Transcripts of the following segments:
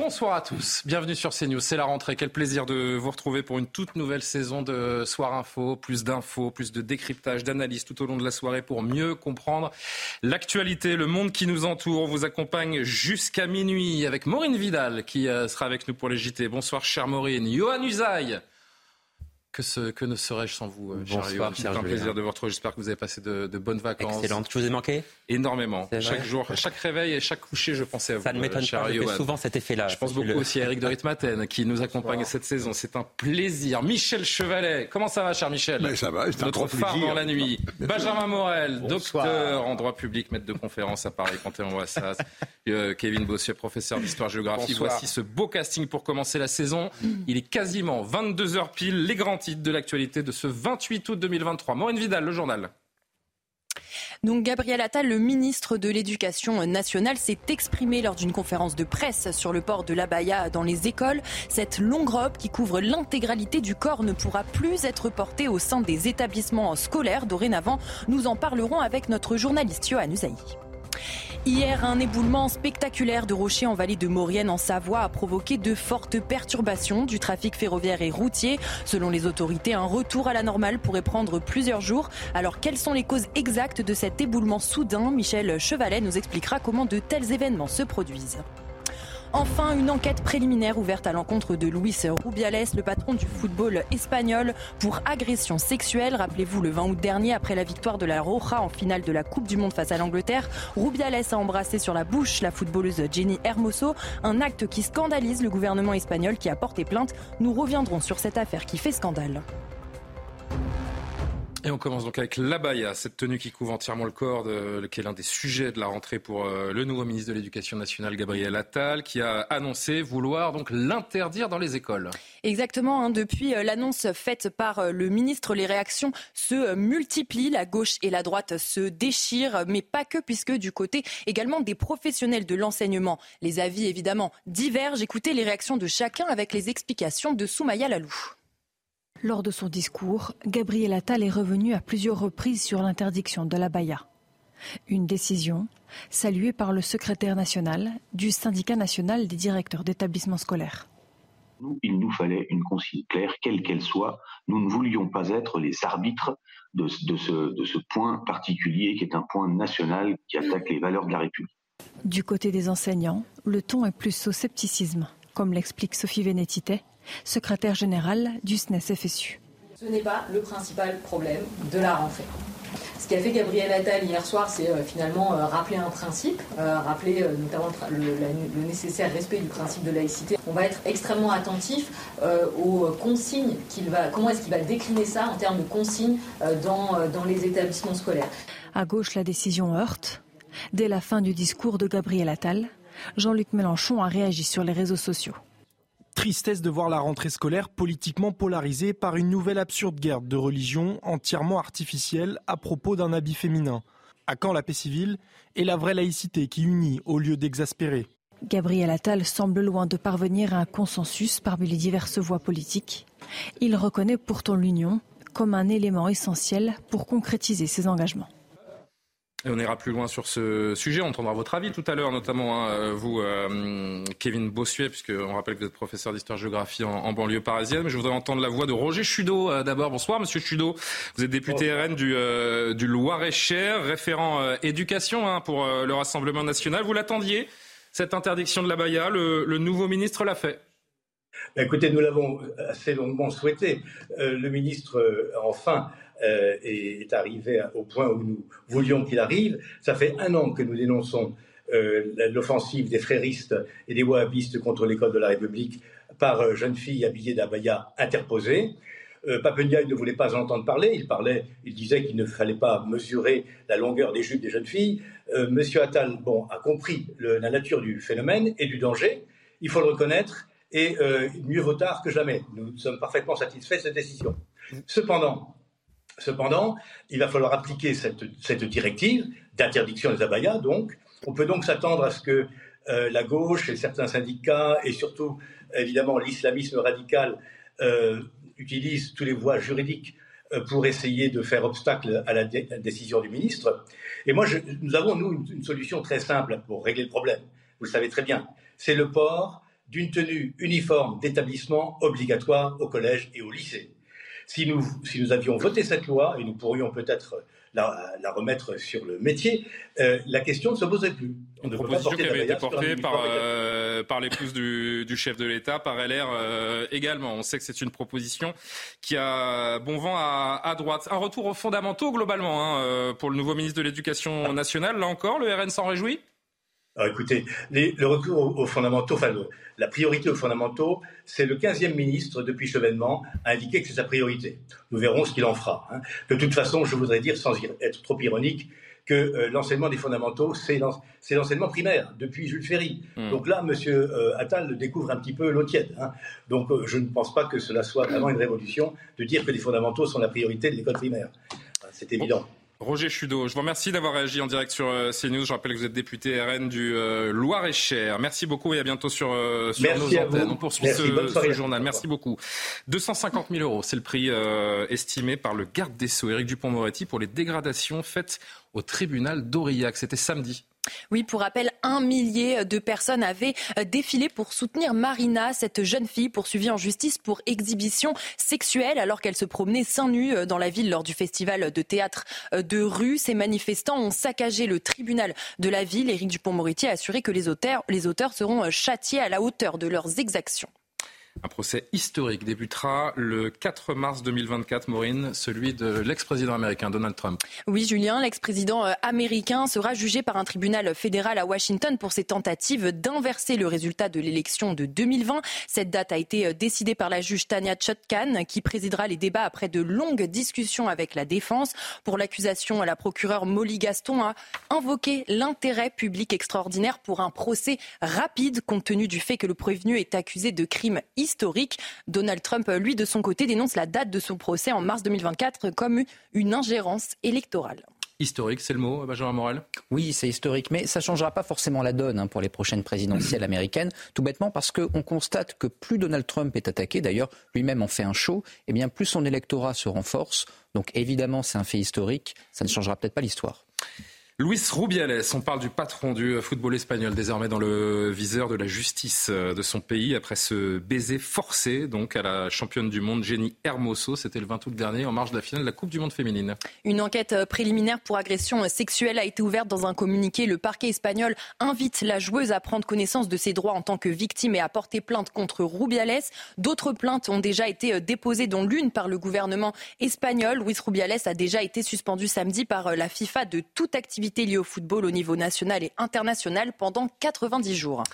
Bonsoir à tous, bienvenue sur CNews. C'est la rentrée. Quel plaisir de vous retrouver pour une toute nouvelle saison de Soir Info. Plus d'infos, plus de décryptage, d'analyse tout au long de la soirée pour mieux comprendre l'actualité, le monde qui nous entoure. On vous accompagne jusqu'à minuit avec Maureen Vidal qui euh, sera avec nous pour les JT. Bonsoir, chère Maureen. Johan Usaï. Que, ce, que ne serais-je sans vous, euh, cher Bonsoir, Johan C'est un plaisir de vous retrouver. J'espère que vous avez passé de, de bonnes vacances. Excellente. Je vous ai manqué Énormément. Chaque jour, chaque réveil et chaque coucher, je pensais à vous. Ça ne euh, m'étonne cher pas, je fais souvent cet effet-là. Je pense beaucoup aussi à Eric de Ritmaten qui nous accompagne cette saison. C'est un plaisir. Michel Chevalet, comment ça va, cher Michel Mais ça va, c'est un Notre grand phare plaisir. dans la nuit. Benjamin Morel, Bonsoir. docteur en droit public, maître de conférence à Paris, Panthéon Wassas. Euh, Kevin Bossuet, professeur d'histoire-géographie. Voici ce beau casting pour commencer la saison. Il est quasiment 22h pile, les grands de l'actualité de ce 28 août 2023. Maureen Vidal, le journal. Donc Gabriel Attal, le ministre de l'Éducation nationale, s'est exprimé lors d'une conférence de presse sur le port de l'abaya dans les écoles. Cette longue robe qui couvre l'intégralité du corps ne pourra plus être portée au sein des établissements scolaires. Dorénavant, nous en parlerons avec notre journaliste Johan Usaï. Hier, un éboulement spectaculaire de rochers en vallée de Maurienne en Savoie a provoqué de fortes perturbations du trafic ferroviaire et routier. Selon les autorités, un retour à la normale pourrait prendre plusieurs jours. Alors, quelles sont les causes exactes de cet éboulement soudain? Michel Chevalet nous expliquera comment de tels événements se produisent. Enfin, une enquête préliminaire ouverte à l'encontre de Luis Rubiales, le patron du football espagnol, pour agression sexuelle. Rappelez-vous, le 20 août dernier, après la victoire de la Roja en finale de la Coupe du Monde face à l'Angleterre, Rubiales a embrassé sur la bouche la footballeuse Jenny Hermoso, un acte qui scandalise le gouvernement espagnol qui a porté plainte. Nous reviendrons sur cette affaire qui fait scandale. Et on commence donc avec l'abaya, cette tenue qui couvre entièrement le corps, qui est l'un des sujets de la rentrée pour euh, le nouveau ministre de l'Éducation nationale, Gabriel Attal, qui a annoncé vouloir donc l'interdire dans les écoles. Exactement, hein, depuis euh, l'annonce faite par euh, le ministre, les réactions se multiplient, la gauche et la droite se déchirent, mais pas que, puisque du côté également des professionnels de l'enseignement, les avis évidemment divergent. Écoutez les réactions de chacun avec les explications de Soumaya Lalou. Lors de son discours, Gabriel Attal est revenu à plusieurs reprises sur l'interdiction de la baya. Une décision saluée par le secrétaire national du syndicat national des directeurs d'établissements scolaires. Nous, il nous fallait une consigne claire, quelle qu'elle soit. Nous ne voulions pas être les arbitres de, de ce, de ce point particulier qui est un point national qui attaque les valeurs de la République. Du côté des enseignants, le ton est plus au scepticisme, comme l'explique Sophie Vénétité, secrétaire générale du SNES FSU. Ce n'est pas le principal problème de la rentrée. Ce qu'a fait Gabriel Attal hier soir, c'est euh, finalement euh, rappeler un principe, euh, rappeler notamment le, nécessaire respect du principe de laïcité. On va être extrêmement attentif aux consignes qu'il va, comment est-ce qu'il va décliner ça en termes de consignes dans, dans les établissements scolaires. À gauche, la décision heurte. Dès la fin du discours de Gabriel Attal, Jean-Luc Mélenchon a réagi sur les réseaux sociaux. Tristesse de voir la rentrée scolaire politiquement polarisée par une nouvelle absurde guerre de religion entièrement artificielle à propos d'un habit féminin. À quand la paix civile et la vraie laïcité qui unit au lieu d'exaspérer Gabriel Attal semble loin de parvenir à un consensus parmi les diverses voix politiques. Il reconnaît pourtant l'union comme un élément essentiel pour concrétiser ses engagements. Et on ira plus loin sur ce sujet. On entendra votre avis tout à l'heure, notamment hein, vous, euh, Kevin Bossuet, puisqu'on rappelle que vous êtes professeur d'histoire-géographie en, en banlieue parisienne. Mais je voudrais entendre la voix de Roger Chudeau euh, d'abord. Bonsoir, monsieur Chudeau. Vous êtes député RN du, euh, du Loir-et-Cher, référent euh, éducation hein, pour le Rassemblement national. Vous l'attendiez, cette interdiction de la baya le, le nouveau ministre l'a fait. Écoutez, nous l'avons assez longuement souhaité. Le ministre, enfin, euh, est, arrivé au point où nous voulions qu'il arrive. Ça fait un an que nous dénonçons euh, l'offensive des fréristes et des wahhabistes contre l'école de la République par euh, jeunes filles habillées d'abaya interposées. Euh, ne voulait pas entendre parler. Il parlait, il disait qu'il ne fallait pas mesurer la longueur des jupes des jeunes filles. Euh, Monsieur Attal, bon, a compris la nature du phénomène et du danger. Il faut le reconnaître. Et mieux vaut tard que jamais. Nous sommes parfaitement satisfaits de cette décision. Cependant, cependant, il va falloir appliquer cette, directive d'interdiction des abayas. Donc, on peut donc s'attendre à ce que euh, la gauche et certains syndicats et surtout évidemment l'islamisme radical euh, utilisent tous les voies juridiques euh, pour essayer de faire obstacle à la, décision du ministre. Et moi, nous avons, nous, une, solution très simple pour régler le problème. Vous le savez très bien. C'est le port d'une tenue uniforme d'établissement obligatoire au collège et au lycée. Si nous, si nous avions voté cette loi, et nous pourrions peut-être la, remettre sur le métier, euh, la question ne se posait plus. Une proposition qui avait été portée par, euh, par l'épouse du, chef de l'État, par LR euh, également. On sait que c'est une proposition qui a bon vent à, droite. Un retour aux fondamentaux globalement hein, pour le nouveau ministre de l'Éducation nationale. Là encore, le RN s'en réjouit? Alors écoutez, le retour aux, fondamentaux, enfin la priorité aux fondamentaux, c'est le 15e ministre depuis Chevènement a indiqué que c'est sa priorité. Nous verrons ce qu'il en fera. Hein. De toute façon, je voudrais dire, sans être trop ironique, que euh, l'enseignement des fondamentaux, c'est l'enseignement primaire depuis Jules Ferry. Hmm. Donc là, M. Euh, Attal découvre un petit peu l'eau tiède. Hein. Donc euh, je ne pense pas que cela soit vraiment une révolution de dire que les fondamentaux sont la priorité de l'école primaire. C'est évident. Roger Chudo, je vous remercie d'avoir réagi en direct sur euh, CNews. Je rappelle que vous êtes député RN du euh, Loir-et-Cher. Merci beaucoup et à bientôt sur, euh, nos antennes. On poursuit ce, journal. Merci beaucoup. 250 000 euros, c'est le prix estimé par le garde des Sceaux, Éric Dupont-Moretti, pour les dégradations faites au tribunal d'Aurillac. C'était samedi. Oui, pour rappel, un millier de personnes avaient euh, défilé pour soutenir Marina, cette jeune fille poursuivie en justice pour exhibition sexuelle alors qu'elle se promenait seins nus euh, dans la ville lors du festival de théâtre euh, de rue. Ces manifestants ont saccagé le tribunal de la ville. Éric Dupont-Moretti a assuré que les auteurs, les auteurs seront châtiés à la hauteur de leurs exactions. Un procès historique débutera le 4 mars 2024, Maureen, celui de l'ex-président américain Donald Trump. Oui, Julien, l'ex-président euh, américain sera jugé par un tribunal fédéral à Washington pour ses tentatives d'inverser le résultat de l'élection de 2020. Cette date a été euh, décidée par la juge Tania Chutkan, qui présidera les débats après de longues discussions avec la défense. Pour l'accusation, la procureure Molly Gaston a invoqué l'intérêt public extraordinaire pour un procès rapide, compte tenu du fait que le prévenu est accusé de crimes historique. Donald Trump, lui, de son côté, dénonce la date de son procès en mars 2024 comme une ingérence électorale. Historique, c'est le mot, Benjamin Morel Oui, c'est historique, mais ça ne changera pas forcément la donne hein, pour les prochaines présidentielles américaines, tout bêtement parce qu'on constate que plus Donald Trump est attaqué, d'ailleurs lui-même en fait un show, et eh bien plus son électorat se renforce. Donc évidemment, c'est un fait historique, ça ne changera peut-être pas l'histoire. Luis Rubiales, on parle du patron du football espagnol, désormais dans le viseur de la justice euh, de son pays après ce baiser forcé donc à la championne du monde Jenny Hermoso. C'était le 20 août dernier en marge de la finale de la Coupe du Monde féminine. Une enquête euh, préliminaire pour agression sexuelle a été ouverte dans un communiqué. Le parquet espagnol invite la joueuse à prendre connaissance de ses droits en tant que victime et à porter plainte contre Rubiales. D'autres plaintes ont déjà été euh, déposées, dont l'une par le gouvernement espagnol. Luis Rubiales a déjà été suspendu samedi par la FIFA de toute activité liées au football au niveau national et international pendant 90 jours.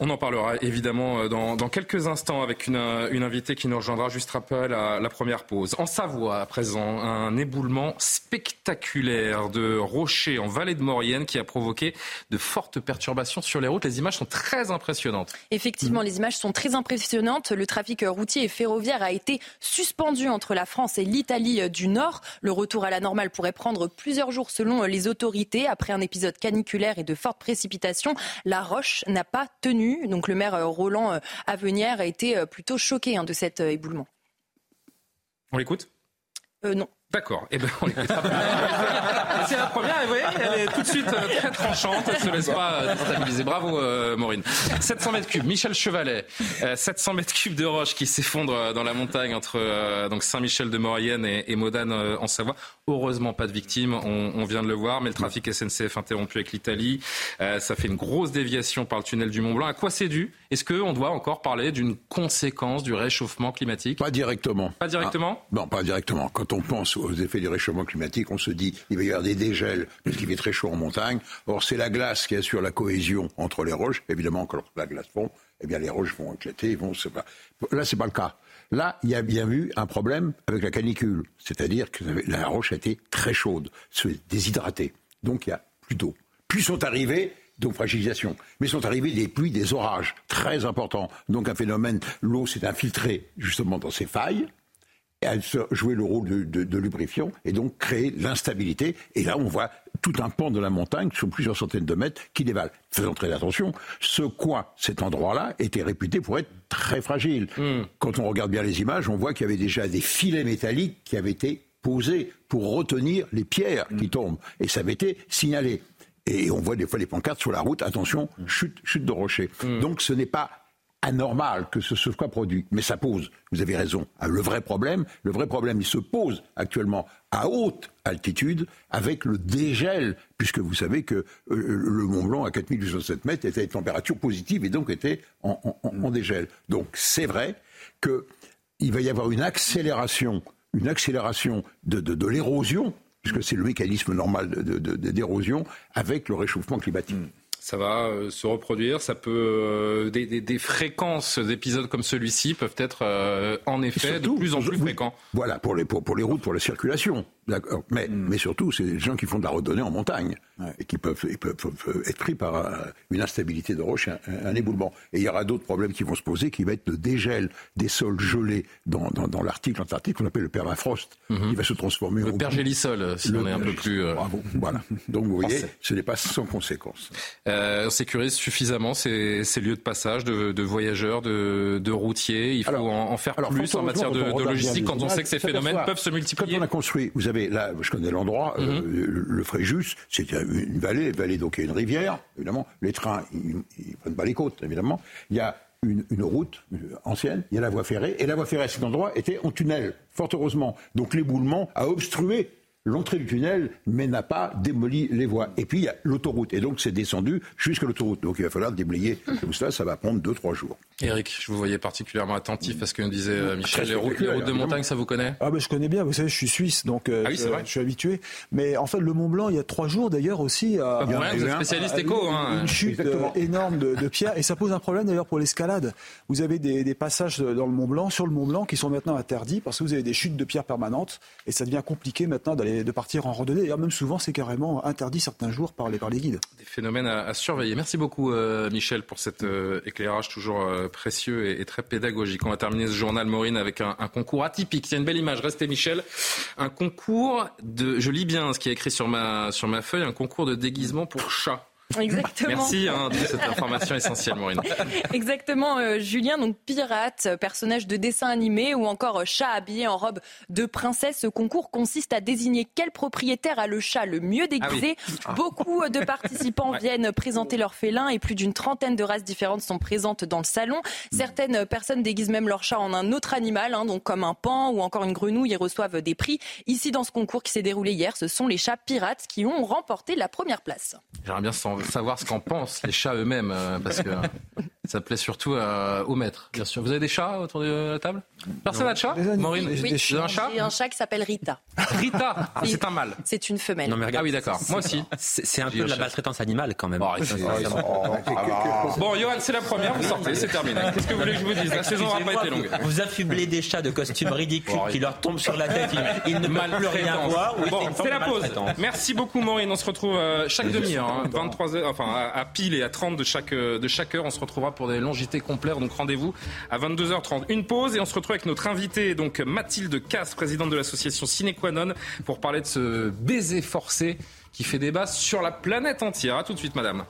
On en parlera évidemment euh, dans, quelques instants avec une, euh, une, invitée qui nous rejoindra juste après la, la, première pause. En Savoie, à présent, un éboulement spectaculaire de rochers en vallée de Maurienne qui a provoqué de fortes perturbations sur les routes. Les images sont très impressionnantes. Effectivement, les images sont très impressionnantes. Le trafic routier et ferroviaire a été suspendu entre la France et l'Italie du Nord. Le retour à la normale pourrait prendre plusieurs jours selon les autorités. Après un épisode caniculaire et de fortes précipitations, la roche n'a pas tenu donc le maire euh, Roland euh, Avenière a été euh, plutôt choqué hein, de cet éboulement. On l'écoute? Non. D'accord. Eh ben, on C'est la première, vous voyez, elle est tout de suite euh, très tranchante, elle se laisse pas euh, déstabiliser. Bravo, euh, Maureen. 700 mètres cubes, Michel Chevalet. 700 mètres cubes de roches qui s'effondrent dans la montagne entre donc Saint-Michel de Maurienne et, Modane en Savoie. Heureusement, pas de victimes, on, vient de le voir, mais le trafic SNCF interrompu avec l'Italie. ça fait une grosse déviation par le tunnel du Mont Blanc. À quoi c'est dû Est-ce qu'on doit encore parler d'une conséquence du réchauffement climatique? Pas directement. Pas directement? Ah, Non, pas directement. Quand on pense aux effets du réchauffement climatique, on se dit il va y avoir des dégels parce qu'il fait très chaud en montagne. Or, c'est la glace qui assure la cohésion entre les roches. Évidemment, quand la glace fond, eh bien, les roches vont éclater, vont se. Là, c'est pas le cas. Là, il y a bien eu un problème avec la canicule, c'est-à-dire que la roche a été très chaude, se déshydratée. Donc il y a plus d'eau. Puis sont arrivés donc fragilisation. Mais sont arrivés des pluies, des orages très importants. Donc un phénomène, l'eau s'est infiltrée justement dans ces failles. Et elle jouait le rôle de, lubrifiant et donc créer l'instabilité. Et là, on voit tout un pan de la montagne sur plusieurs centaines de mètres qui dévale. Faisons très attention. Ce coin, cet endroit-là, était réputé pour être très fragile. Hmm. Quand on regarde bien les images, on voit qu'il y avait déjà des filets métalliques qui avaient été posés pour retenir les pierres qui hmm. tombent. Et ça avait été signalé. Et on voit des fois les pancartes sur la route, attention, chute, chute de rocher. Mm. Donc ce n'est pas anormal que ce soit produit, mais ça pose, vous avez raison, le vrai problème, le vrai problème, il se pose actuellement à haute altitude avec le dégel, puisque vous savez que euh, le Mont Blanc à 4807 mètres était à une température positive et donc était en, dégel. Donc c'est vrai qu'il va y avoir une accélération, une accélération de l'érosion puisque c'est le mécanisme normal d'érosion avec le réchauffement climatique. Hmm. Ça va euh, se reproduire, ça peut euh, des, fréquences d'épisodes comme celui-ci peuvent être euh, en effet de plus en plus fréquents. Voilà pour les pour les routes, pour la circulation. Mais, mm. mais surtout, c'est des gens qui font de la randonnée en montagne et qui peuvent, être pris par euh, une instabilité de roche, un, un, éboulement. Et il y aura d'autres problèmes qui vont se poser, qui va être le dégel des sols gelés dans, dans, dans l'Arctique, l'Antarctique, qu'on appelle le permafrost, mm-hmm. qui va se transformer le en... pergélisol, si on est un peu plus... Euh, voilà. Donc vous voyez, ce n'est pas sans conséquence. Euh, on sécurise suffisamment ces, ces, lieux de passage de, de voyageurs, de, de, routiers. Il faut en, faire plus en matière de, logistique quand on sait que ces phénomènes peuvent se multiplier. Quand on a construit, vous avez là, je connais l'endroit, euh, mhm. le Fréjus, c'est une vallée, vallée donc il y a une rivière, évidemment. Les trains, ils, ne prennent pas les côtes, évidemment. Il y a une, route euh, ancienne, il y a la voie ferrée, et la voie ferrée à cet endroit était en tunnel, fort heureusement. Donc l'éboulement a obstrué l'entrée du tunnel, mais n'a pas démoli les voies. Et puis il y a l'autoroute, et donc c'est descendu jusqu'à l'autoroute. Donc il va falloir déblayer tout cela, ça va prendre 2-3 jours. Eric, je vous voyais particulièrement attentif à ce que disait euh, Michel. Les, routes, de montagne, ça vous connaît? Ah ben je connais bien, vous savez, je suis suisse, donc euh, ah je, suis habitué. Mais en fait, le Mont Blanc, il y a trois jours d'ailleurs aussi. À, vous êtes spécialiste éco. Hein. Une chute euh, énorme de, pierres, et ça pose un problème d'ailleurs pour l'escalade. Vous avez des, des, passages dans le Mont Blanc, sur le Mont Blanc, qui sont maintenant interdits parce que vous avez des chutes de pierres permanentes, et ça devient compliqué maintenant d'aller de partir en randonnée. D'ailleurs, même souvent, c'est carrément interdit certains jours par les, par les guides. Des phénomènes à, surveiller. Merci beaucoup, Michel, pour cet éclairage toujours précieux et très pédagogique. On va terminer ce journal, Maureen, avec un, concours atypique. Il y a une belle image. Restez, Michel. Un concours de, je lis bien ce qui est écrit sur ma, sur ma feuille, un concours de déguisement pour chat. Exactement. Merci hein, de cette information essentielle, Maureen. Exactement, euh, Julien. Donc pirate, personnage de dessin animé ou encore chat habillé en robe de princesse. Ce concours consiste à désigner quel propriétaire a le chat le mieux déguisé. Ah Beaucoup de participants viennent présenter leur félin et plus d'une trentaine de races différentes sont présentes dans le salon. Certaines personnes déguisent même leur chat en un autre animal, hein, donc comme un pan ou encore une grenouille et reçoivent des prix. Ici, dans ce concours qui s'est déroulé hier, ce sont les chats pirates qui ont remporté la première place. J'aimerais bien savoir ce qu'en pensent les chats eux-mêmes, euh, parce que ça plaît surtout au maître, bien sûr. Vous avez des chats autour de la table? Personne n'a de chat? Maureen, oui, j'ai un chat? J'ai un chat qui s'appelle Rita. Rita? Ah, C'est un mâle C'est une femelle. ah oui, d'accord. Moi aussi. C'est un peu la maltraitance animale quand même. bon, Johan, c'est la première, vous sortez, c'est terminé. Qu'est-ce que vous voulez que je vous dise? La saison n'a pas été longue. Vous affublez des chats de costumes ridicules qui leur tombent sur la tête, ils ne peuvent plus rien voir. Bon, c'est la pause. Merci beaucoup, Maureen. On se retrouve euh, chaque demi-heure, 23 hein. enfin à pile et à 30 de chaque, de chaque heure. On se retrouvera pour des longs JT complets. Donc rendez-vous à 22h30. Une pause et on se retrouve avec notre invité, donc Mathilde Casse, présidente de l'association Cinequanon, pour parler de ce baiser forcé qui fait débat sur la planète entière. A tout de suite, madame.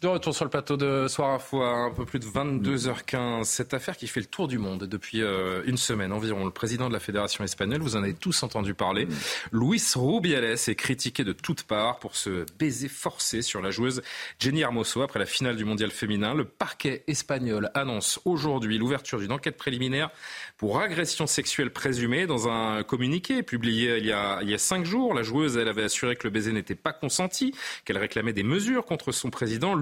De retour sur le plateau de Soir Info à un peu plus de 22h15. Cette affaire qui fait le tour du monde depuis euh, une semaine environ. Le président de la Fédération espagnole, vous en avez tous entendu parler. Luis Rubiales est critiqué de toutes parts pour ce baiser forcé sur la joueuse Jenny Hermoso après la finale du mondial féminin. Le parquet espagnol annonce aujourd'hui l'ouverture d'une enquête préliminaire pour agression sexuelle présumée dans un communiqué publié il y a, cinq jours. La joueuse, elle avait assuré que le baiser n'était pas consenti, qu'elle réclamait des mesures contre son président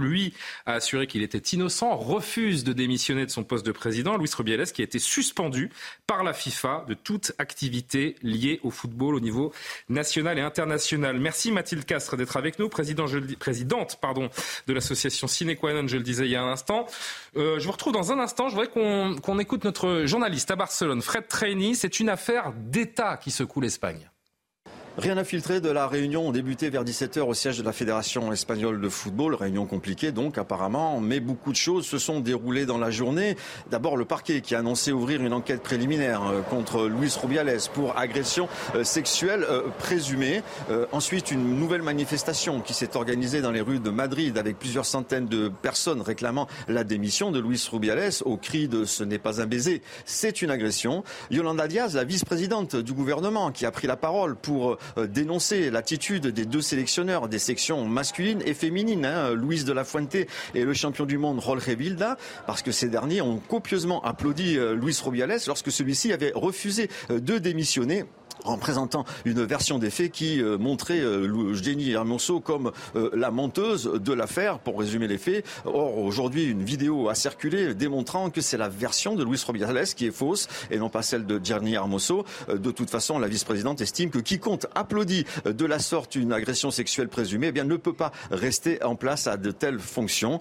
a assuré qu'il était innocent, refuse de démissionner de son poste de président. Luis Rubiales qui a été suspendu par la FIFA de toute activité liée au football au niveau national et international. Merci Mathilde Castre d'être avec nous, je présidente pardon, de l'association Sine je le disais il y a un instant. Euh, je vous retrouve dans un instant. Je voudrais qu'on écoute notre journaliste à Barcelone, Fred Traini. C'est une affaire d'État qui secoue l'Espagne. Rien à filtrer de la réunion ont débuté vers 17h au siège de la Fédération espagnole de football. Réunion compliquée donc apparemment, mais beaucoup de choses se sont déroulées dans la journée. D'abord le parquet qui a annoncé ouvrir une enquête préliminaire euh, contre Luis Rubiales pour agression euh, sexuelle euh, présumée. Ensuite une nouvelle manifestation qui s'est organisée dans les rues de Madrid avec plusieurs centaines de personnes réclamant la démission de Luis Rubiales au cri de ce n'est pas un baiser, c'est une agression. Yolanda Diaz, la vice-présidente du gouvernement qui a pris la parole pour euh, dénoncer l'attitude des deux sélectionneurs des sections masculines et féminines, hein, Luis de la Fuente et le champion du monde Jorge Vilda, parce que ces derniers ont copieusement applaudi euh, Luis Rubiales lorsque celui-ci avait refusé euh, de démissionner en présentant une version des faits qui euh, montrait euh, Jenny Hermoso comme euh, la menteuse de l'affaire, pour résumer les faits. Or, aujourd'hui, une vidéo a circulé démontrant que c'est la version de Luis Rubiales qui est fausse et non pas celle de Jenny Hermoso. De toute façon, la vice-présidente estime que quiconque applaudit de la sorte une agression sexuelle présumée eh bien, ne peut pas rester en place à de telles fonctions.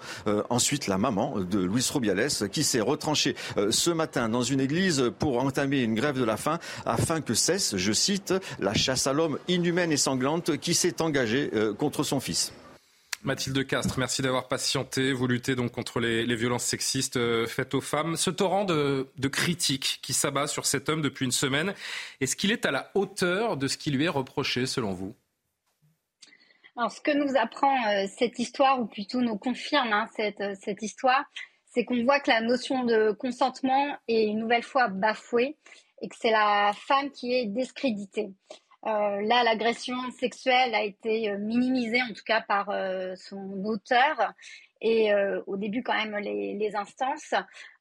ensuite, la maman de Luis Rubiales qui s'est retranchée ce matin dans une église pour entamer une grève de la faim afin que cesse, cite, la chasse à l'homme inhumaine et sanglante qui s'est engagée euh, contre son fils. Mathilde Castre, merci d'avoir patienté. Vous luttez donc contre les, violences sexistes euh, faites aux femmes. Ce torrent de, critiques qui s'abat sur cet homme depuis une semaine, est-ce qu'il est à la hauteur de ce qui lui est reproché selon vous? Alors, ce que nous apprend euh, cette histoire, ou plutôt nous confirme hein, cette, cette histoire, c'est qu'on voit que la notion de consentement est une nouvelle fois bafouée et que c'est la femme qui est discréditée. Euh, là, l'agression sexuelle a été euh, minimisée, en tout cas par euh, son auteur, et au début quand même les, instances,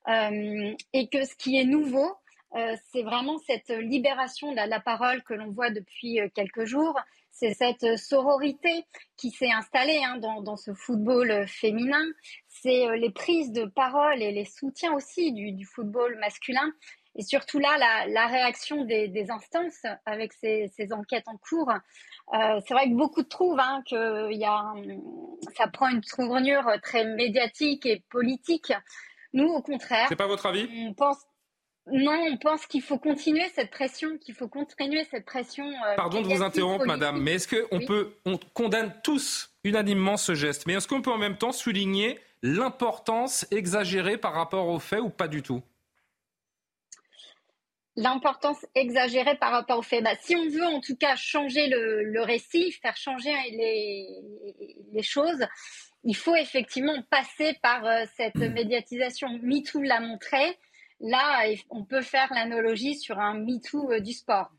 et que ce qui est nouveau, c'est vraiment cette libération de la, parole que l'on voit depuis quelques jours, c'est cette sororité qui s'est installée hein, dans, ce football féminin, c'est les prises de parole et les soutiens aussi du football masculin et surtout là, la, réaction des, instances avec ces, enquêtes en cours, euh, c'est vrai que beaucoup trouvent hein, que y a, ça prend une tournure très médiatique et politique. Nous, au contraire. C'est pas votre avis? On pense. Non, on pense qu'il faut continuer cette pression, qu'il faut continuer cette pression. Euh, Pardon de vous interrompre, madame, mais est-ce qu'on peut, on condamne tous unanimement ce geste, mais est-ce qu'on peut en même temps souligner l'importance exagérée par rapport aux faits ou pas du tout? L'importance exagérée par rapport au fait. Bah, si on veut en tout cas changer le, récit, faire changer les, choses, il faut effectivement passer par euh, cette médiatisation. MeToo l'a montré. Là, on peut faire l'analogie sur un MeToo euh, du sport.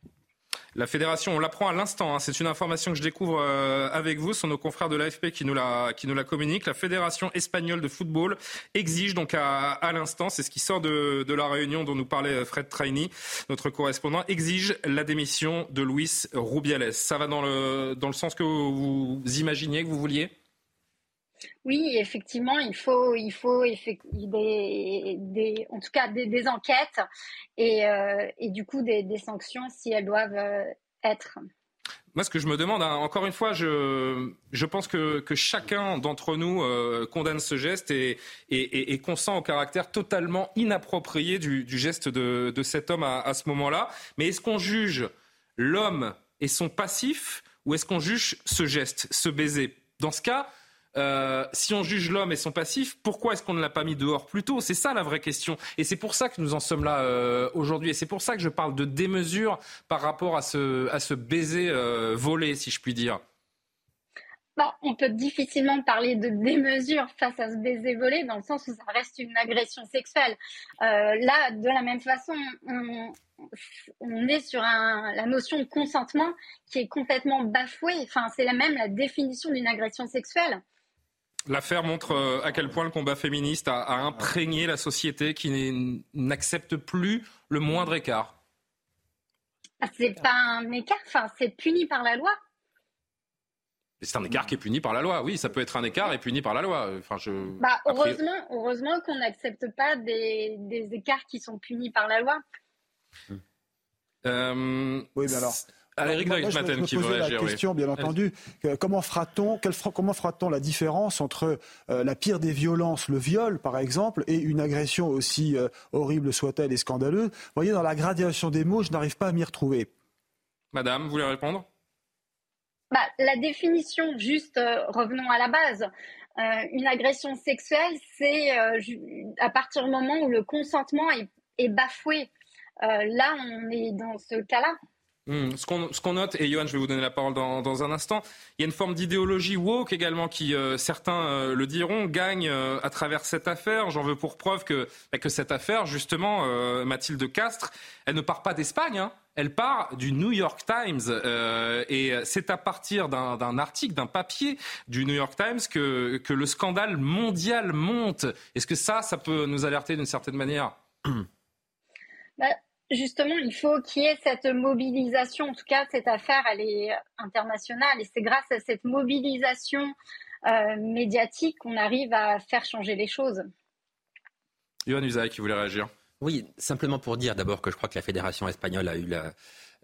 La fédération, on l'apprend à l'instant, hein. c'est une information que je découvre euh, avec vous, ce sont nos confrères de l'AFP qui nous la, qui nous la communiquent. La fédération espagnole de football exige donc à, l'instant, c'est ce qui sort de, la réunion dont nous parlait Fred Traini, notre correspondant, exige la démission de Luis Rubiales. Ça va dans le, dans le sens que vous imaginiez, que vous vouliez? Oui, effectivement, il faut, il faut en tout cas des, enquêtes et, euh, et, du coup des, sanctions si elles doivent euh, être. Moi, ce que je me demande, hein, encore une fois, je, pense que, que chacun d'entre nous euh, condamne ce geste et, consent au caractère totalement inapproprié du, geste de, de, cet homme à, à ce moment-là. Mais est-ce qu'on juge l'homme et son passif ou est-ce qu'on juge ce geste, ce baiser? Dans ce cas, euh, si on juge l'homme et son passif, pourquoi est-ce qu'on ne l'a pas mis dehors plus tôt? C'est ça la vraie question. Et c'est pour ça que nous en sommes là euh, aujourd'hui. Et c'est pour ça que je parle de démesure par rapport à ce, baiser euh, volé, si je puis dire. Bah, on peut difficilement parler de démesure face à ce baiser volé, dans le sens où ça reste une agression sexuelle. là, de la même façon, on, on est sur la notion de consentement qui est complètement bafouée. Enfin, c'est la même la définition d'une agression sexuelle. L'affaire montre euh, à quel point le combat féministe a, imprégné la société qui n'accepte plus le moindre écart. Ah, c'est pas un écart, enfin, c'est puni par la loi. C'est un écart qui est puni par la loi. Oui, ça peut être un écart et puni par la loi. Enfin, je... bah, heureusement, heureusement qu'on n'accepte pas des, des, écarts qui sont punis par la loi. Euh, oui, mais alors. Eric moi, je, me, qui posais la question, bien entendu. Comment fera-t-on comment fera-t-on la différence entre euh, la pire des violences, le viol, par exemple, et une agression aussi euh, horrible soit-elle et scandaleuse? Vous voyez, dans la gradation des mots, je n'arrive pas à m'y retrouver. Madame, vous voulez répondre? Bah, La définition, juste euh, revenons à la base. une agression sexuelle, c'est à partir du moment où le consentement est, est bafoué. là, on est dans ce cas-là. Hmm, ce qu'on note, et Johan, je vais vous donner la parole dans, un instant, il y a une forme d'idéologie woke également qui, euh, certains euh, le diront, gagne euh, à travers cette affaire. J'en veux pour preuve que, bah, cette affaire, justement, Mathilde Castres, elle ne part pas d'Espagne. Hein. Elle part du New York Times et c'est à partir d'un article, d'un papier du New York Times que, que le scandale mondial monte. Est-ce que ça, ça peut nous alerter d'une certaine manière? Bah, Justement, il faut qu'il y ait cette mobilisation. En tout cas, cette affaire, elle est internationale. Et c'est grâce à cette mobilisation euh, médiatique qu'on arrive à faire changer les choses. Yohann Usaï qui voulait réagir. Oui, simplement pour dire d'abord que je crois que la Fédération espagnole a eu la,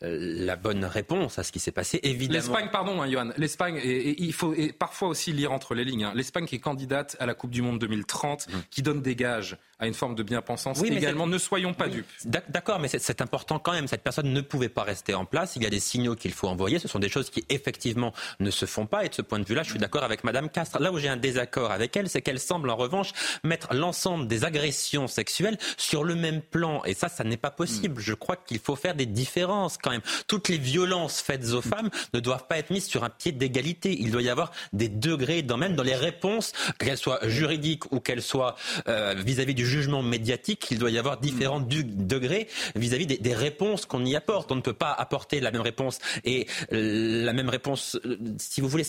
euh, la bonne réponse à ce qui s'est passé. Évidemment. L'Espagne, pardon, hein, Johan. L'Espagne, et, il faut parfois aussi lire entre les lignes. Hein. L'Espagne qui est candidate à la Coupe du Monde 2030, mmh. qui donne des gages à une forme de bien-pensance. Oui, également, ne soyons pas dupes. D'accord, mais c'est important quand même. Cette personne ne pouvait pas rester en place. Il y a des signaux qu'il faut envoyer. Ce sont des choses qui effectivement ne se font pas. Et de ce point de vue-là, je suis d'accord avec Madame Castres. Là où j'ai un désaccord avec elle, c'est qu'elle semble en revanche mettre l'ensemble des agressions sexuelles sur le même plan. Et ça, ça n'est pas possible. Mmh. Je crois qu'il faut faire des différences quand même. Toutes les violences faites aux femmes ne doivent pas être mises sur un pied d'égalité. Il doit y avoir des degrés dans même dans les réponses, qu'elles soient juridiques ou qu'elles soient euh, vis-à-vis du jugement médiatique. Il doit y avoir différents degrés vis-à-vis des, réponses qu'on y apporte. On ne peut pas apporter la même réponse et la même réponse, euh, si vous voulez,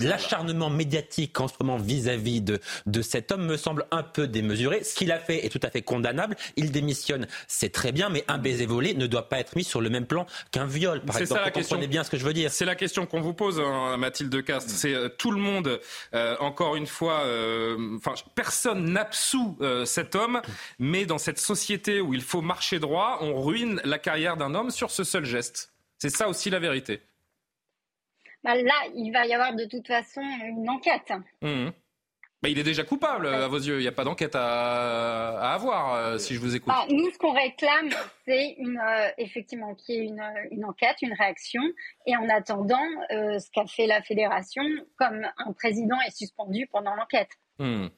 l'acharnement médiatique en ce moment vis-à-vis de, de cet homme me semble un peu démesuré. Ce qu'il a fait est tout à fait condamnable. Il démissionne, c'est très bien, mais un baiser volé ne doit pas être mis sur le même plan qu'un viol, par exemple. Ça la Vous comprenez bien ce que je veux dire. C'est la question qu'on vous pose, hein, Mathilde Castres. C'est euh, tout le monde, euh, encore une fois, euh, enfin, personne n'absout cet homme, mais dans cette société où il faut marcher droit, on ruine la carrière d'un homme sur ce seul geste. C'est ça aussi la vérité. Bah là, il va y avoir de toute façon une enquête. Mmh. Bah, il est déjà coupable à vos yeux. Il n'y a pas d'enquête à, avoir, euh, si je vous écoute. Ah, nous, ce qu'on réclame, c'est une, euh, effectivement qu'il y ait une, une, enquête, une réaction. Et en attendant, euh, ce qu'a fait la fédération, comme un président est suspendu pendant l'enquête. Hmm.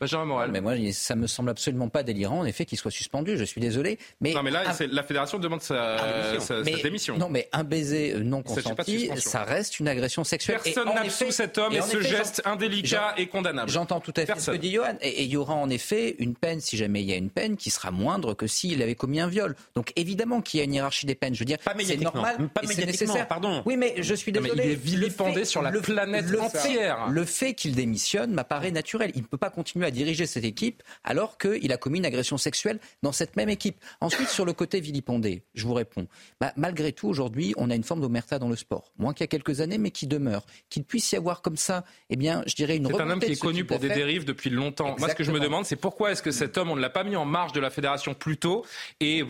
Benjamin Mais moi, ça me semble absolument pas délirant, en effet, qu'il soit suspendu. Je suis désolé. Mais non, mais là, la fédération demande sa, ah, démission. Non, mais un baiser non consenti, ça reste une agression sexuelle. Personne n'absout cet homme et, ce geste indélicat et condamnable. J'entends tout à fait ce que dit Johan. Et, il y aura en effet une peine, si jamais il y a une peine, qui sera moindre que s'il avait commis un viol. Donc évidemment qu'il y a une hiérarchie des peines. Je veux dire, c'est normal, pas c'est nécessaire. Pardon. Oui, mais je suis désolé. Mais il est vilipendé sur la planète entière. Le fait qu'il démissionne m'apparaît naturel. Il ne peut pas continuer à diriger cette équipe alors qu'il a commis une agression sexuelle dans cette même équipe. Ensuite, sur le côté vilipendé, je vous réponds. Bah, malgré tout, aujourd'hui, on a une forme d'omerta dans le sport. Moins qu'il y a quelques années, mais qui demeure. Qu'il puisse y avoir comme ça, eh bien, je dirais une C'est un homme qui est connu pour des dérives depuis longtemps. Moi, ce que je me demande, c'est pourquoi est-ce que cet homme, on ne l'a pas mis en marge de la fédération plus tôt et,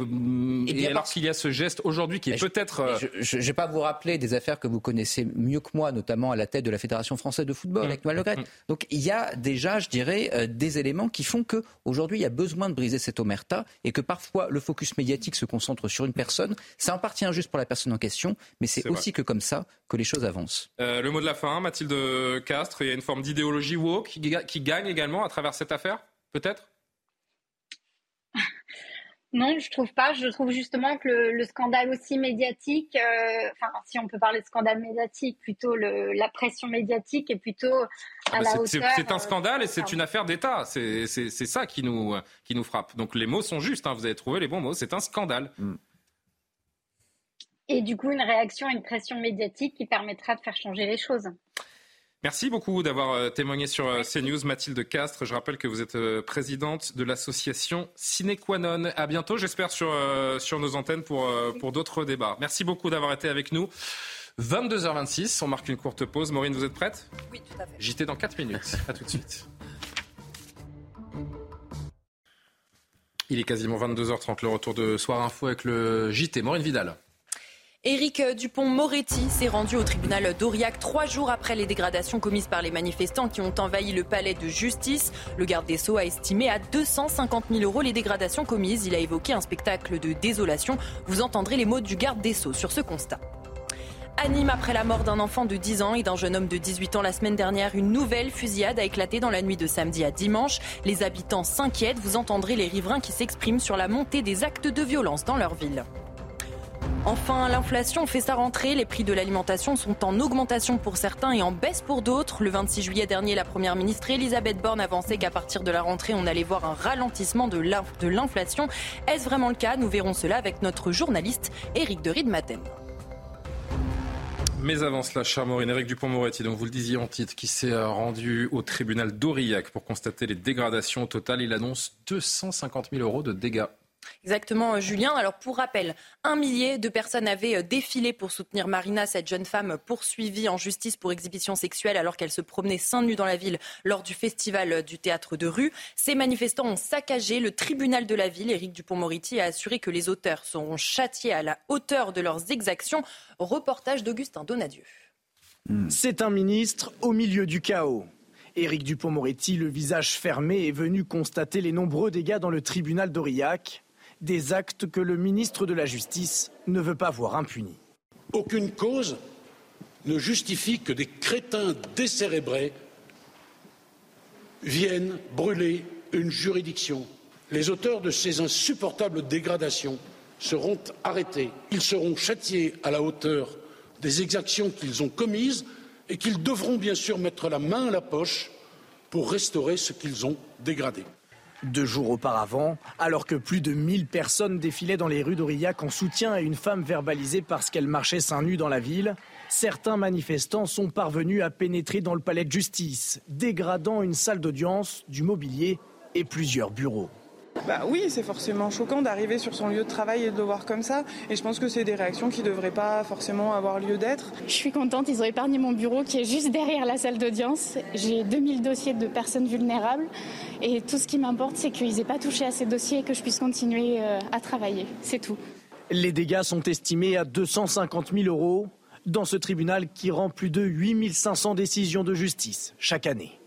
eh alors qu'il y a ce geste aujourd'hui qui est peut-être... Euh, je ne vais pas vous rappeler des affaires que vous connaissez mieux que moi, notamment à la tête de la Fédération française de football, mmh. avec Noël Le mmh. Donc, il y a déjà, je dirais, euh, des éléments qui font qu'aujourd'hui, il y a besoin de briser cette omerta et que parfois le focus médiatique se concentre sur une personne. Ça en partie injuste pour la personne en question, mais c'est aussi que comme ça que les choses avancent. Euh, le mot de la fin, Mathilde Castres, il y a une forme d'idéologie woke qui gagne également à travers cette affaire, peut-être? Non, je trouve pas. Je trouve justement que le, scandale aussi médiatique, euh, enfin, si on peut parler de scandale médiatique, plutôt le, la pression médiatique est plutôt à ah, la hauteur. C'est un euh, scandale et c'est une affaire d'État. C'est ça qui nous, qui nous frappe. Donc les mots sont justes. Hein. Vous avez trouvé les bons mots. C'est un scandale. Mm. Et du coup, une réaction, une pression médiatique qui permettra de faire changer les choses. Merci beaucoup d'avoir euh, témoigné sur euh, CNews, Mathilde Castres. Je rappelle que vous êtes euh, présidente de l'association Sine Qua Non. À bientôt, j'espère, sur, sur nos antennes pour, pour d'autres débats. Merci beaucoup d'avoir été avec nous. 22h26, on marque une courte pause. Maureen, vous êtes prête? Oui, tout à fait. JT dans 4 minutes. À tout de suite. Il est quasiment 22h30, le retour de Soir Info avec le JT. Maureen Vidal. Éric Dupont-Moretti s'est rendu au tribunal d'Aurillac trois jours après les dégradations commises par les manifestants qui ont envahi le palais de justice. Le garde des Sceaux a estimé à 250 000 euros les dégradations commises. Il a évoqué un spectacle de désolation. Vous entendrez les mots du garde des Sceaux sur ce constat. Anime après la mort d'un enfant de 10 ans et d'un jeune homme de 18 ans la semaine dernière. Une nouvelle fusillade a éclaté dans la nuit de samedi à dimanche. Les habitants s'inquiètent. Vous entendrez les riverains qui s'expriment sur la montée des actes de violence dans leur ville. Enfin, l'inflation fait sa rentrée. Les prix de l'alimentation sont en augmentation pour certains et en baisse pour d'autres. Le 26 juillet dernier, la première ministre Elisabeth Borne avançait qu'à partir de la rentrée, on allait voir un ralentissement de l'inflation. Est-ce vraiment le cas? Nous verrons cela avec notre journaliste Éric de Matem. Mais avant cela, cher Maureen, Éric Dupont-Moretti, donc vous le disiez en titre, qui s'est euh, rendu au tribunal d'Aurillac pour constater les dégradations. Au total, il annonce 250 000 euros de dégâts. Exactement, euh, Julien. Alors, pour rappel, un millier de personnes avaient euh, défilé pour soutenir Marina, cette jeune femme poursuivie en justice pour exhibition sexuelle alors qu'elle se promenait seins nus dans la ville lors du festival euh, du théâtre de rue. Ces manifestants ont saccagé le tribunal de la ville. Éric Dupont-Moretti a assuré que les auteurs seront châtiés à la hauteur de leurs exactions. Reportage d'Augustin Donadieu. Hmm. C'est un ministre au milieu du chaos. Éric Dupont-Moretti, le visage fermé, est venu constater les nombreux dégâts dans le tribunal d'Aurillac des actes que le ministre de la Justice ne veut pas voir impunis. Aucune cause ne justifie que des crétins décérébrés viennent brûler une juridiction. Les auteurs de ces insupportables dégradations seront arrêtés. Ils seront châtiés à la hauteur des exactions qu'ils ont commises et qu'ils devront bien sûr mettre la main à la poche pour restaurer ce qu'ils ont dégradé. Deux jours auparavant, alors que plus de 1000 personnes défilaient dans les rues d'Aurillac en soutien à une femme verbalisée parce qu'elle marchait seins nus dans la ville, certains manifestants sont parvenus à pénétrer dans le palais de justice, dégradant une salle d'audience, du mobilier et plusieurs bureaux. Bah oui, c'est forcément choquant d'arriver sur son lieu de travail et de le voir comme ça. Et je pense que c'est des réactions qui ne devraient pas forcément avoir lieu d'être. Je suis contente, ils ont épargné mon bureau qui est juste derrière la salle d'audience. J'ai 2000 dossiers de personnes vulnérables. Et tout ce qui m'importe, c'est qu'ils n'aient pas touché à ces dossiers et que je puisse continuer euh, à travailler. C'est tout. Les dégâts sont estimés à 250 000 euros dans ce tribunal qui rend plus de 8500 décisions de justice chaque année.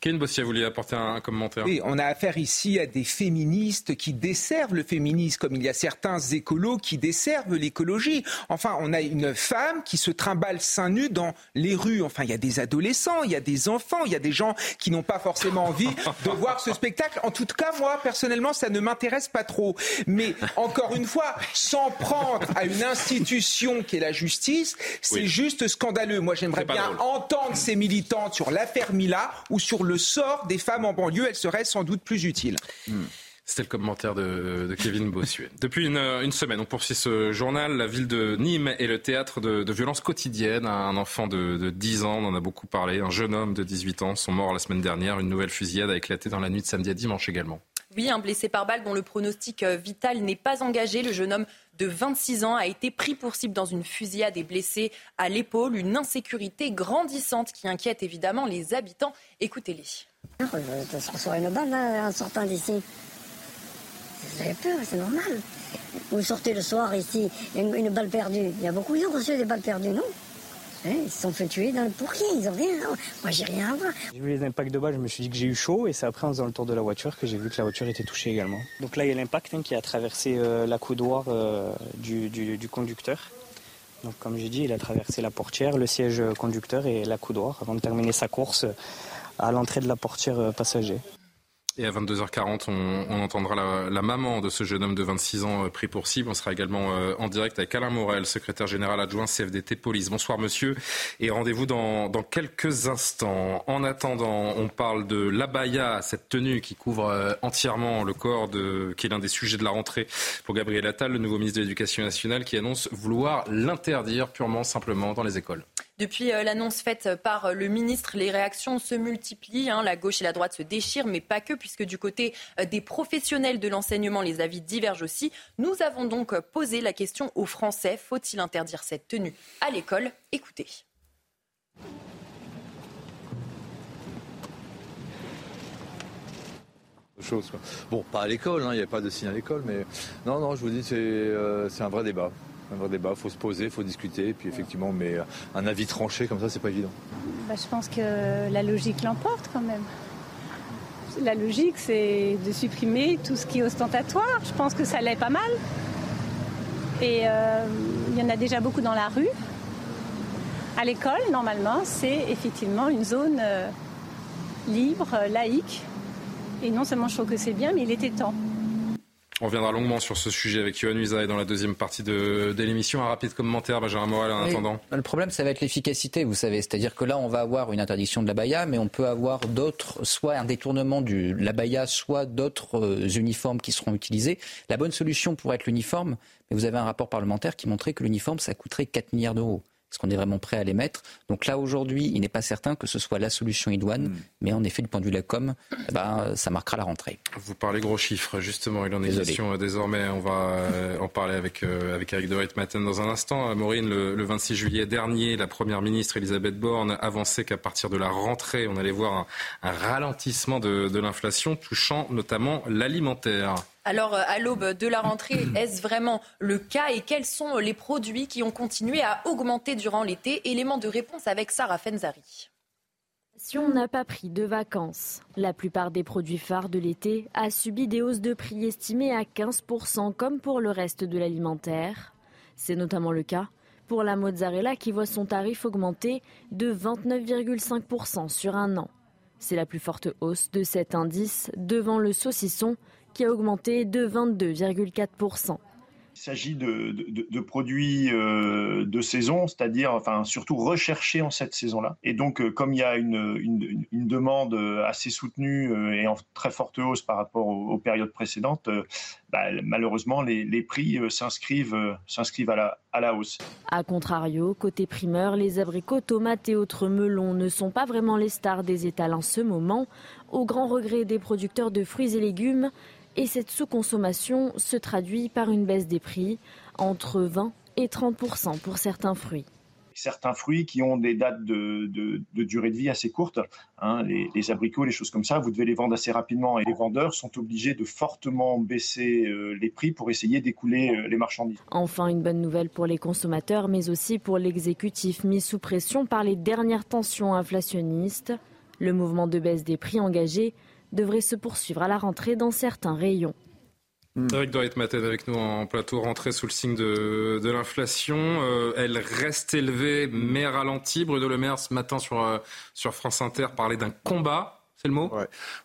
Ken Bossia voulait apporter un, commentaire? Oui, on a affaire ici à des féministes qui desservent le féminisme, comme il y a certains écolos qui desservent l'écologie. Enfin, on a une femme qui se trimballe seins nus dans les rues. Enfin, il y a des adolescents, il y a des enfants, il y a des gens qui n'ont pas forcément envie de voir ce spectacle. En tout cas, moi, personnellement, ça ne m'intéresse pas trop. Mais encore une fois, s'en prendre à une institution qui est la justice, c'est juste scandaleux. Moi, j'aimerais bien entendre ces militantes sur l'affaire Mila ou sur le sort des femmes en banlieue, elle serait sans doute plus utile. Hmm. C'était le commentaire de, Kevin Bossuet. Depuis une, semaine, on poursuit ce journal. La ville de Nîmes est le théâtre de, violences quotidiennes. Un enfant de, 10 ans, on en a beaucoup parlé, un jeune homme de 18 ans sont morts la semaine dernière. Une nouvelle fusillade a éclaté dans la nuit de samedi à dimanche également. Oui, un blessé par balle dont le pronostic euh, vital n'est pas engagé. Le jeune homme de 26 ans a été pris pour cible dans une fusillade et blessé à l'épaule. Une insécurité grandissante qui inquiète évidemment les habitants. Écoutez-les. Je reçois une balle en sortant d'ici. Vous avez peur, c'est normal. Vous sortez le soir ici, une, une balle perdue. Il y a beaucoup de gens qui ont reçu des balles perdues, non? Hein, ils se sont fait tuer dans, pour qui Ils ont rien. Moi, j'ai rien à voir. J'ai vu les impacts de balles, je me suis dit que j'ai eu chaud, et c'est après en faisant le tour de la voiture que j'ai vu que la voiture était touchée également. Donc là, il y a l'impact hein, qui a traversé euh, la coudoir euh, du, du, conducteur. Donc, comme j'ai dit, il a traversé la portière, le siège conducteur et la coudoir avant de terminer sa course à l'entrée de la portière euh, passager. Et à 22h40, on, entendra la, maman de ce jeune homme de 26 ans euh, pris pour cible. On sera également euh, en direct avec Alain Morel, secrétaire général adjoint CFDT Police. Bonsoir monsieur et rendez-vous dans, quelques instants. En attendant, on parle de l'abaya, cette tenue qui couvre entièrement le corps, de, qui est l'un des sujets de la rentrée pour Gabriel Attal, le nouveau ministre de l'Éducation nationale, qui annonce vouloir l'interdire purement simplement dans les écoles. Depuis l'annonce faite par le ministre, les réactions se multiplient. Hein. La gauche et la droite se déchirent, mais pas que, puisque du côté des professionnels de l'enseignement, les avis divergent aussi. Nous avons donc posé la question aux Français. Faut-il interdire cette tenue à l'école? Écoutez. Bon, pas à l'école, hein, il n'y a pas de signe à l'école, mais non, non, je vous dis, c'est euh, un vrai débat. Un vrai débat, il faut se poser, il faut discuter, et puis effectivement, mais euh, un avis tranché comme ça, c'est pas évident. Bah, je pense que la logique l'emporte quand même. La logique, c'est de supprimer tout ce qui est ostentatoire. Je pense que ça l'est pas mal. Et euh, il y en a déjà beaucoup dans la rue. À l'école, normalement, c'est effectivement une zone libre, laïque, et non seulement je trouve que c'est bien, mais il était temps. On reviendra longuement sur ce sujet avec Yohann et dans la deuxième partie de, l'émission. Un rapide commentaire, Benjamin Morel, en attendant. Le problème, ça va être l'efficacité, vous savez. C'est-à-dire que là, on va avoir une interdiction de la baya, mais on peut avoir d'autres, soit un détournement de la baya, soit d'autres euh, uniformes qui seront utilisés. La bonne solution pourrait être l'uniforme, mais vous avez un rapport parlementaire qui montrait que l'uniforme, ça coûterait 4 milliards d'euros. Est-ce qu'on est vraiment prêt à les mettre Donc là, aujourd'hui, il n'est pas certain que ce soit la solution idoine, hmm. mais en effet, du point de vue de la com, eh ben, ça marquera la rentrée. Vous parlez gros chiffres, justement, il en est question euh, désormais. On va euh, en parler avec, euh, avec Eric de Matin dans un instant. Maureen, le, 26 juillet dernier, la Première ministre Elisabeth Borne avançait qu'à partir de la rentrée, on allait voir un, ralentissement de l'inflation, touchant notamment l'alimentaire. Alors, euh, à l'aube de la rentrée, est-ce vraiment le cas et quels sont les produits qui ont continué à augmenter durant l'été? Élément de réponse avec Sarah Fenzari. Si on n'a pas pris de vacances, la plupart des produits phares de l'été a subi des hausses de prix estimées à 15% comme pour le reste de l'alimentaire. C'est notamment le cas pour la mozzarella qui voit son tarif augmenter de 29,5% sur un an. C'est la plus forte hausse de cet indice devant le saucisson qui a augmenté de 22,4%. Il s'agit de, produits euh, de saison, c'est-à-dire enfin, surtout recherchés en cette saison-là. Et donc, euh, comme il y a une, demande assez soutenue euh, et en très forte hausse par rapport aux, périodes précédentes, bah, malheureusement, les, prix s'inscrivent, s'inscrivent à, la, à la hausse. A contrario, côté primeur, les abricots, tomates et autres melons ne sont pas vraiment les stars des étals en ce moment, au grand regret des producteurs de fruits et légumes et cette sous-consommation se traduit par une baisse des prix entre 20 et 30% pour certains fruits certains fruits qui ont des dates de, durée de vie assez courtes, hein, les, abricots, les choses comme ça, vous devez les vendre assez rapidement et les vendeurs sont obligés de fortement baisser euh, les prix pour essayer d'écouler euh, les marchandises. Enfin, une bonne nouvelle pour les consommateurs, mais aussi pour l'exécutif mis sous pression par les dernières tensions inflationnistes. Le mouvement de baisse des prix engagé devrait se poursuivre à la rentrée dans certains rayons. Hmm. Eric doit être avec nous en plateau, rentrée sous le signe de, l'inflation. Euh, elle reste élevée mais ralentie. Bruno Le Maire ce matin sur, euh, sur France Inter parlait d'un combat c'est le mot?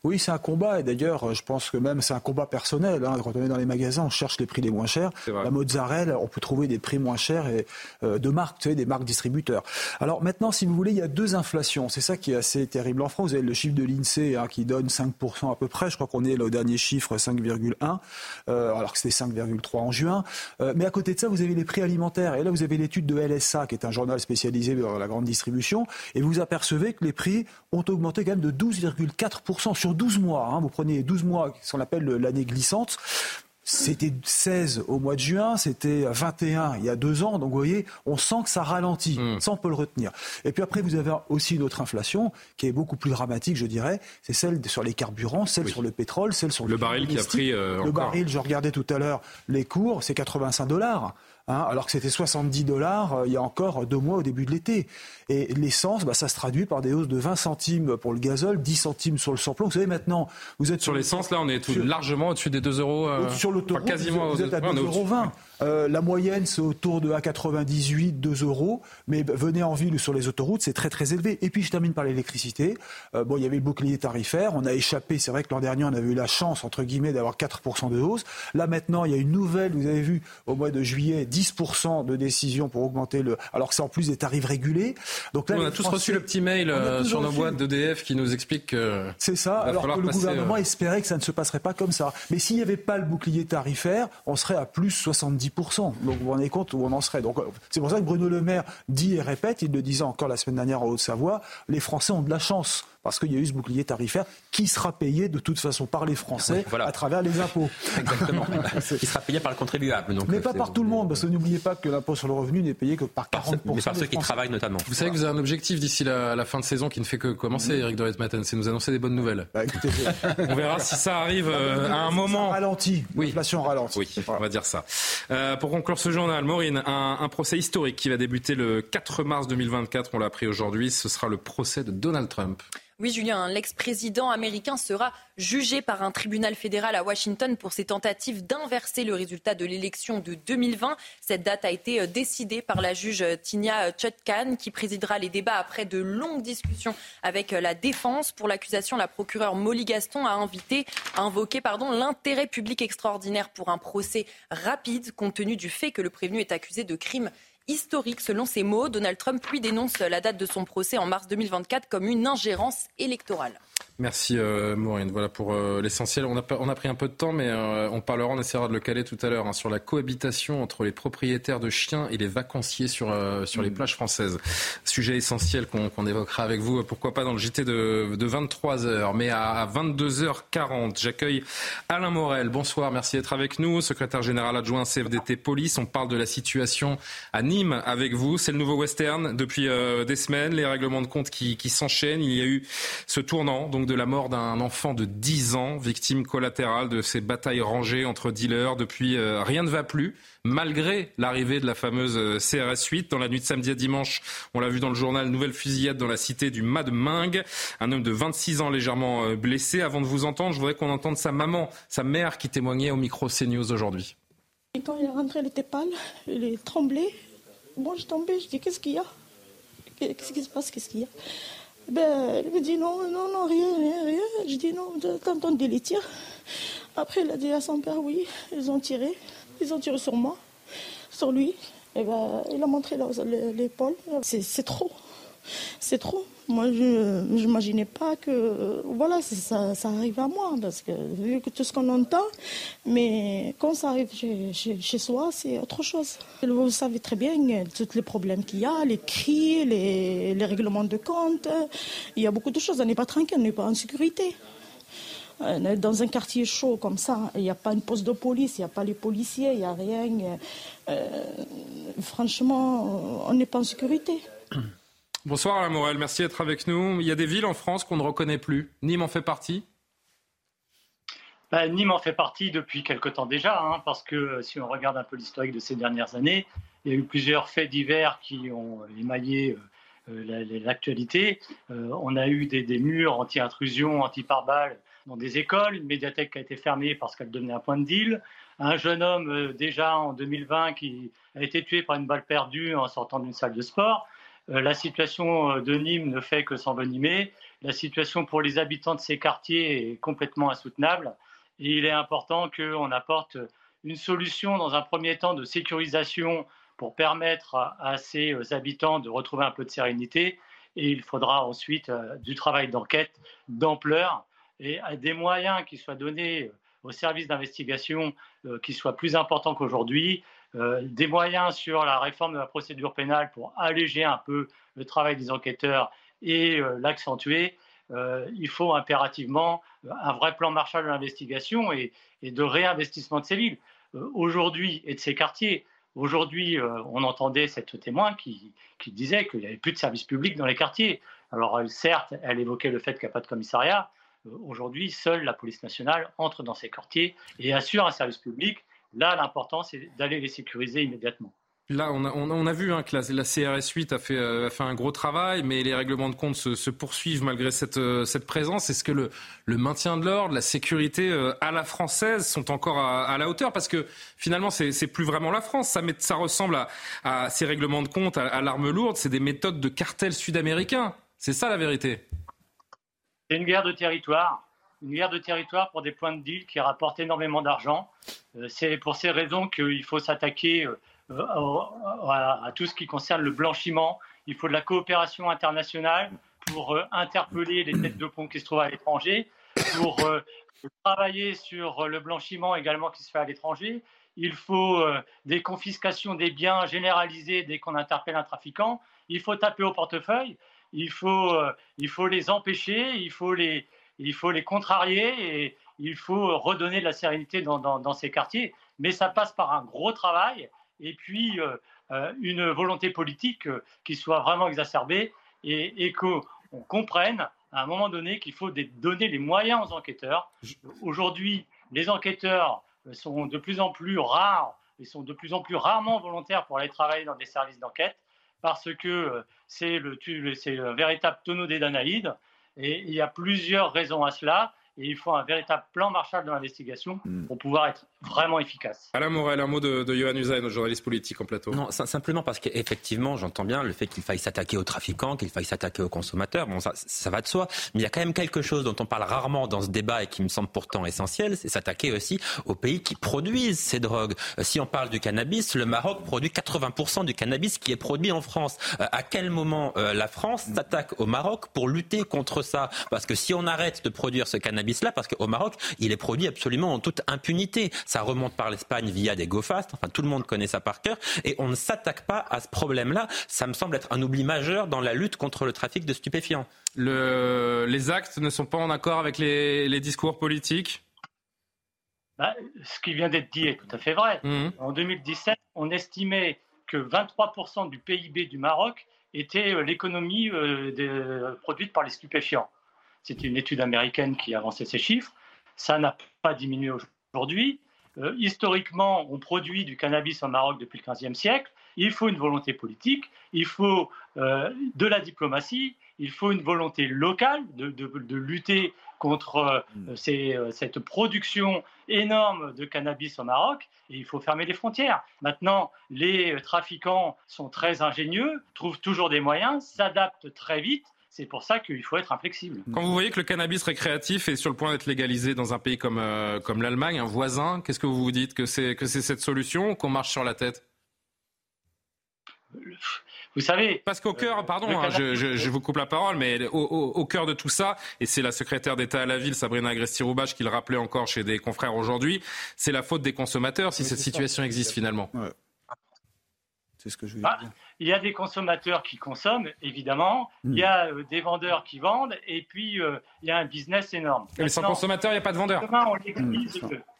Oui, c'est un combat. Et d'ailleurs, je pense que même c'est un combat personnel. Hein. Quand on est dans les magasins, on cherche les prix les moins chers. La mozzarella, on peut trouver des prix moins chers et euh, de marques, tu sais, des marques distributeurs. Alors maintenant, si vous voulez, il y a deux inflations. C'est ça qui est assez terrible en France. Vous avez le chiffre de l'INSEE hein, qui donne 5% à peu près. Je crois qu'on est au dernier chiffre 5,1, euh, alors que c'était 5,3 en juin. Euh, mais à côté de ça, vous avez les prix alimentaires. Et là, vous avez l'étude de LSA, qui est un journal spécialisé dans la grande distribution. Et vous apercevez que les prix ont augmenté quand même de 12, 4% sur 12 mois. Hein. vous prenez 12 mois, ce qu'on appelle l'année glissante. C'était 16 au mois de juin, c'était 21 il y a deux ans. Donc vous voyez, on sent que ça ralentit. Hmm. Ça, on peut le retenir. Et puis après, vous avez aussi une autre inflation qui est beaucoup plus dramatique, je dirais. C'est celle sur les carburants, celle sur le pétrole, celle sur le, baril qui a pris. Euh, le baril, je regardais tout à l'heure les cours, c'est 85 dollars. Hein, alors que c'était 70 dollars euh, il y a encore deux mois au début de l'été. Et l'essence, bah, ça se traduit par des hausses de 20 centimes pour le gazole, 10 centimes sur le samplon. Vous savez, maintenant, vous êtes sur, l'essence, là, on est largement au-dessus des 2 euros. Euh, sur l'autoroute, quasiment vous, êtes à 2,20 euros. Euh, la moyenne, c'est autour de 1,98, 2 euros. Mais venez en ville ou sur les autoroutes, c'est très très élevé. Et puis je termine par l'électricité. Euh, bon, il y avait le bouclier tarifaire. On a échappé. C'est vrai que l'an dernier, on avait eu la chance, entre guillemets, d'avoir 4% de hausse. Là maintenant, il y a une nouvelle, vous avez vu, au mois de juillet, 10% de décision pour augmenter le. Alors que c'est en plus des tarifs régulés. Donc là, on a tous reçu le petit mail euh, sur nos boîtes d'EDF qui nous explique que. C'est ça. Alors que le gouvernement espérait que ça ne se passerait pas comme ça. Mais s'il n'y avait pas le bouclier tarifaire, on serait à plus 70 10%. Donc vous vous rendez compte où on en serait. Donc c'est pour ça que Bruno Le Maire dit et répète, il le disait encore la semaine dernière en Haute-Savoie, les Français ont de la chance parce qu'il y a eu ce bouclier tarifaire qui sera payé de toute façon par les Français à travers les impôts. Exactement. qui sera payé par le contribuable. Donc Mais pas par tout le monde, parce que n'oubliez pas que l'impôt sur le revenu n'est payé que par 40%. Mais par ceux qui travaillent notamment. Vous savez que vous avez un objectif d'ici la, la, fin de saison qui ne fait que commencer, Eric Doris Matin, c'est nous annoncer des bonnes nouvelles. Bah, écoutez, on verra si ça arrive euh, à un moment. Ralenti. Oui. L'inflation ralentit. Oui, on va dire ça. Euh, pour conclure ce journal, Maureen, un, un, procès historique qui va débuter le 4 mars 2024, on l'a appris aujourd'hui, ce sera le procès de Donald Trump. Oui, Julien, l'ex-président américain sera jugé par un tribunal fédéral à Washington pour ses tentatives d'inverser le résultat de l'élection de 2020. Cette date a été euh, décidée par la juge Tinia Chutkan, qui présidera les débats après de longues discussions avec euh, la défense. Pour l'accusation, la procureure Molly Gaston a invité, a invoqué l'intérêt public extraordinaire pour un procès rapide, compte tenu du fait que le prévenu est accusé de crimes historique. Selon ses mots, Donald Trump lui dénonce la date de son procès en mars 2024 comme une ingérence électorale. Merci euh, Maureen. Voilà pour euh, l'essentiel. On a, on a pris un peu de temps, mais euh, on parlera, on essaiera de le caler tout à l'heure, hein, sur la cohabitation entre les propriétaires de chiens et les vacanciers sur, euh, sur les Mm. plages françaises. Sujet essentiel qu'on évoquera avec vous, pourquoi pas dans le JT de, de 23h. Mais à, à 22h40, j'accueille Alain Morel. Bonsoir, merci d'être avec nous. Secrétaire général adjoint CFDT Police. On parle de la situation à Nîmes avec vous. C'est le nouveau western depuis des semaines. Les règlements de compte qui, qui s'enchaînent. Il y a eu ce tournant donc de la mort d'un enfant de 10 ans, victime collatérale de ces batailles rangées entre dealers. Depuis, euh, rien ne va plus, malgré l'arrivée de la fameuse euh, CRS 8. Dans la nuit de samedi à dimanche, on l'a vu dans le journal, nouvelle fusillade dans la cité du Mas de. Un homme de 26 ans légèrement euh, blessé. Avant de vous entendre, je voudrais qu'on entende sa maman, sa mère qui témoignait au micro CNews aujourd'hui. Et quand il est rentré, il était pâle, il tremblé. Bon, je tombais, je dis qu'est-ce qu'il y a? Qu'est-ce qui se passe? Qu'est-ce qu'il y a? Ben, Il me dit non, non, non, rien, rien, rien. Je dis non, t'entends des tirs. Après, il a dit à son père oui, ils ont tiré. Ils ont tiré sur moi, sur lui. Et ben, il a montré l'épaule. C'est trop. C'est trop. Moi, je n'imaginais pas que voilà, ça, arrive à moi, parce que vu que tout ce qu'on entend, mais quand ça arrive chez, soi, c'est autre chose. Vous savez très bien tous les problèmes qu'il y a, les cris, les, règlements de compte. Il y a beaucoup de choses. On n'est pas tranquille, on n'est pas en sécurité. Dans un quartier chaud comme ça, il n'y a pas une poste de police, il n'y a pas les policiers, il n'y a rien. Euh, franchement, on n'est pas en sécurité. Bonsoir Alain Morel, merci d'être avec nous. Il y a des villes en France qu'on ne reconnaît plus. Nîmes en fait partie? Ben, Nîmes en fait partie depuis quelque temps déjà, hein, parce que si on regarde un peu l'historique de ces dernières années, il y a eu plusieurs faits divers qui ont émaillé euh, l'actualité. Euh, on a eu des, murs anti-intrusion, anti-pare-balles dans des écoles, une médiathèque qui a été fermée parce qu'elle devenait un point de deal, un jeune homme euh, déjà en 2020 qui a été tué par une balle perdue en sortant d'une salle de sport. Euh, la situation de Nîmes ne fait que s'envenimer. La situation pour les habitants de ces quartiers est complètement insoutenable. Et il est important qu'on apporte une solution dans un premier temps de sécurisation pour permettre à, ces habitants de retrouver un peu de sérénité. Et il faudra ensuite euh, du travail d'enquête d'ampleur et des moyens qui soient donnés aux services d'investigation euh, qui soient plus importants qu'aujourd'hui, euh, des moyens sur la réforme de la procédure pénale pour alléger un peu le travail des enquêteurs et euh, l'accentuer. il faut impérativement un vrai plan Marshall de l'investigation et, et, de réinvestissement de ces villes aujourd'hui et de ces quartiers. Aujourd'hui, on entendait cette témoin qui, qui disait qu'il n'y avait plus de services publics dans les quartiers. Alors, certes, elle évoquait le fait qu'il n'y a pas de commissariat, Aujourd'hui, seule la police nationale entre dans ces quartiers et assure un service public. Là, l'important, c'est d'aller les sécuriser immédiatement. Là, on a, on a, on a vu hein, que la, la, CRS 8 a fait, euh, a fait un gros travail, mais les règlements de compte se, se poursuivent malgré cette, euh, cette présence. Est-ce que le, le, maintien de l'ordre, la sécurité euh, à la française sont encore à, à la hauteur? Parce que finalement, c'est plus vraiment la France. Ça, met, ça ressemble à, à, ces règlements de compte, à, à l'arme lourde. C'est des méthodes de cartels sud-américains. C'est ça la vérité. C'est une guerre de territoire, une guerre de territoire pour des points de deal qui rapportent énormément d'argent. Euh, c'est pour ces raisons qu'il faut s'attaquer euh, à, tout ce qui concerne le blanchiment. Il faut de la coopération internationale pour euh, interpeller les têtes de pont qui se trouvent à l'étranger, pour travailler sur le blanchiment également qui se fait à l'étranger. il faut des confiscations des biens généralisées dès qu'on interpelle un trafiquant, il faut taper au portefeuille, il faut, il faut les empêcher, il faut les, il faut les contrarier et il faut redonner de la sérénité dans, dans, ces quartiers. Mais ça passe par un gros travail et puis euh, une volonté politique qui soit vraiment exacerbée et, et qu'on comprenne à un moment donné qu'il faut donner les moyens aux enquêteurs. Aujourd'hui, les enquêteurs sont de plus en plus rares et sont de plus en plus rarement volontaires pour aller travailler dans des services d'enquête parce que euh, c'est le, le véritable tonneau des Danaïdes et il y a plusieurs raisons à cela et il faut un véritable plan Marshall de l'investigation hmm. pour pouvoir être vraiment efficace. Alain Morel, un mot de, de Johan Usain, notre journaliste politique en plateau. Non, simplement parce qu'effectivement, j'entends bien le fait qu'il faille s'attaquer aux trafiquants, qu'il faille s'attaquer aux consommateurs. Bon, ça, ça va de soi. Mais il y a quand même quelque chose dont on parle rarement dans ce débat et qui me semble pourtant essentiel, c'est s'attaquer aussi aux pays qui produisent ces drogues. Euh, si on parle du cannabis, le Maroc produit 80% du cannabis qui est produit en France. Euh, à quel moment euh, la France s'attaque au Maroc pour lutter contre ça? Parce que si on arrête de produire ce cannabis, cannabis-là, parce qu'au Maroc, il est produit absolument en toute impunité. Ça remonte par l'Espagne via des go-fast, enfin tout le monde connaît ça par cœur, et on ne s'attaque pas à ce problème-là. Ça me semble être un oubli majeur dans la lutte contre le trafic de stupéfiants. Le... Les actes ne sont pas en accord avec les, les discours politiques? Bah, Ce qui vient d'être dit est tout à fait vrai. Mmh. En 2017, on estimait que 23% du PIB du Maroc était euh, l'économie euh, produite par les stupéfiants. C'était une étude américaine qui avançait ces chiffres. Ça n'a pas diminué aujourd'hui. Euh, historiquement, on produit du cannabis au Maroc depuis le XVe siècle. Il faut une volonté politique, il faut euh, de la diplomatie, il faut une volonté locale de, lutter contre euh, mm. cette production énorme de cannabis au Maroc et il faut fermer les frontières. Maintenant, les trafiquants sont très ingénieux, trouvent toujours des moyens, s'adaptent très vite c'est pour ça qu'il faut être inflexible. Quand vous voyez que le cannabis récréatif est sur le point d'être légalisé dans un pays comme, euh, comme l'Allemagne, un voisin, qu'est-ce que vous vous dites Que c'est, que c'est cette solution ou qu'on marche sur la tête? Vous savez. Parce qu'au cœur, euh, pardon, hein, je, vous coupe la parole, mais au, cœur de tout ça, et c'est la secrétaire d'État à la ville, Sabrina Agresti-Roubache, qui le rappelait encore chez des confrères aujourd'hui, c'est la faute des consommateurs si cette situation existe finalement. C'est ce que je veux bah, dire. Il y a des consommateurs qui consomment, évidemment. Il y a euh, des vendeurs qui vendent. Et puis, euh, il y a un business énorme. Mais sans consommateur, il n'y a pas de vendeur.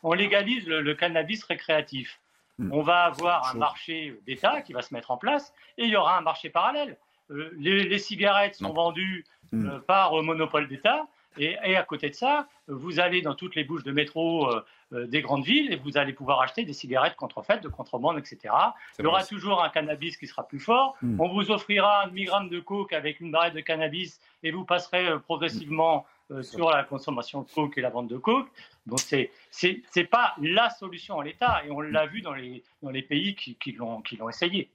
on légalise, le, cannabis récréatif. Hmm. On va avoir un marché d'État qui va se mettre en place et il y aura un marché parallèle. Euh, les, cigarettes sont vendues hmm. par monopole d'État et, à côté de ça, vous allez dans toutes les bouches de métro euh, euh, des grandes villes et vous allez pouvoir acheter des cigarettes contrefaites, de contrebande, etc. Il y aura toujours un cannabis qui sera plus fort. Hmm. On vous offrira un demi-gramme de coke avec une barrette de cannabis et vous passerez euh, progressivement sur la consommation de coke et la vente de coke. Donc c'est c'est pas la solution à l'État et on l'a vu dans les dans les pays qui, qui l'ont essayé.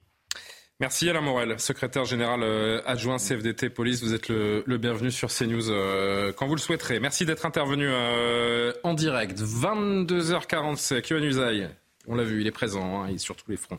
Merci Alain Morel, secrétaire général euh, adjoint CFDT Police. Vous êtes le, bienvenu sur CNews euh, quand vous le souhaiterez. Merci d'être intervenu euh, en direct. 22h47, Yohann Usaï. On l'a vu, il est présent, hein, il est sur tous les fronts.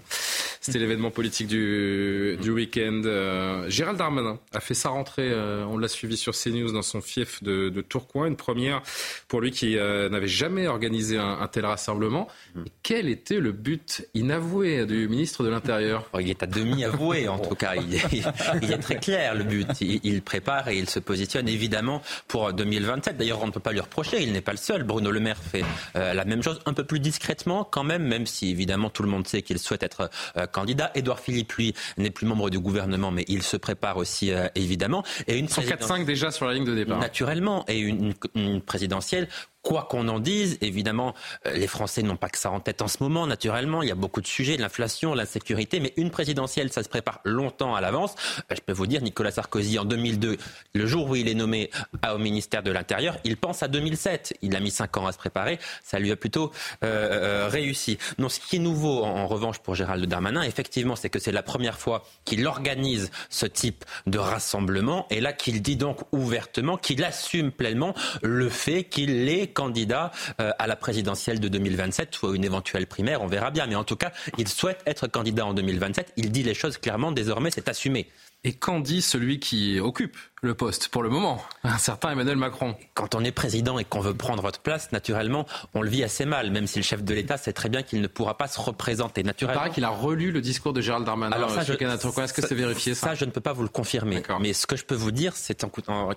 C'était l'événement politique du, du week-end. Euh, Gérald Darmanin a fait sa rentrée, euh, on l'a suivi sur CNews dans son fief de, de Tourcoing, une première pour lui qui euh, n'avait jamais organisé un, tel rassemblement. Mmh. quel était le but inavoué du ministre de l'Intérieur? Il est à demi avoué en tout cas, il est, il est très clair le but. Il, il, prépare et il se positionne évidemment pour 2027. D'ailleurs, on ne peut pas lui reprocher, il n'est pas le seul. Bruno Le Maire fait la même chose, un peu plus discrètement quand même, même si évidemment tout le monde sait qu'il souhaite être candidat. Édouard Philippe, lui, n'est plus membre du gouvernement, mais il se prépare aussi euh, évidemment. Et une 4-5 déjà sur la ligne de départ. Naturellement, et une, une présidentielle Quoi qu'on en dise, évidemment, euh, les Français n'ont pas que ça en tête en ce moment, naturellement. Il y a beaucoup de sujets, l'inflation, l'insécurité, mais une présidentielle, ça se prépare longtemps à l'avance. Euh, je peux vous dire, Nicolas Sarkozy, en 2002, le jour où il est nommé au ministère de l'Intérieur, il pense à 2007. Il a mis cinq ans à se préparer. Ça lui a plutôt euh, réussi. Non, ce qui est nouveau, en, revanche, pour Gérald Darmanin, effectivement, c'est que c'est la première fois qu'il organise ce type de rassemblement et là qu'il dit donc ouvertement qu'il assume pleinement le fait qu'il est candidat euh, à la présidentielle de 2027 ou à une éventuelle primaire. On verra bien. Mais en tout cas, il souhaite être candidat en 2027. Il dit les choses clairement. Désormais, c'est assumé. Et qu'en dit celui qui occupe le poste pour le moment, un certain Emmanuel Macron? Quand on est président et qu'on veut prendre votre place, naturellement, on le vit assez mal, même si le chef de l'État sait très bien qu'il ne pourra pas se représenter. Naturellement. Il paraît qu'il a relu le discours de Gérald Darmanin. Alors ça, je, est-ce que c'est vérifié ça, ça, je ne peux pas vous le confirmer. Mais ce que je peux vous dire, c'est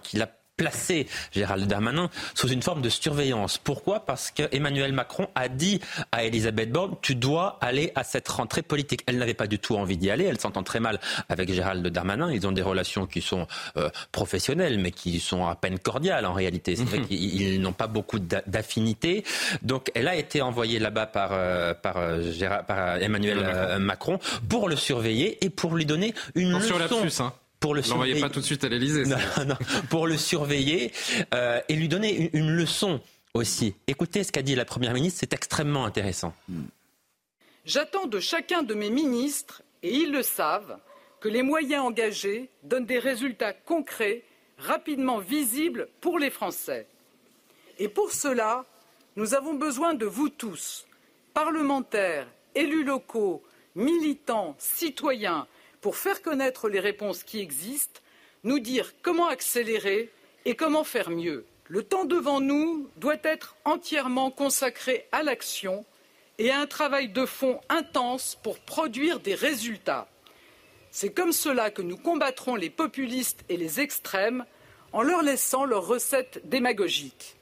qu'il a placer Gérald Darmanin sous une forme de surveillance. Pourquoi? Parce que Emmanuel Macron a dit à Elisabeth Borne tu dois aller à cette rentrée politique. Elle n'avait pas du tout envie d'y aller. Elle s'entend très mal avec Gérald Darmanin. Ils ont des relations qui sont euh, professionnelles, mais qui sont à peine cordiales en réalité. C'est vrai mhm. qu'ils n'ont pas beaucoup d'affinité. Donc, elle a été envoyée là-bas par, euh, par, euh, Gérard, par Emmanuel Macron pour le surveiller et pour lui donner une leçon. Hein pour le surveiller. pas tout de suite à l'Elysée. pour le surveiller euh, et lui donner une, leçon aussi. Écoutez ce qu'a dit la Première ministre, c'est extrêmement intéressant. J'attends de chacun de mes ministres, et ils le savent, que les moyens engagés donnent des résultats concrets, rapidement visibles pour les Français. Et pour cela, nous avons besoin de vous tous, parlementaires, élus locaux, militants, citoyens, pour faire connaître les réponses qui existent, nous dire comment accélérer et comment faire mieux. Le temps devant nous doit être entièrement consacré à l'action et à un travail de fond intense pour produire des résultats. C'est comme cela que nous combattrons les populistes et les extrêmes en leur laissant leurs recettes démagogiques.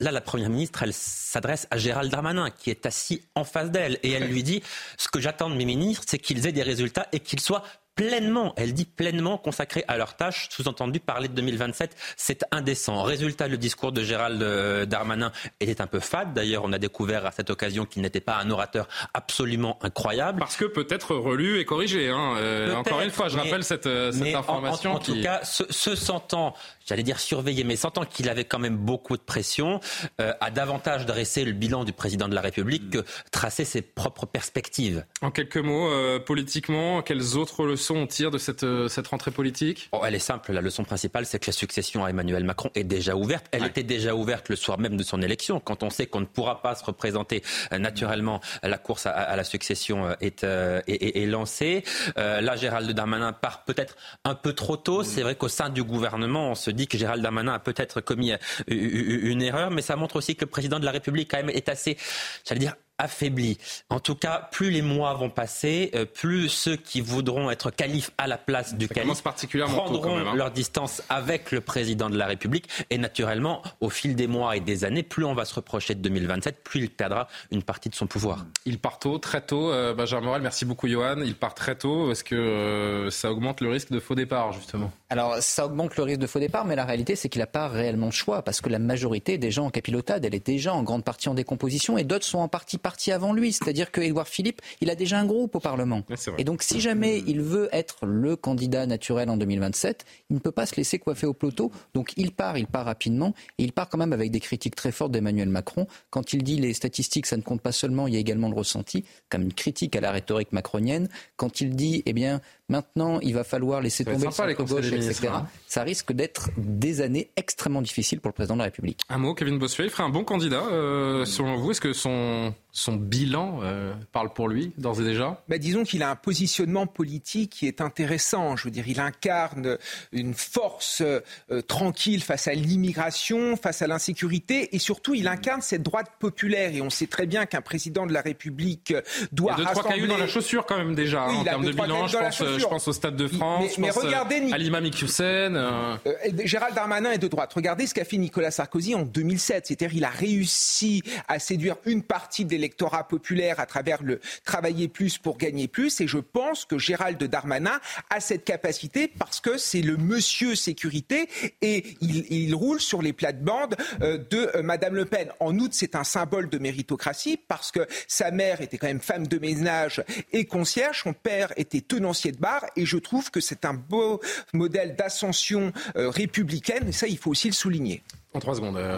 Là, la Première ministre, elle s'adresse à Gérald Darmanin, qui est assis en face d'elle, et elle lui dit, ce que j'attends de mes ministres, c'est qu'ils aient des résultats et qu'ils soient pleinement, elle dit pleinement consacrés à leur tâche, sous-entendu parler de 2027, c'est indécent. Résultat, le discours de Gérald euh, Darmanin était un peu fade. D'ailleurs, on a découvert à cette occasion qu'il n'était pas un orateur absolument incroyable. Parce que peut-être relu et corrigé. Hein. Euh, encore une fois, je rappelle cette, euh, information. En, tout cas, se, sentant, j'allais dire surveillé, mais sentant qu'il avait quand même beaucoup de pression, a davantage dressé le bilan du président de la République que tracer ses propres perspectives. En quelques mots, politiquement, quelles autres leçons on tire de cette, euh, cette rentrée politique? Oh, Elle est simple. La leçon principale, c'est que la succession à Emmanuel Macron est déjà ouverte. Elle était déjà ouverte le soir même de son élection. Quand on sait qu'on ne pourra pas se représenter euh, naturellement, la course à, la succession euh, est, est, lancée. là, Gérald Darmanin part peut-être un peu trop tôt. C'est vrai qu'au sein du gouvernement, on se dit que Gérald Darmanin a peut-être commis une erreur, mais ça montre aussi que le président de la République quand même est assez, j'allais dire, affaibli. En tout cas, plus les mois vont passer, euh, plus ceux qui voudront être calife à la place du calife prendront hein. leur distance avec le président de la République. Et naturellement, au fil des mois et des années, plus on va se reprocher de 2027, plus il perdra une partie de son pouvoir. Il part tôt, très tôt. Euh, Benjamin Morel, merci beaucoup Johan. Il part très tôt. Est-ce que euh, ça augmente le risque de faux départ, justement Alors, ça augmente le risque de faux départ, mais la réalité, c'est qu'il n'a pas réellement de choix, parce que la majorité des gens en capilotade, elle est déjà en grande partie en décomposition, et d'autres sont en partie parti avant lui. C'est-à-dire que Édouard Philippe, il a déjà un groupe au Parlement. Et donc, si jamais il veut être le candidat naturel en 2027, il ne peut pas se laisser coiffer au plateau. Donc, il part, il part rapidement. Et il part quand même avec des critiques très fortes d'Emmanuel Macron. Quand il dit les statistiques, ça ne compte pas seulement, il y a également le ressenti, comme une critique à la rhétorique macronienne. Quand il dit, eh bien, Maintenant, il va falloir laisser tomber le gauche, etc. Hein. Ça risque d'être des années extrêmement difficiles pour le président de la République. Un mot, Kevin Bossuet, il ferait un bon candidat, euh, selon vous? Est-ce que son, son bilan euh, parle pour lui, d'ores et déjà? Bah, Disons qu'il a un positionnement politique qui est intéressant. Je veux dire, il incarne une force euh, tranquille face à l'immigration, face à l'insécurité, et surtout, il incarne cette droite populaire. Et on sait très bien qu'un président de la République doit il y a deux, trois cailloux dans la chaussure quand même déjà, hein, en termes de bilan, je pense je pense au Stade de France, mais, je pense euh, regardez, à l'imam euh. Euh, Gérald Darmanin est de droite. Regardez ce qu'a fait Nicolas Sarkozy en 2007. C'est-à-dire il a réussi à séduire une partie de l'électorat populaire à travers le travailler plus pour gagner plus. Et je pense que Gérald Darmanin a cette capacité parce que c'est le monsieur sécurité et il, roule sur les plates-bandes de Madame Le Pen. En outre, c'est un symbole de méritocratie parce que sa mère était quand même femme de ménage et concierge. Son père était tenancier de et je trouve que c'est un beau modèle d'ascension euh, républicaine. Et ça il faut aussi le souligner. En trois secondes, euh,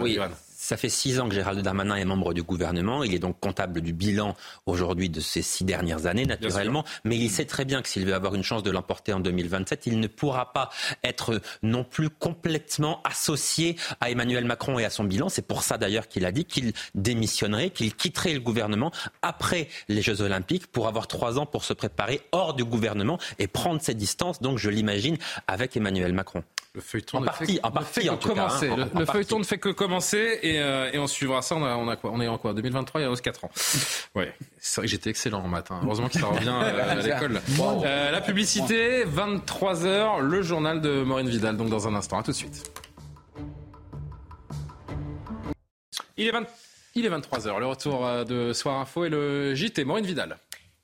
Ça fait six ans que Gérald Darmanin est membre du gouvernement. Il est donc comptable du bilan aujourd'hui de ces six dernières années, naturellement. Mais il sait très bien que s'il veut avoir une chance de l'emporter en 2027, il ne pourra pas être non plus complètement associé à Emmanuel Macron et à son bilan. C'est pour ça d'ailleurs qu'il a dit qu'il démissionnerait, qu'il quitterait le gouvernement après les Jeux Olympiques pour avoir trois ans pour se préparer hors du gouvernement et prendre ses distances, donc je l'imagine, avec Emmanuel Macron. Le feuilleton en ne partie, fait, en partie, ne en fait tout que cas, commencer. en- le en le partie. feuilleton ne fait que commencer et, euh, et on suivra ça. On, a, on, a quoi on est en quoi 2023, il y a 4 ans. Ouais, c'est vrai que j'étais excellent en maths. hein. Heureusement que ça revient euh, à l'école. Wow. Euh, la publicité, 23h, le journal de Maureen Vidal. Donc dans un instant, à tout de suite. Il est, 20 il est 23h, le retour euh, de Soir Info et le JT. Maureen Vidal.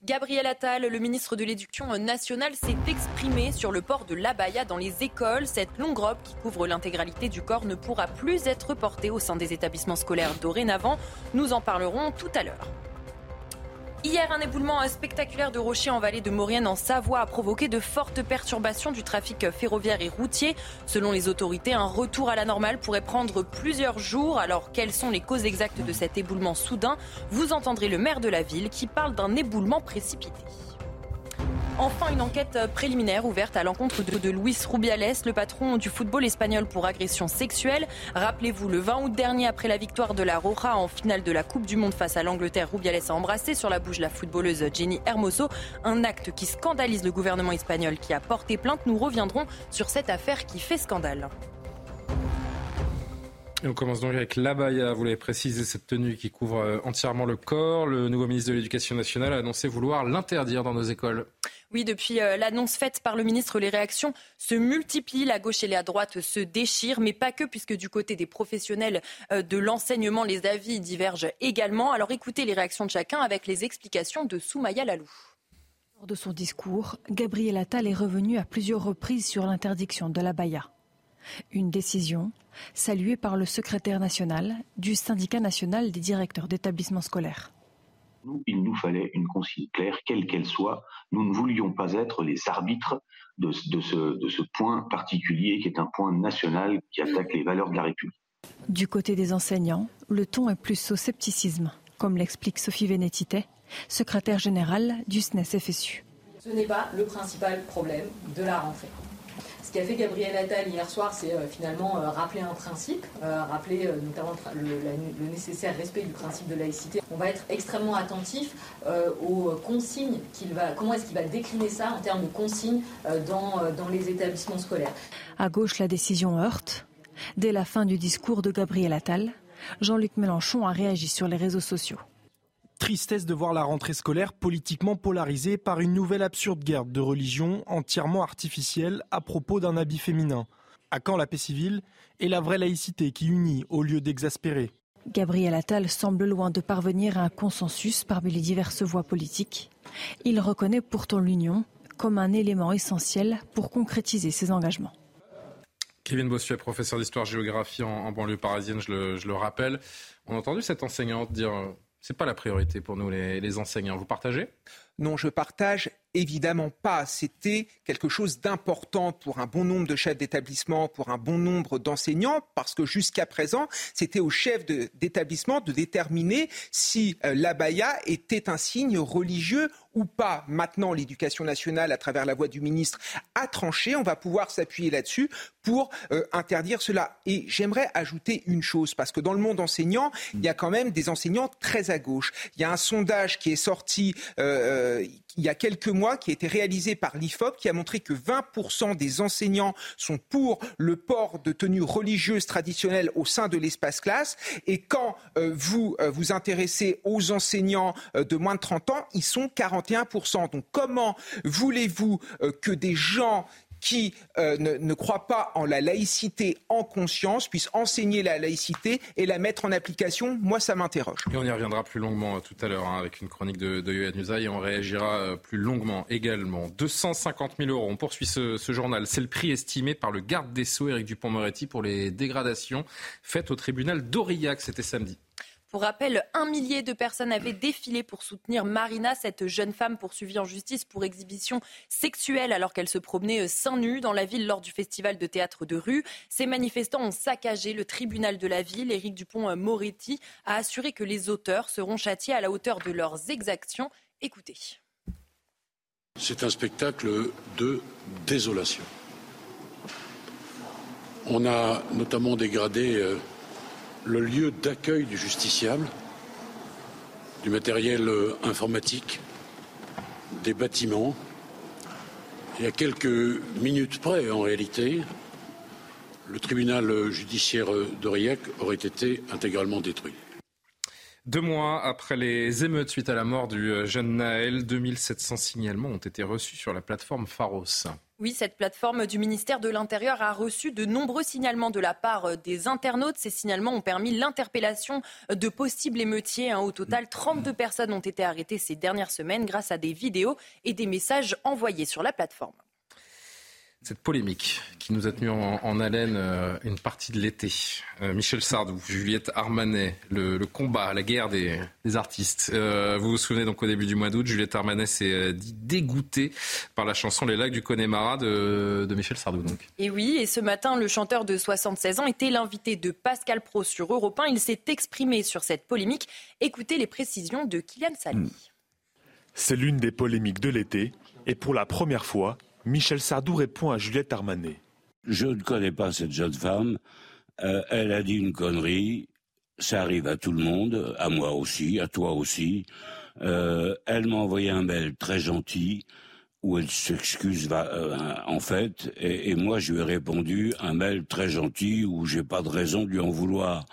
Gabriel Attal, le ministre de l'Éducation nationale, s'est exprimé sur le port de l'abaya dans les écoles. Cette longue robe qui couvre l'intégralité du corps ne pourra plus être portée au sein des établissements scolaires dorénavant. Nous en parlerons tout à l'heure. Hier, un éboulement spectaculaire de rochers en vallée de Maurienne en Savoie a provoqué de fortes perturbations du trafic ferroviaire et routier. Selon les autorités, un retour à la normale pourrait prendre plusieurs jours. Alors, quelles sont les causes exactes de cet éboulement soudain? Vous entendrez le maire de la ville qui parle d'un éboulement précipité. Enfin, une enquête préliminaire ouverte à l'encontre de, Luis Rubiales, le patron du football espagnol pour agression sexuelle. Rappelez-vous, le 20 août dernier, après la victoire de la Roja en finale de la Coupe du Monde face à l'Angleterre, Rubiales a embrassé sur la bouche la footballeuse Jenny Hermoso. Un acte qui scandalise le gouvernement espagnol qui a porté plainte. Nous reviendrons sur cette affaire qui fait scandale. Et on commence donc avec l'abaya. Vous l'avez précisé, cette tenue qui couvre euh, entièrement le corps. Le nouveau ministre de l'Éducation nationale a annoncé vouloir l'interdire dans nos écoles. Oui, depuis euh, l'annonce faite par le ministre, les réactions se multiplient. La gauche et la droite se déchirent, mais pas que, puisque du côté des professionnels euh, de l'enseignement, les avis divergent également. Alors écoutez les réactions de chacun avec les explications de Soumaya Lalou. Lors de son discours, Gabriel Attal est revenu à plusieurs reprises sur l'interdiction de la baya. Une décision saluée par le secrétaire national du syndicat national des directeurs d'établissements scolaires. Nous, il nous fallait une consigne claire, quelle qu'elle soit. Nous ne voulions pas être les arbitres de, de ce, de ce point particulier qui est un point national qui attaque les valeurs de la République. Du côté des enseignants, le ton est plus au scepticisme, comme l'explique Sophie Vénétité, secrétaire générale du SNES FSU. Ce n'est pas le principal problème de la rentrée. Ce qu'a fait Gabriel Attal hier soir, c'est euh, finalement euh, rappeler un principe, euh, rappeler notamment le, nécessaire respect du principe de laïcité. On va être extrêmement attentif aux consignes qu'il va, comment est-ce qu'il va décliner ça en termes de consignes dans, dans les établissements scolaires. À gauche, la décision heurte. Dès la fin du discours de Gabriel Attal, Jean-Luc Mélenchon a réagi sur les réseaux sociaux. Tristesse de voir la rentrée scolaire politiquement polarisée par une nouvelle absurde guerre de religion entièrement artificielle à propos d'un habit féminin. À quand la paix civile et la vraie laïcité qui unit au lieu d'exaspérer Gabriel Attal semble loin de parvenir à un consensus parmi les diverses voix politiques. Il reconnaît pourtant l'union comme un élément essentiel pour concrétiser ses engagements. Kevin Bossuet, professeur d'histoire-géographie en, en banlieue parisienne, je le, je le rappelle. On a entendu cette enseignante dire euh, c'est pas la priorité pour nous, les, les enseignants. Vous partagez? Non, je partage évidemment pas. C'était quelque chose d'important pour un bon nombre de chefs d'établissement, pour un bon nombre d'enseignants, parce que jusqu'à présent, c'était aux chefs d'établissement de, déterminer si euh, l'abaya était un signe religieux ou pas. Maintenant, l'éducation nationale, à travers la voix du ministre, a tranché. On va pouvoir s'appuyer là-dessus pour euh, interdire cela. Et j'aimerais ajouter une chose, parce que dans le monde enseignant, il y a quand même des enseignants très à gauche. Il y a un sondage qui est sorti euh, euh, il y a quelques mois, qui a été réalisé par l'IFOP, qui a montré que 20% des enseignants sont pour le port de tenues religieuses traditionnelles au sein de l'espace classe. Et quand euh, vous euh, vous intéressez aux enseignants euh, de moins de 30 ans, ils sont 41%. Donc comment voulez-vous que des gens qui euh, ne, croient pas en la laïcité en conscience puissent enseigner la laïcité et la mettre en application Moi, ça m'interroge. Et on y reviendra plus longuement euh, tout à l'heure hein, avec une chronique de, de Usaï et on réagira euh, plus longuement également. 250 000 euros, on poursuit ce, ce journal. C'est le prix estimé par le garde des Sceaux, Éric Dupont-Moretti, pour les dégradations faites au tribunal d'Aurillac. C'était samedi. Pour rappel, un millier de personnes avaient défilé pour soutenir Marina, cette jeune femme poursuivie en justice pour exhibition sexuelle alors qu'elle se promenait seins nus dans la ville lors du festival de théâtre de rue. Ces manifestants ont saccagé le tribunal de la ville. Éric Dupont-Moretti a assuré que les auteurs seront châtiés à la hauteur de leurs exactions. Écoutez. C'est un spectacle de désolation. On a notamment dégradé euh, le lieu d'accueil du justiciable, du matériel euh, informatique, des bâtiments. Et à quelques minutes près, en réalité, le tribunal judiciaire d'Aurillac aurait été intégralement détruit. Deux mois après les émeutes suite à la mort du euh, jeune Naël, 2700 signalements ont été reçus sur la plateforme Pharos. Oui, cette plateforme du ministère de l'Intérieur a reçu de nombreux signalements de la part euh, des internautes. Ces signalements ont permis l'interpellation de possibles émeutiers. Au total, 32 personnes ont été arrêtées ces dernières semaines grâce à des vidéos et des messages envoyés sur la plateforme cette polémique qui nous a tenu en, haleine euh, une partie de l'été. Euh, Michel Sardou, Juliette Armanet, le, combat, la guerre des, artistes. Euh, vous vous souvenez donc au début du mois d'août, Juliette Armanet s'est dit dégoûtée par la chanson Les lacs du Connemara de, de Michel Sardou. Donc. Et oui, et ce matin, le chanteur de 76 ans était l'invité de Pascal Pro sur Europe 1. Il s'est exprimé sur cette polémique. Écoutez les précisions de Kylian Sally. C'est l'une des polémiques de l'été. Et pour la première fois, Michel Sardou répond à Juliette Armanet. Je ne connais pas cette jeune femme. Euh, elle a dit une connerie. Ça arrive à tout le monde, à moi aussi, à toi aussi. Euh, elle m'a envoyé un mail très gentil où elle s'excuse euh, en fait, et, moi je lui ai répondu un mail très gentil où j'ai pas de raison de lui en vouloir.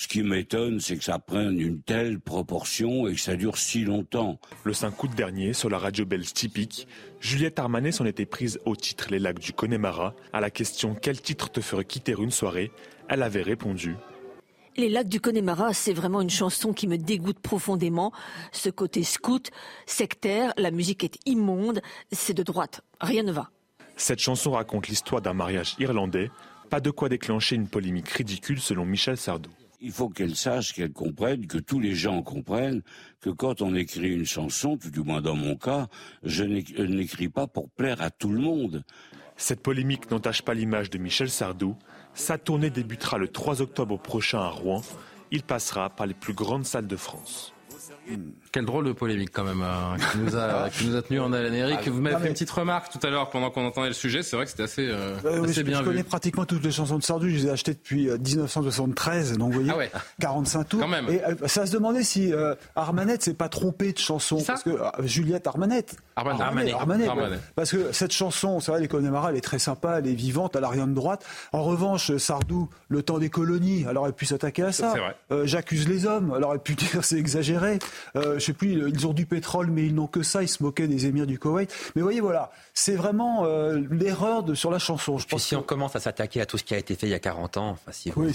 Ce qui m'étonne, c'est que ça prenne une telle proportion et que ça dure si longtemps. Le 5 août dernier, sur la radio belge typique, Juliette Armanet s'en était prise au titre Les lacs du Connemara. À la question Quel titre te ferait quitter une soirée? Elle avait répondu les lacs du Connemara, c'est vraiment une chanson qui me dégoûte profondément. Ce côté scout, sectaire, la musique est immonde, c'est de droite, rien ne va. Cette chanson raconte l'histoire d'un mariage irlandais, pas de quoi déclencher une polémique ridicule selon Michel Sardou il faut qu'elle sache, qu'elle comprenne, que tous les gens comprennent que quand on écrit une chanson, tout du moins dans mon cas, je n'écris pas pour plaire à tout le monde. Cette polémique n'entache pas l'image de Michel Sardou. Sa tournée débutera le 3 octobre prochain à Rouen. Il passera par les plus grandes salles de France. Quelle drôle de polémique quand même hein, qui, nous a, qui nous a tenu en haleine. Eric, vous m'avez fait une petite remarque tout à l'heure pendant qu'on entendait le sujet. C'est vrai que c'était assez, euh, assez bien je, vu. connais pratiquement toutes les chansons de Sardou. Je les ai achetées depuis 1973. Euh, donc vous voyez, 45 ah tours. Quand même. Et euh, ça se demandait si euh, Armanette s'est pas trompé de chanson. parce que Juliette Armanette. Armanet. Armanet. Parce que cette chanson, c'est vrai, les Connemara, elle est très sympa, elle est vivante, elle a rien de droite. En revanche, Sardou, le temps des colonies, elle aurait pu s'attaquer à ça. J'accuse les hommes, elle aurait pu dire c'est exagéré. Je sais plus ils ont du pétrole, mais ils n'ont que ça. Ils se moquaient des émirs du Koweït. Mais voyez, voilà, c'est vraiment euh, l'erreur sur la chanson. Je pense si on commence à s'attaquer à tout ce qui a été fait il y a 40 ans, enfin, si oui,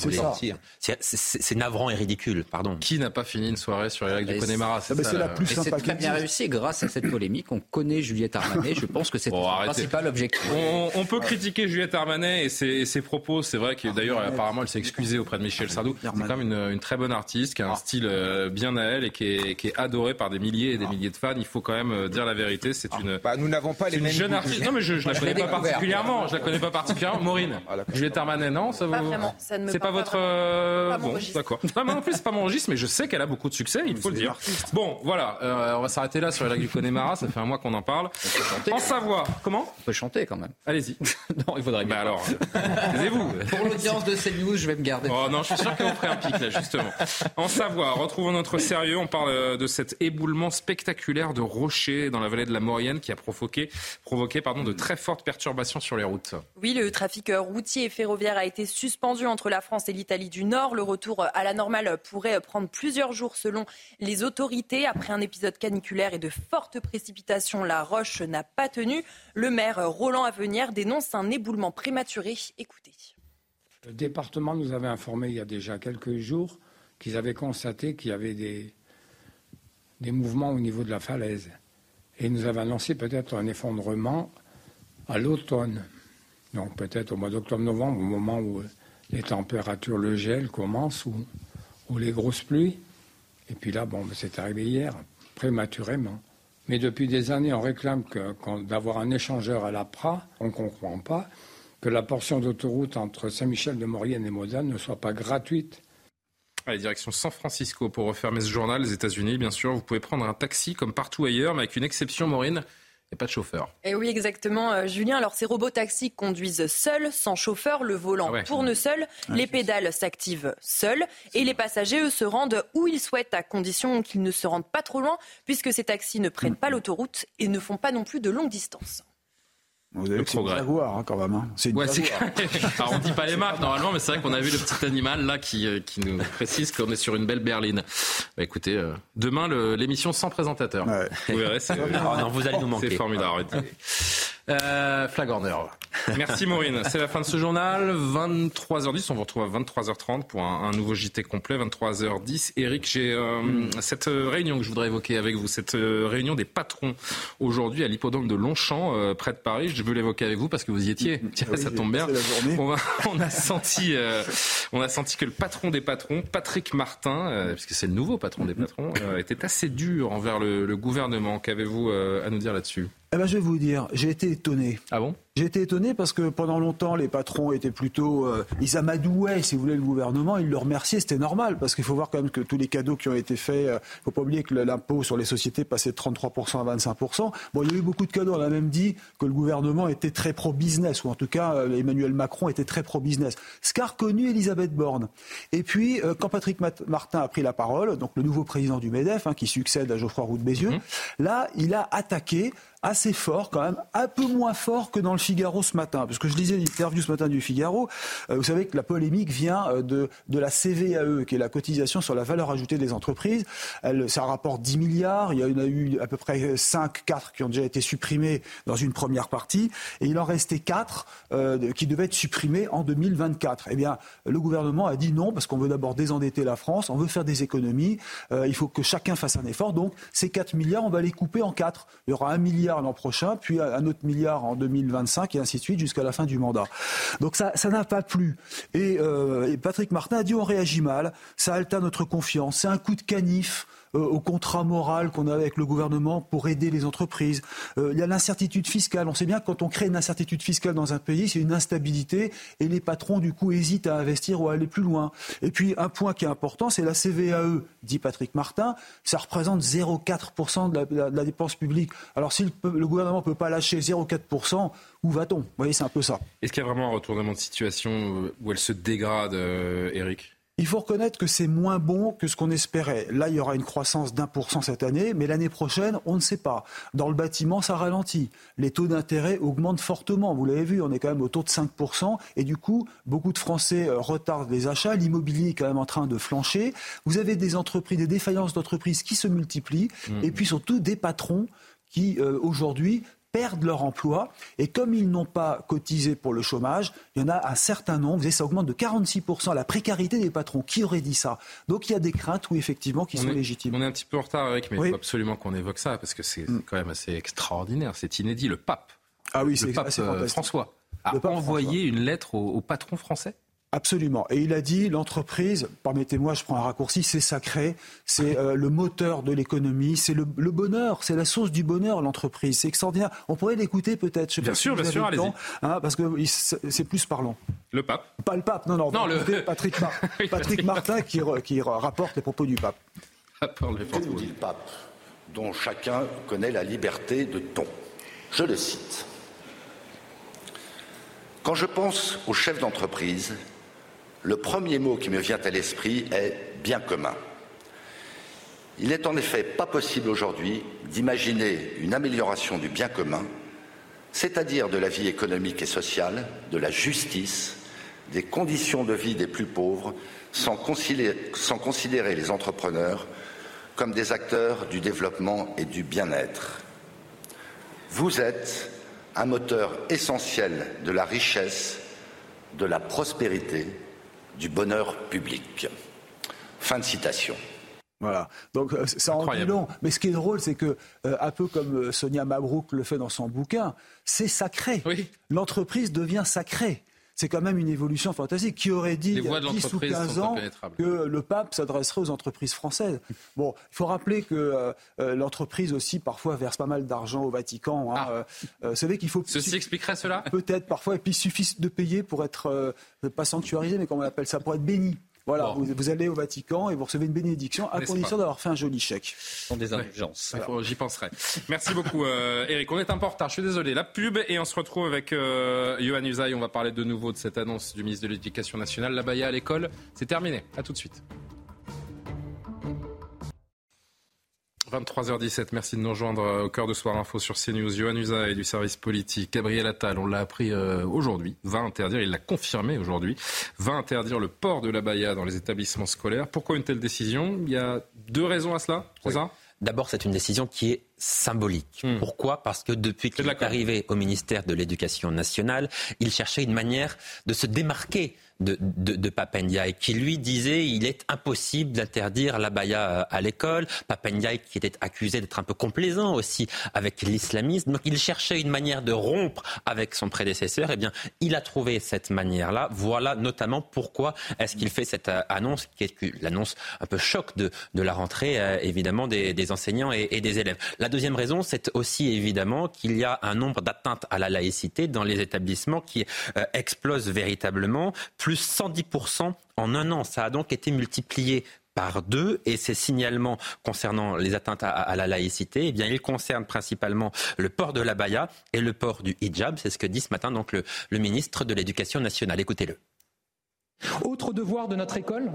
c'est c'est navrant et ridicule, pardon. Qui n'a pas fini une soirée sur les lacs du Connemara C'est la plus C'est très bien réussi. Grâce à cette polémique, on connaît Juliette Armanet. Je pense que c'est le principal objectif. On, peut critiquer Juliette Armanet et ses, propos. C'est vrai que d'ailleurs, apparemment, elle s'est excusée auprès de Michel Sardou. C'est quand même une, très bonne artiste qui a un style euh, bien à elle et qui est, qui est adorée par des milliers et des milliers de fans. Il faut quand même euh, dire la vérité. C'est une. Bah, nous n'avons pas les mêmes. jeune artiste. Non, mais je, je la connais pas particulièrement. Je la connais pas particulièrement. Maureen, Juliette Armanet, non, ça vous. Pas vraiment. Ça ne me C'est pas votre. Euh, bon, d'accord. Non, mais en plus, c'est pas mon registre, mais je sais qu'elle a beaucoup de succès. Il faut le dire. Bon, voilà. Euh, on va s'arrêter là sur les lacs du Connemara. Ça fait un mois qu'on en parle. En Savoie, comment On peut chanter quand même. Allez-y. non, il faudrait. Mais alors, taisez-vous. Pour l'audience de CNews, je vais me garder. Oh non, je suis sûr qu'on ferait un pic là, justement. En Savoie, retrouvons notre sérieux. On parle de cet éboulement spectaculaire de rochers dans la vallée de la Maurienne qui a provoqué, provoqué pardon, de très fortes perturbations sur les routes. Oui, le trafic routier et ferroviaire a été suspendu entre la France et l'Italie du Nord. Le retour à la normale pourrait prendre plusieurs jours selon les autorités. Après un épisode caniculaire et de fortes précipitations, la roche n'a pas tenu. Le maire Roland Avenir dénonce un éboulement prématuré. Écoutez. Le département nous avait informé il y a déjà quelques jours qu'ils avaient constaté qu'il y avait des, des mouvements au niveau de la falaise. Et nous avait annoncé peut-être un effondrement à l'automne. Donc peut-être au mois d'octobre-novembre, au moment où les températures, le gel commence, ou, les grosses pluies. Et puis là, bon, ben, c'est arrivé hier, prématurément. Mais depuis des années, on réclame d'avoir un échangeur à l'APRA. On ne comprend pas que la portion d'autoroute entre Saint-Michel-de-Maurienne et Modane ne soit pas gratuite. Allez, direction San Francisco pour refermer ce journal. Les États-Unis, bien sûr, vous pouvez prendre un taxi comme partout ailleurs, mais avec une exception, Maureen et pas de chauffeur. Et oui, exactement, euh, Julien. Alors, ces robots taxis conduisent seuls, sans chauffeur. Le volant ah tourne seul, les pédales s'activent seuls, et les passagers, eux, se rendent où ils souhaitent, à condition qu'ils ne se rendent pas trop loin, puisque ces taxis ne prennent pas l'autoroute et ne font pas non plus de longues distances. Vous avez le progrès. Jaguar, hein, quand même. Hein. C'est une ouais, Alors, on dit pas les marques normalement, mais c'est vrai qu'on a vu le petit animal là qui, euh, qui nous précise qu'on est sur une belle berline. Bah, écoutez, euh, demain l'émission sans présentateur. Ouais. Vous verrez, c'est ah, non, vous allez nous manquer. C'est formidable. Euh, Flag Merci Maureen. C'est la fin de ce journal. 23h10, on vous retrouve à 23h30 pour un, nouveau JT complet. 23h10. Eric, j'ai euh, cette euh, réunion que je voudrais évoquer avec vous, cette euh, réunion des patrons aujourd'hui à l'hippodrome de Longchamp, près de Paris. Je veux l'évoquer avec vous parce que vous y étiez. Tiens, ça tombe bien. On, on, a senti, on a senti que le patron des patrons, Patrick Martin, puisque c'est le nouveau patron des patrons, était assez dur envers le, le gouvernement. Qu'avez-vous à nous dire là-dessus? Eh ben, je vais vous dire, j'ai été étonné. Ah bon? J'ai été étonné parce que pendant longtemps, les patrons étaient plutôt. Euh, ils amadouaient, si vous voulez, le gouvernement. Ils le remerciaient, c'était normal. Parce qu'il faut voir quand même que tous les cadeaux qui ont été faits, il euh, ne faut pas oublier que l'impôt sur les sociétés passait de 33% à 25%. Bon, il y a eu beaucoup de cadeaux. On a même dit que le gouvernement était très pro-business, ou en tout cas, euh, Emmanuel Macron était très pro-business. Ce qu'a reconnu Elisabeth Borne. Et puis, quand Patrick Martin a pris la parole, donc le nouveau président du MEDEF, hein, qui succède à Geoffroy Roux de Bézieux, mhm. là, il a attaqué assez fort quand même, un peu moins fort que dans le Figaro ce matin. Parce que je lisais l'interview ce matin du Figaro. Euh, vous savez que la polémique vient euh, de, de la CVAE, qui est la cotisation sur la valeur ajoutée des entreprises. Elle, ça rapporte 10 milliards. Il y en a eu à peu près 5, 4 qui ont déjà été supprimés dans une première partie. Et il en restait 4 euh, qui devaient être supprimés en 2024. Eh bien, le gouvernement a dit non, parce qu'on veut d'abord désendetter la France, on veut faire des économies. il faut que chacun fasse un effort. Donc, ces 4 milliards, on va les couper en 4. Il y aura un milliard l'an prochain, puis un autre milliard en 2025 et ainsi de suite jusqu'à la fin du mandat. Donc ça, n'a pas plu. Euh, et, Patrick Martin a dit on réagit mal, ça altère notre confiance, c'est un coup de canif au contrat moral qu'on a avec le gouvernement pour aider les entreprises. Euh, il y a l'incertitude fiscale. On sait bien que quand on crée une incertitude fiscale dans un pays, c'est une instabilité et les patrons, du coup, hésitent à investir ou à aller plus loin. Et puis, un point qui est important, c'est la CVAE, dit Patrick Martin. Ça représente 0,4% de, la, dépense publique. Alors, si le, gouvernement ne peut pas lâcher 0,4%, où va-t-on? Vous voyez, c'est un peu ça. Est-ce qu'il y a vraiment un retournement de situation euh, où elle se dégrade, Eric il faut reconnaître que c'est moins bon que ce qu'on espérait. Là, il y aura une croissance d'un pour cent cette année, mais l'année prochaine, on ne sait pas. Dans le bâtiment, ça ralentit. Les taux d'intérêt augmentent fortement. Vous l'avez vu, on est quand même au taux de 5%. Et du coup, beaucoup de Français euh, retardent les achats. L'immobilier est quand même en train de flancher. Vous avez des entreprises, des défaillances d'entreprises qui se multiplient. Mmh. Et puis surtout des patrons qui, euh, aujourd'hui, perdent leur emploi. Et comme ils n'ont pas cotisé pour le chômage, il y en a un certain nombre, et ça augmente de 46% la précarité des patrons. Qui aurait dit ça? Donc il y a des craintes, oui, effectivement, qui sont légitimes. On est un petit peu en retard, avec, mais il faut absolument qu'on évoque ça, parce que c'est mm. quand même assez extraordinaire, c'est inédit. Le pape, ah oui, le pape euh, François, a envoyé une lettre au patron français Absolument. Et il a dit, l'entreprise, permettez-moi, je prends un raccourci, c'est sacré, c'est euh, le moteur de l'économie, c'est le, bonheur, c'est la source du bonheur, l'entreprise. C'est extraordinaire. On pourrait l'écouter peut-être. Bien sûr, bien sûr, allez-y. Hein, parce que c'est plus parlant. Le pape Pas le pape, non, non. non le... Patrick, Patrick Martin qui, qui, rapporte les propos du pape. Que nous dit le pape, dont chacun connaît la liberté de ton? Je le cite. Quand je pense aux chefs d'entreprise, le premier mot qui me vient à l'esprit est bien commun. Il n'est en effet pas possible aujourd'hui d'imaginer une amélioration du bien commun, c'est-à-dire de la vie économique et sociale, de la justice, des conditions de vie des plus pauvres, sans considérer, les entrepreneurs comme des acteurs du développement et du bien-être. Vous êtes un moteur essentiel de la richesse, de la prospérité du bonheur public. Fin de citation. Voilà. Donc euh, ça en dit long. Mais ce qui est drôle, c'est que, euh, un peu comme euh, Sonia Mabrouk le fait dans son bouquin, c'est sacré. L'entreprise devient sacrée. C'est quand même une évolution fantastique. Qui aurait dit il y a 10 ou 15 ans que le pape s'adresserait aux entreprises françaises Bon, il faut rappeler que euh, euh, l'entreprise aussi parfois verse pas mal d'argent au Vatican. Hein, ah. euh, vous savez qu'il faut... Ceci expliquerait cela? Peut-être parfois, et puis il suffit de payer pour être, pas sanctuarisé, mais comment on appelle ça, pour être béni. Voilà, vous, allez au Vatican et vous recevez une bénédiction à condition d'avoir fait un joli chèque. Ce sont des indulgences. J'y penserai. Merci beaucoup, euh, Eric. On est un peu en retard, je suis désolé. La pub et on se retrouve avec euh, Johan Usaï. On va parler de nouveau de cette annonce du ministre de l'Éducation nationale. La Baïa à l'école, c'est terminé. À tout de suite. 23h17, merci de nous rejoindre euh, au cœur de Soir Info sur CNews. Johan Usa et du service politique. Gabriel Attal, on l'a appris euh, aujourd'hui, va interdire, il l'a confirmé aujourd'hui, va interdire le port de la baya dans les établissements scolaires. Pourquoi une telle décision? Il y a deux raisons à cela, c'est ça? D'abord, c'est une décision qui est symbolique. Hmm. Pourquoi? Parce que depuis qu'il est arrivé au ministère de l'Éducation nationale, il cherchait une manière de se démarquer de, de, de Papendiaï, qui lui disait il est impossible d'interdire la baya à l'école. Papendiaï qui était accusé d'être un peu complaisant aussi avec l'islamisme. Donc il cherchait une manière de rompre avec son prédécesseur. Eh bien, il a trouvé cette manière-là. Voilà notamment pourquoi est-ce qu'il fait cette euh, annonce, qui est l'annonce un peu choc de, de la rentrée, euh, évidemment, des, des enseignants et, et, des élèves. La deuxième raison, c'est aussi évidemment qu'il y a un nombre d'atteintes à la laïcité dans les établissements qui euh, explose véritablement plus 110% en un an. Ça a donc été multiplié par deux et ces signalements concernant les atteintes à, la laïcité, eh bien, ils concernent principalement le port de la baya et le port du hijab. C'est ce que dit ce matin donc le, le ministre de l'Éducation nationale. Écoutez-le. Autre devoir de notre école,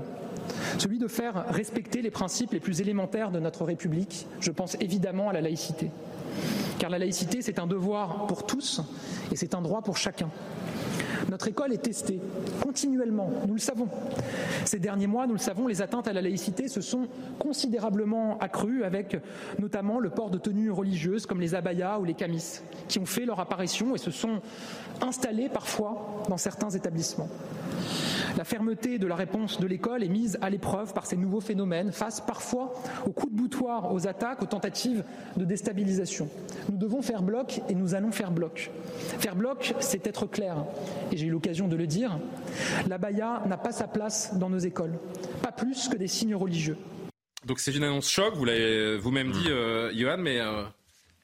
celui de faire respecter les principes les plus élémentaires de notre République. Je pense évidemment à la laïcité. Car la laïcité, c'est un devoir pour tous et c'est un droit pour chacun. Notre école est testée continuellement, nous le savons. Ces derniers mois, nous le savons, les atteintes à la laïcité se sont considérablement accrues avec notamment le port de tenues religieuses comme les abayas ou les camis qui ont fait leur apparition et se sont installés parfois dans certains établissements. La fermeté de la réponse de l'école est mise à l'épreuve par ces nouveaux phénomènes face parfois aux coups de boutoir, aux attaques, aux tentatives de déstabilisation. Nous devons faire bloc et nous allons faire bloc. Faire bloc, c'est être clair et j'ai eu l'occasion de le dire, la baya n'a pas sa place dans nos écoles, pas plus que des signes religieux. Donc c'est une annonce choc, vous l'avez vous-même dit, euh, Johan, mais euh,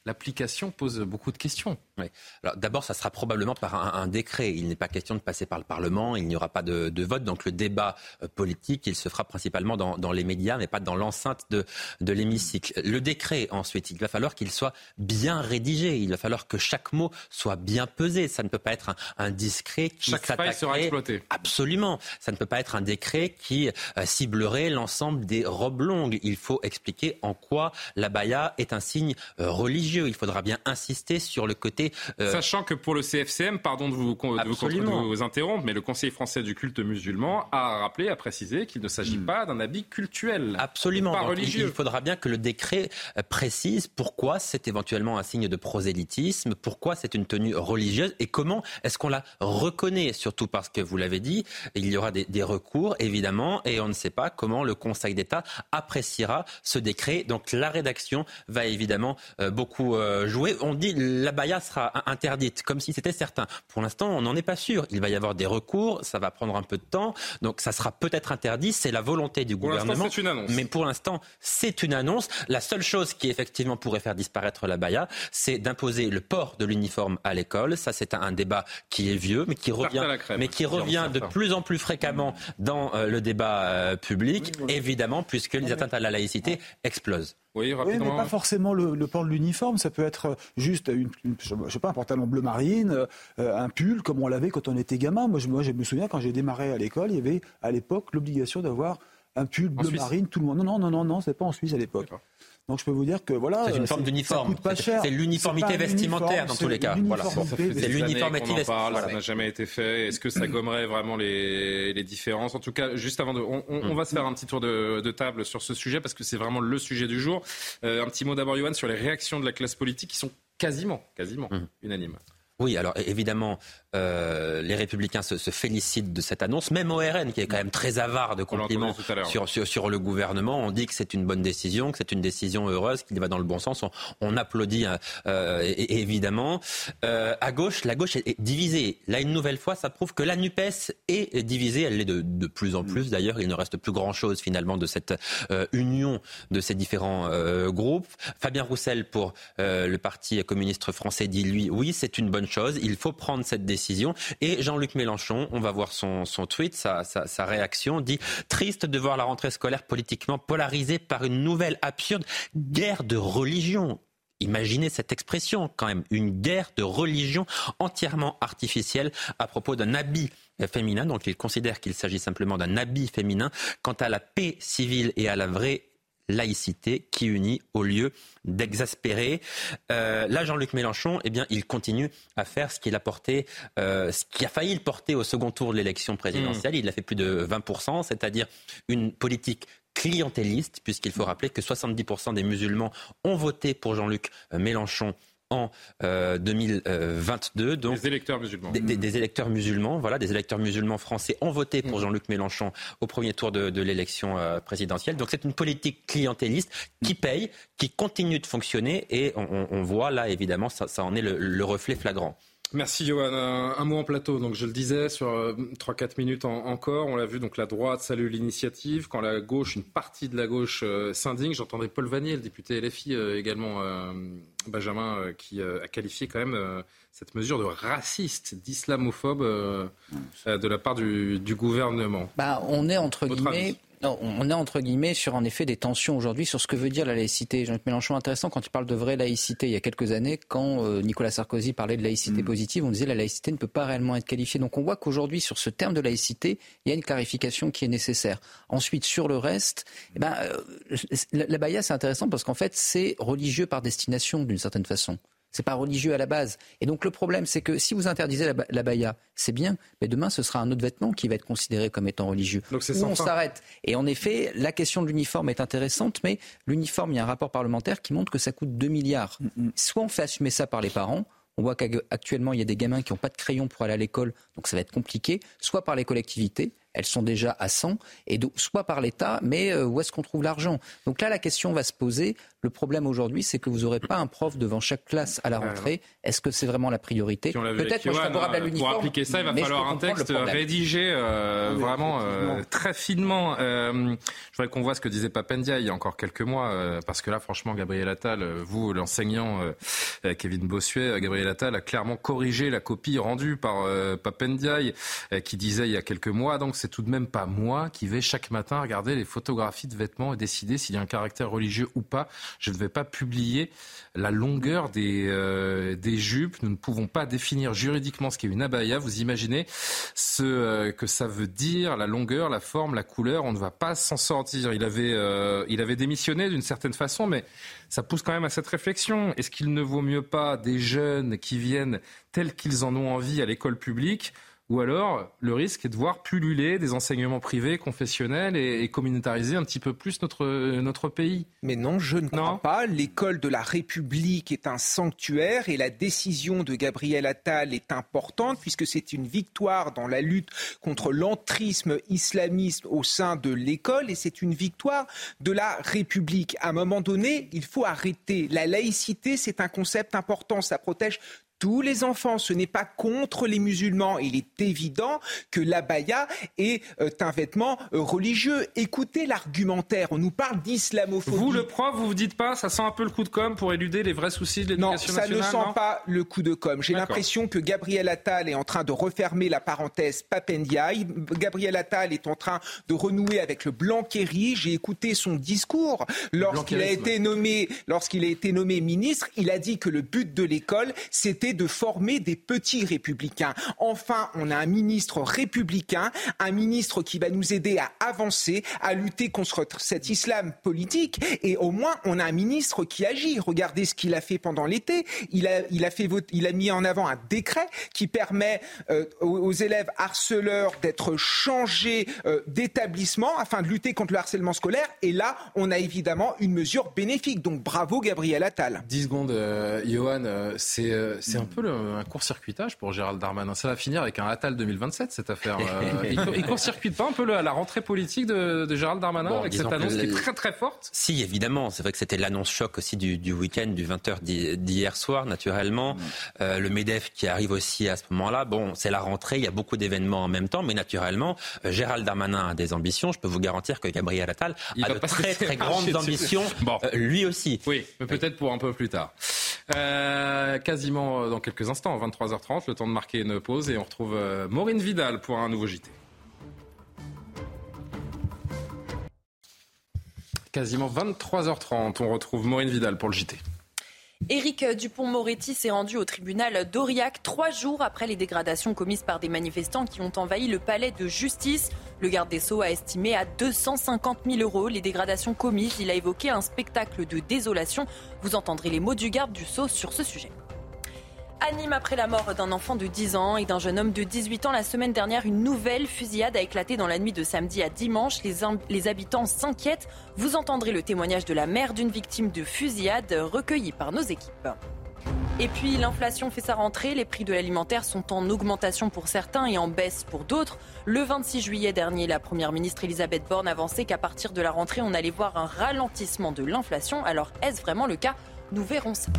l'application pose beaucoup de questions. Oui. Alors d'abord, ça sera probablement par un, décret. Il n'est pas question de passer par le Parlement. Il n'y aura pas de, vote. Donc le débat euh, politique, il se fera principalement dans, les médias, mais pas dans l'enceinte de, de l'hémicycle. Le décret, ensuite, il va falloir qu'il soit bien rédigé. Il va falloir que chaque mot soit bien pesé. Ça ne peut pas être un, discret qui chaque faille sera exploité. Absolument. Ça ne peut pas être un décret qui euh, ciblerait l'ensemble des robes longues. Il faut expliquer en quoi la baya est un signe euh, religieux. Il faudra bien insister sur le côté euh, Sachant que pour le CFCM, pardon de vous, vous, interrompre, mais le Conseil français du culte musulman a rappelé, a précisé qu'il ne s'agit hmm. pas d'un habit cultuel. Absolument. Pas religieux. Il, faudra bien que le décret euh, précise pourquoi c'est éventuellement un signe de prosélytisme, pourquoi c'est une tenue religieuse et comment est-ce qu'on la reconnaît, surtout parce que vous l'avez dit, il y aura des, recours évidemment et on ne sait pas comment le Conseil d'État appréciera ce décret. Donc la rédaction va évidemment euh, beaucoup jouer. On dit la baya sera interdite, comme si c'était certain. Pour l'instant, on n'en est pas sûr. Il va y avoir des recours, ça va prendre un peu de temps, donc ça sera peut-être interdit. C'est la volonté du gouvernement. c'est une annonce. Mais pour l'instant, c'est une annonce. La seule chose qui effectivement pourrait faire disparaître la baya, c'est d'imposer le port de l'uniforme à l'école. Ça, c'est un débat qui est vieux, mais qui revient, mais qui revient de plus en plus fréquemment dans euh, le débat euh, public, évidemment, puisque les atteintes à la laïcité explosent. Oui, mais pas forcément le, port de l'uniforme. Ça peut être juste, une, je sais pas, un pantalon bleu marine, euh, un pull, comme on l'avait quand on était gamin. Moi, je, moi, je me souviens, quand j'ai démarré à l'école, il y avait à l'époque l'obligation d'avoir un pull bleu marine, tout le monde. Non, non, non, non, non, c'est pas en Suisse à l'époque. Donc je peux vous dire que voilà, c'est une forme d'uniforme. C'est l'uniformité vestimentaire dans tous les cas. Voilà. C'est l'uniformité vestimentaire. Ça n'a jamais été fait. Est-ce que ça gommerait vraiment les, les différences? En tout cas, juste avant de, on, on, va se faire un petit tour de, de, table sur ce sujet parce que c'est vraiment le sujet du jour. Euh, un petit mot d'abord, Johan, sur les réactions de la classe politique qui sont quasiment, quasiment mmh. unanimes. Oui, alors évidemment, euh, les Républicains se, se, félicitent de cette annonce. Même ORN, qui est quand même très avare de compliments sur, sur, sur, le gouvernement, on dit que c'est une bonne décision, que c'est une décision heureuse, qu'il va dans le bon sens. On, on applaudit euh, évidemment. Euh, à gauche, la gauche est, divisée. Là, une nouvelle fois, ça prouve que la NUPES est divisée. Elle l'est de, de, plus en plus. D'ailleurs, il ne reste plus grand-chose finalement de cette euh, union de ces différents euh, groupes. Fabien Roussel pour le Parti communiste français dit lui, oui, c'est une bonne chose. Il faut prendre cette décision. Et Jean-Luc Mélenchon, on va voir son, tweet, sa, sa, sa réaction, dit triste de voir la rentrée scolaire politiquement polarisée par une nouvelle absurde guerre de religion. Imaginez cette expression quand même, une guerre de religion entièrement artificielle à propos d'un habit féminin. Donc il considère qu'il s'agit simplement d'un habit féminin. Quant à la paix civile et à la vraie laïcité qui unit au lieu d'exaspérer. Euh, là, Jean-Luc Mélenchon, eh bien, il continue à faire ce qu'il a porté, euh, ce qui a failli le porter au second tour de l'élection présidentielle. Mmh. Il a fait plus de 20%, c'est-à-dire une politique clientéliste, puisqu'il faut rappeler que 70% des musulmans ont voté pour Jean-Luc Mélenchon en euh, 2022. Donc, des électeurs musulmans. Des, des, des, électeurs musulmans, voilà, des électeurs musulmans français ont voté pour mmh. Jean-Luc Mélenchon au premier tour de, de l'élection euh, présidentielle. Donc c'est une politique clientéliste qui paye, qui continue de fonctionner et on, on voit là évidemment ça, ça en est le, le reflet flagrant. Merci Johan. Un, un, mot en plateau. Donc je le disais sur euh, 3-4 minutes en, encore. On l'a vu. Donc la droite salue l'initiative. Quand la gauche, une partie de la gauche euh, s'indigne. J'entendais Paul Vanier, le député LFI euh, également, euh, Benjamin, euh, qui a qualifié quand même cette mesure de raciste, d'islamophobe de la part du, du gouvernement. Bah, on est entre Votre guillemets. avis non, on est entre guillemets sur en effet des tensions aujourd'hui sur ce que veut dire la laïcité. Jean-Luc Mélenchon, intéressant quand il parle de vraie laïcité. Il y a quelques années, quand euh, Nicolas Sarkozy parlait de laïcité mmh. positive, on disait la laïcité ne peut pas réellement être qualifiée. Donc on voit qu'aujourd'hui, sur ce terme de laïcité, il y a une clarification qui est nécessaire. Ensuite, sur le reste, eh ben, euh, la, la Baïa, c'est intéressant parce qu'en fait, c'est religieux par destination d'une certaine façon. C'est pas religieux à la base. Et donc le problème, c'est que si vous interdisez la, la baya, c'est bien, mais demain ce sera un autre vêtement qui va être considéré comme étant religieux. Donc c'est on s'arrête. Et en effet, la question de l'uniforme est intéressante, mais l'uniforme, il y a un rapport parlementaire qui montre que ça coûte 2 milliards. Mm -hmm. Soit on fait assumer ça par les parents. On voit qu'actuellement, il y a des gamins qui n'ont pas de crayon pour aller à l'école, donc ça va être compliqué, soit par les collectivités, elles sont déjà à 100, et donc, soit par l'État, mais euh, où est-ce qu'on trouve l'argent? Donc là, la question va se poser. Le problème aujourd'hui, c'est que vous n'aurez pas un prof devant chaque classe à la rentrée. Est-ce que c'est vraiment la priorité? Peut-être que je suis favorable à l'uniforme. Pour appliquer ça, il va falloir un texte rédigé euh, oui, vraiment euh, très finement. Je voudrais qu'on voit ce que disait Papendia il y a encore quelques mois, parce que là, franchement, Gabriel Attal, vous, l'enseignant Kevin Bossuet, Gabriel Attal a clairement corrigé la copie rendue par Papendia, qui disait il y a quelques mois, donc c'est tout de même pas moi qui vais chaque matin regarder les photographies de vêtements et décider s'il y a un caractère religieux ou pas. Je ne vais pas publier la longueur des, euh, jupes. Nous ne pouvons pas définir juridiquement ce qu'est une abaya. Vous imaginez ce euh, que ça veut dire, la longueur, la forme, la couleur. On ne va pas s'en sortir. Il avait, euh, il avait démissionné d'une certaine façon, mais ça pousse quand même à cette réflexion. Est-ce qu'il ne vaut mieux pas des jeunes qui viennent tels qu'ils en ont envie à l'école publique ou alors le risque est de voir pulluler des enseignements privés, confessionnels et, et communautariser un petit peu plus notre, notre pays. Mais non, je ne crois non. pas. L'école de la République est un sanctuaire et la décision de Gabriel Attal est importante puisque c'est une victoire dans la lutte contre l'entrisme islamiste au sein de l'école et c'est une victoire de la République. À un moment donné, il faut arrêter. La laïcité, c'est un concept important. Ça protège tous les enfants. Ce n'est pas contre les musulmans. Il est évident que l'abaya est euh, un vêtement euh, religieux. Écoutez l'argumentaire. On nous parle d'islamophobie. Vous, le prof, vous vous dites pas, ça sent un peu le coup de com pour éluder les vrais soucis de l'éducation nationale Non, ça ne sent pas le coup de com. J'ai l'impression que Gabriel Attal est en train de refermer la parenthèse Papendiaï. Gabriel Attal est en train de renouer avec le Blanquerie. J'ai écouté son discours lorsqu'il a été nommé, lorsqu'il a été nommé ministre. Il a dit que le but de l'école, c'était de former des petits républicains. Enfin, on a un ministre républicain, un ministre qui va nous aider à avancer, à lutter contre cet islam politique. Et au moins, on a un ministre qui agit. Regardez ce qu'il a fait pendant l'été. Il a, il, a il a mis en avant un décret qui permet euh, aux, élèves harceleurs d'être changés euh, d'établissement afin de lutter contre le harcèlement scolaire. Et là, on a évidemment une mesure bénéfique. Donc bravo Gabriel Attal. 10 secondes, euh, Johan. C'est C'est un peu le, un court-circuitage pour Gérald Darmanin. Ça va finir avec un Attal 2027, cette affaire. Euh, il, il court-circuite pas un peu le, à la rentrée politique de, de Gérald Darmanin Bon, avec cette annonce que qui est très très forte? Si, évidemment. C'est vrai que c'était l'annonce choc aussi du, du week-end, du 20h d'hi- d'hier soir, naturellement. Mm. Euh, le MEDEF qui arrive aussi à ce moment-là. Bon, c'est la rentrée, il y a beaucoup d'événements en même temps, mais naturellement, euh, Gérald Darmanin a des ambitions. Je peux vous garantir que Gabriel Attal Il a de très très grandes ambitions, Bon. euh, lui aussi. Oui, mais peut-être pour un peu plus tard. Euh, quasiment euh, dans quelques instants, 23h30, le temps de marquer une pause et on retrouve euh, Maureen Vidal pour un nouveau JT. Quasiment 23h30, on retrouve Maureen Vidal pour le JT. Éric Dupont-Moretti s'est rendu au tribunal d'Aurillac trois jours après les dégradations commises par des manifestants qui ont envahi le palais de justice. Le garde des Sceaux a estimé à 250 000 euros les dégradations commises. Il a évoqué un spectacle de désolation. Vous entendrez les mots du garde du Sceau sur ce sujet. À Nîmes, après la mort d'un enfant de 10 ans et d'un jeune homme de 18 ans la semaine dernière, une nouvelle fusillade a éclaté dans la nuit de samedi à dimanche. Les, les habitants s'inquiètent. Vous entendrez le témoignage de la mère d'une victime de fusillade recueillie par nos équipes. Et puis l'inflation fait sa rentrée, les prix de l'alimentaire sont en augmentation pour certains et en baisse pour d'autres. Le 26 juillet dernier, la Première ministre Elisabeth Borne avançait qu'à partir de la rentrée, on allait voir un ralentissement de l'inflation. Alors est-ce vraiment le cas? Nous verrons ça.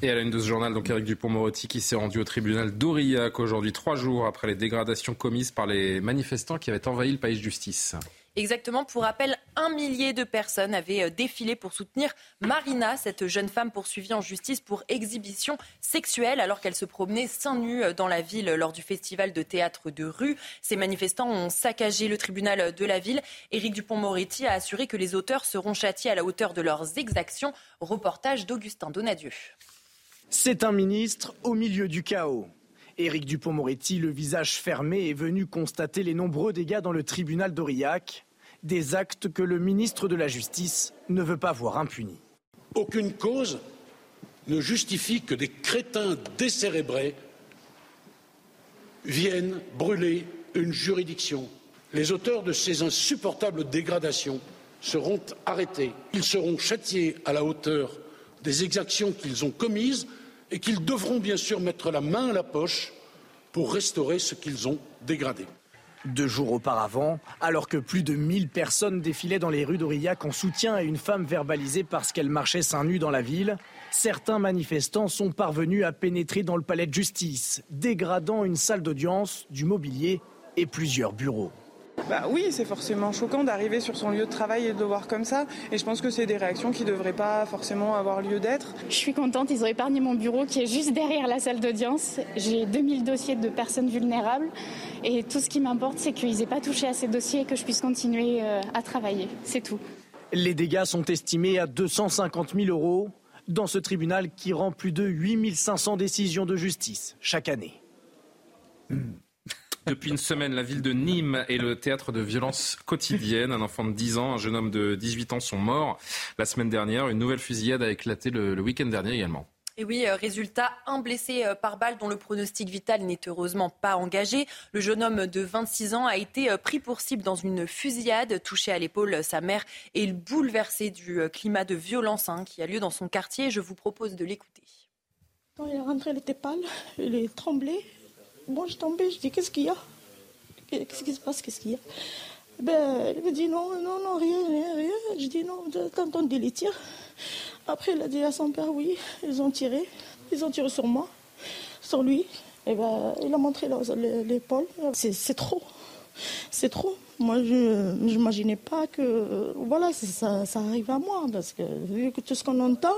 Et à la une de ce journal, donc Eric Dupont-Moretti qui s'est rendu au tribunal d'Aurillac aujourd'hui, trois jours après les dégradations commises par les manifestants qui avaient envahi le palais de justice. Exactement, pour rappel, un millier de personnes avaient euh, défilé pour soutenir Marina, cette jeune femme poursuivie en justice pour exhibition sexuelle alors qu'elle se promenait seins nus euh, dans la ville lors du festival de théâtre de rue. Ces manifestants ont saccagé le tribunal de la ville. Éric Dupont-Moretti a assuré que les auteurs seront châtiés à la hauteur de leurs exactions. Reportage d'Augustin Donadieu. C'est un ministre au milieu du chaos. Éric Dupont-Moretti, le visage fermé, est venu constater les nombreux dégâts dans le tribunal d'Aurillac, des actes que le ministre de la Justice ne veut pas voir impunis. Aucune cause ne justifie que des crétins décérébrés viennent brûler une juridiction. Les auteurs de ces insupportables dégradations seront arrêtés. Ils seront châtiés à la hauteur des exactions qu'ils ont commises et qu'ils devront bien sûr mettre la main à la poche pour restaurer ce qu'ils ont dégradé. Deux jours auparavant, alors que plus de 1000 personnes défilaient dans les rues d'Aurillac en soutien à une femme verbalisée parce qu'elle marchait seins nus dans la ville, certains manifestants sont parvenus à pénétrer dans le palais de justice, dégradant une salle d'audience, du mobilier et plusieurs bureaux. Bah oui, c'est forcément choquant d'arriver sur son lieu de travail et de le voir comme ça. Et je pense que c'est des réactions qui ne devraient pas forcément avoir lieu d'être. Je suis contente, ils ont épargné mon bureau qui est juste derrière la salle d'audience. J'ai 2000 dossiers de personnes vulnérables et tout ce qui m'importe, c'est qu'ils n'aient pas touché à ces dossiers et que je puisse continuer euh, à travailler. C'est tout. Les dégâts sont estimés à 250 000 euros dans ce tribunal qui rend plus de 8500 décisions de justice chaque année. Depuis une semaine, la ville de Nîmes est le théâtre de violences quotidiennes. Un enfant de 10 ans, un jeune homme de 18 ans sont morts la semaine dernière. Une nouvelle fusillade a éclaté le, le week-end dernier également. Et oui, euh, résultat, un blessé euh, par balle dont le pronostic vital n'est heureusement pas engagé. Le jeune homme de 26 ans a été euh, pris pour cible dans une fusillade, touché à l'épaule sa mère et bouleversé du climat de violence hein, qui a lieu dans son quartier. Je vous propose de l'écouter. Quand il est rentré, il était pâle, il est tremblé. Bon, je tombais, je dis qu'est-ce qu'il y a? Qu'est-ce qui se passe? Qu'est-ce qu'il y a? Ben, Il me dit non, non, non, rien, rien, rien. Je dis non, t'as entendu les tirs Après, il a dit à son père oui, ils ont tiré. Ils ont tiré sur moi, sur lui. Et ben, il a montré l'épaule. C'est trop. C'est trop. Moi, je n'imaginais pas que voilà, ça, arrive à moi, parce que vu que tout ce qu'on entend,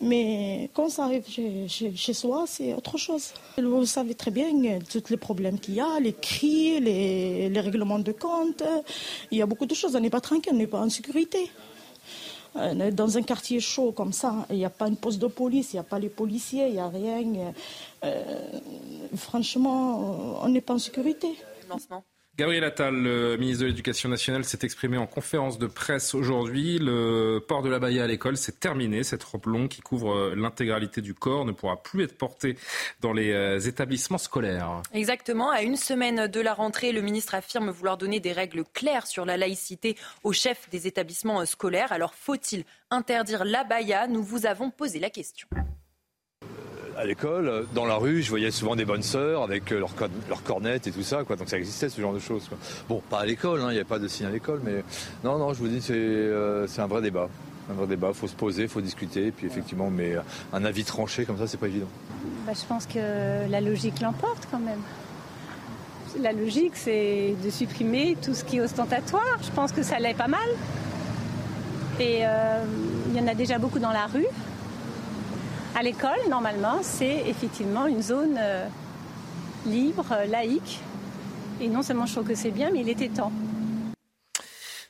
mais quand ça arrive chez, chez- soi, c'est autre chose. Vous savez très bien tous les problèmes qu'il y a, les cris, les, règlements de compte. Il y a beaucoup de choses. On n'est pas tranquille, on n'est pas en sécurité. Euh, Dans un quartier chaud comme ça, il n'y a pas une poste de police, il n'y a pas les policiers, il n'y a rien. Euh, franchement, on n'est pas en sécurité. Gabriel Attal, le ministre de l'Éducation nationale, s'est exprimé en conférence de presse aujourd'hui. Le port de la baya à l'école, c'est terminé. Cette robe longue qui couvre euh, l'intégralité du corps ne pourra plus être portée dans les euh, établissements scolaires. Exactement. À une semaine de la rentrée, le ministre affirme vouloir donner des règles claires sur la laïcité aux chefs des établissements scolaires. Alors, faut-il interdire l'abaya Nous vous avons posé la question. À l'école, dans la rue, je voyais souvent des bonnes sœurs avec leurs leur cornettes et tout ça. Donc ça existait ce genre de choses. Bon, pas à l'école, hein, il n'y a pas de signe à l'école, mais non, non, je vous dis, c'est un vrai débat un vrai débat. Il faut se poser, il faut discuter. Puis effectivement, mais un avis tranché comme ça, c'est pas évident. Bah, je pense que la logique l'emporte quand même. La logique, c'est de supprimer tout ce qui est ostentatoire. Je pense que ça l'est pas mal. Et euh, il y en a déjà beaucoup dans la rue. À l'école, normalement, c'est effectivement une zone euh, libre, laïque. Et non seulement je trouve que c'est bien, mais il était temps.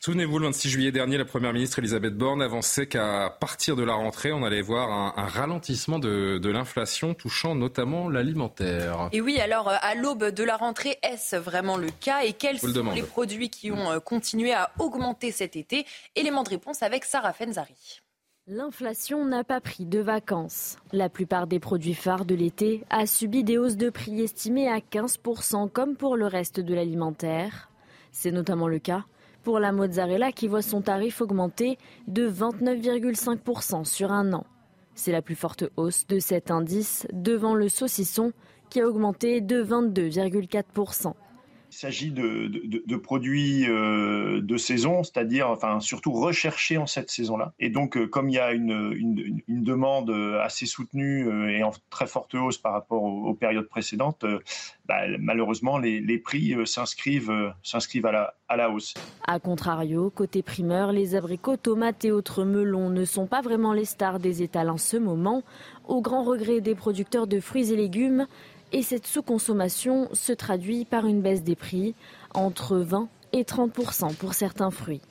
Souvenez-vous, le 26 juillet dernier, la Première ministre Elisabeth Borne avançait qu'à partir de la rentrée, on allait voir un, ralentissement de, l'inflation touchant notamment l'alimentaire. Et oui, alors euh, à l'aube de la rentrée, est-ce vraiment le cas? Et quels sont les produits qui ont euh, continué à augmenter cet été? Élément de réponse avec Sarah Fenzari. L'inflation n'a pas pris de vacances. La plupart des produits phares de l'été a subi des hausses de prix estimées à 15% comme pour le reste de l'alimentaire. C'est notamment le cas pour la mozzarella qui voit son tarif augmenter de 29,5% sur un an. C'est la plus forte hausse de cet indice devant le saucisson qui a augmenté de 22,4%. Il s'agit de, produits euh, de saison, c'est-à-dire enfin, surtout recherchés en cette saison-là. Et donc, euh, comme il y a une, demande assez soutenue euh, et en très forte hausse par rapport aux, périodes précédentes, bah, malheureusement, les, prix s'inscrivent, s'inscrivent à la, à la hausse. A contrario, côté primeur, les abricots, tomates et autres melons ne sont pas vraiment les stars des étals en ce moment, au grand regret des producteurs de fruits et légumes et cette sous-consommation se traduit par une baisse des prix entre 20 et 30% pour certains fruits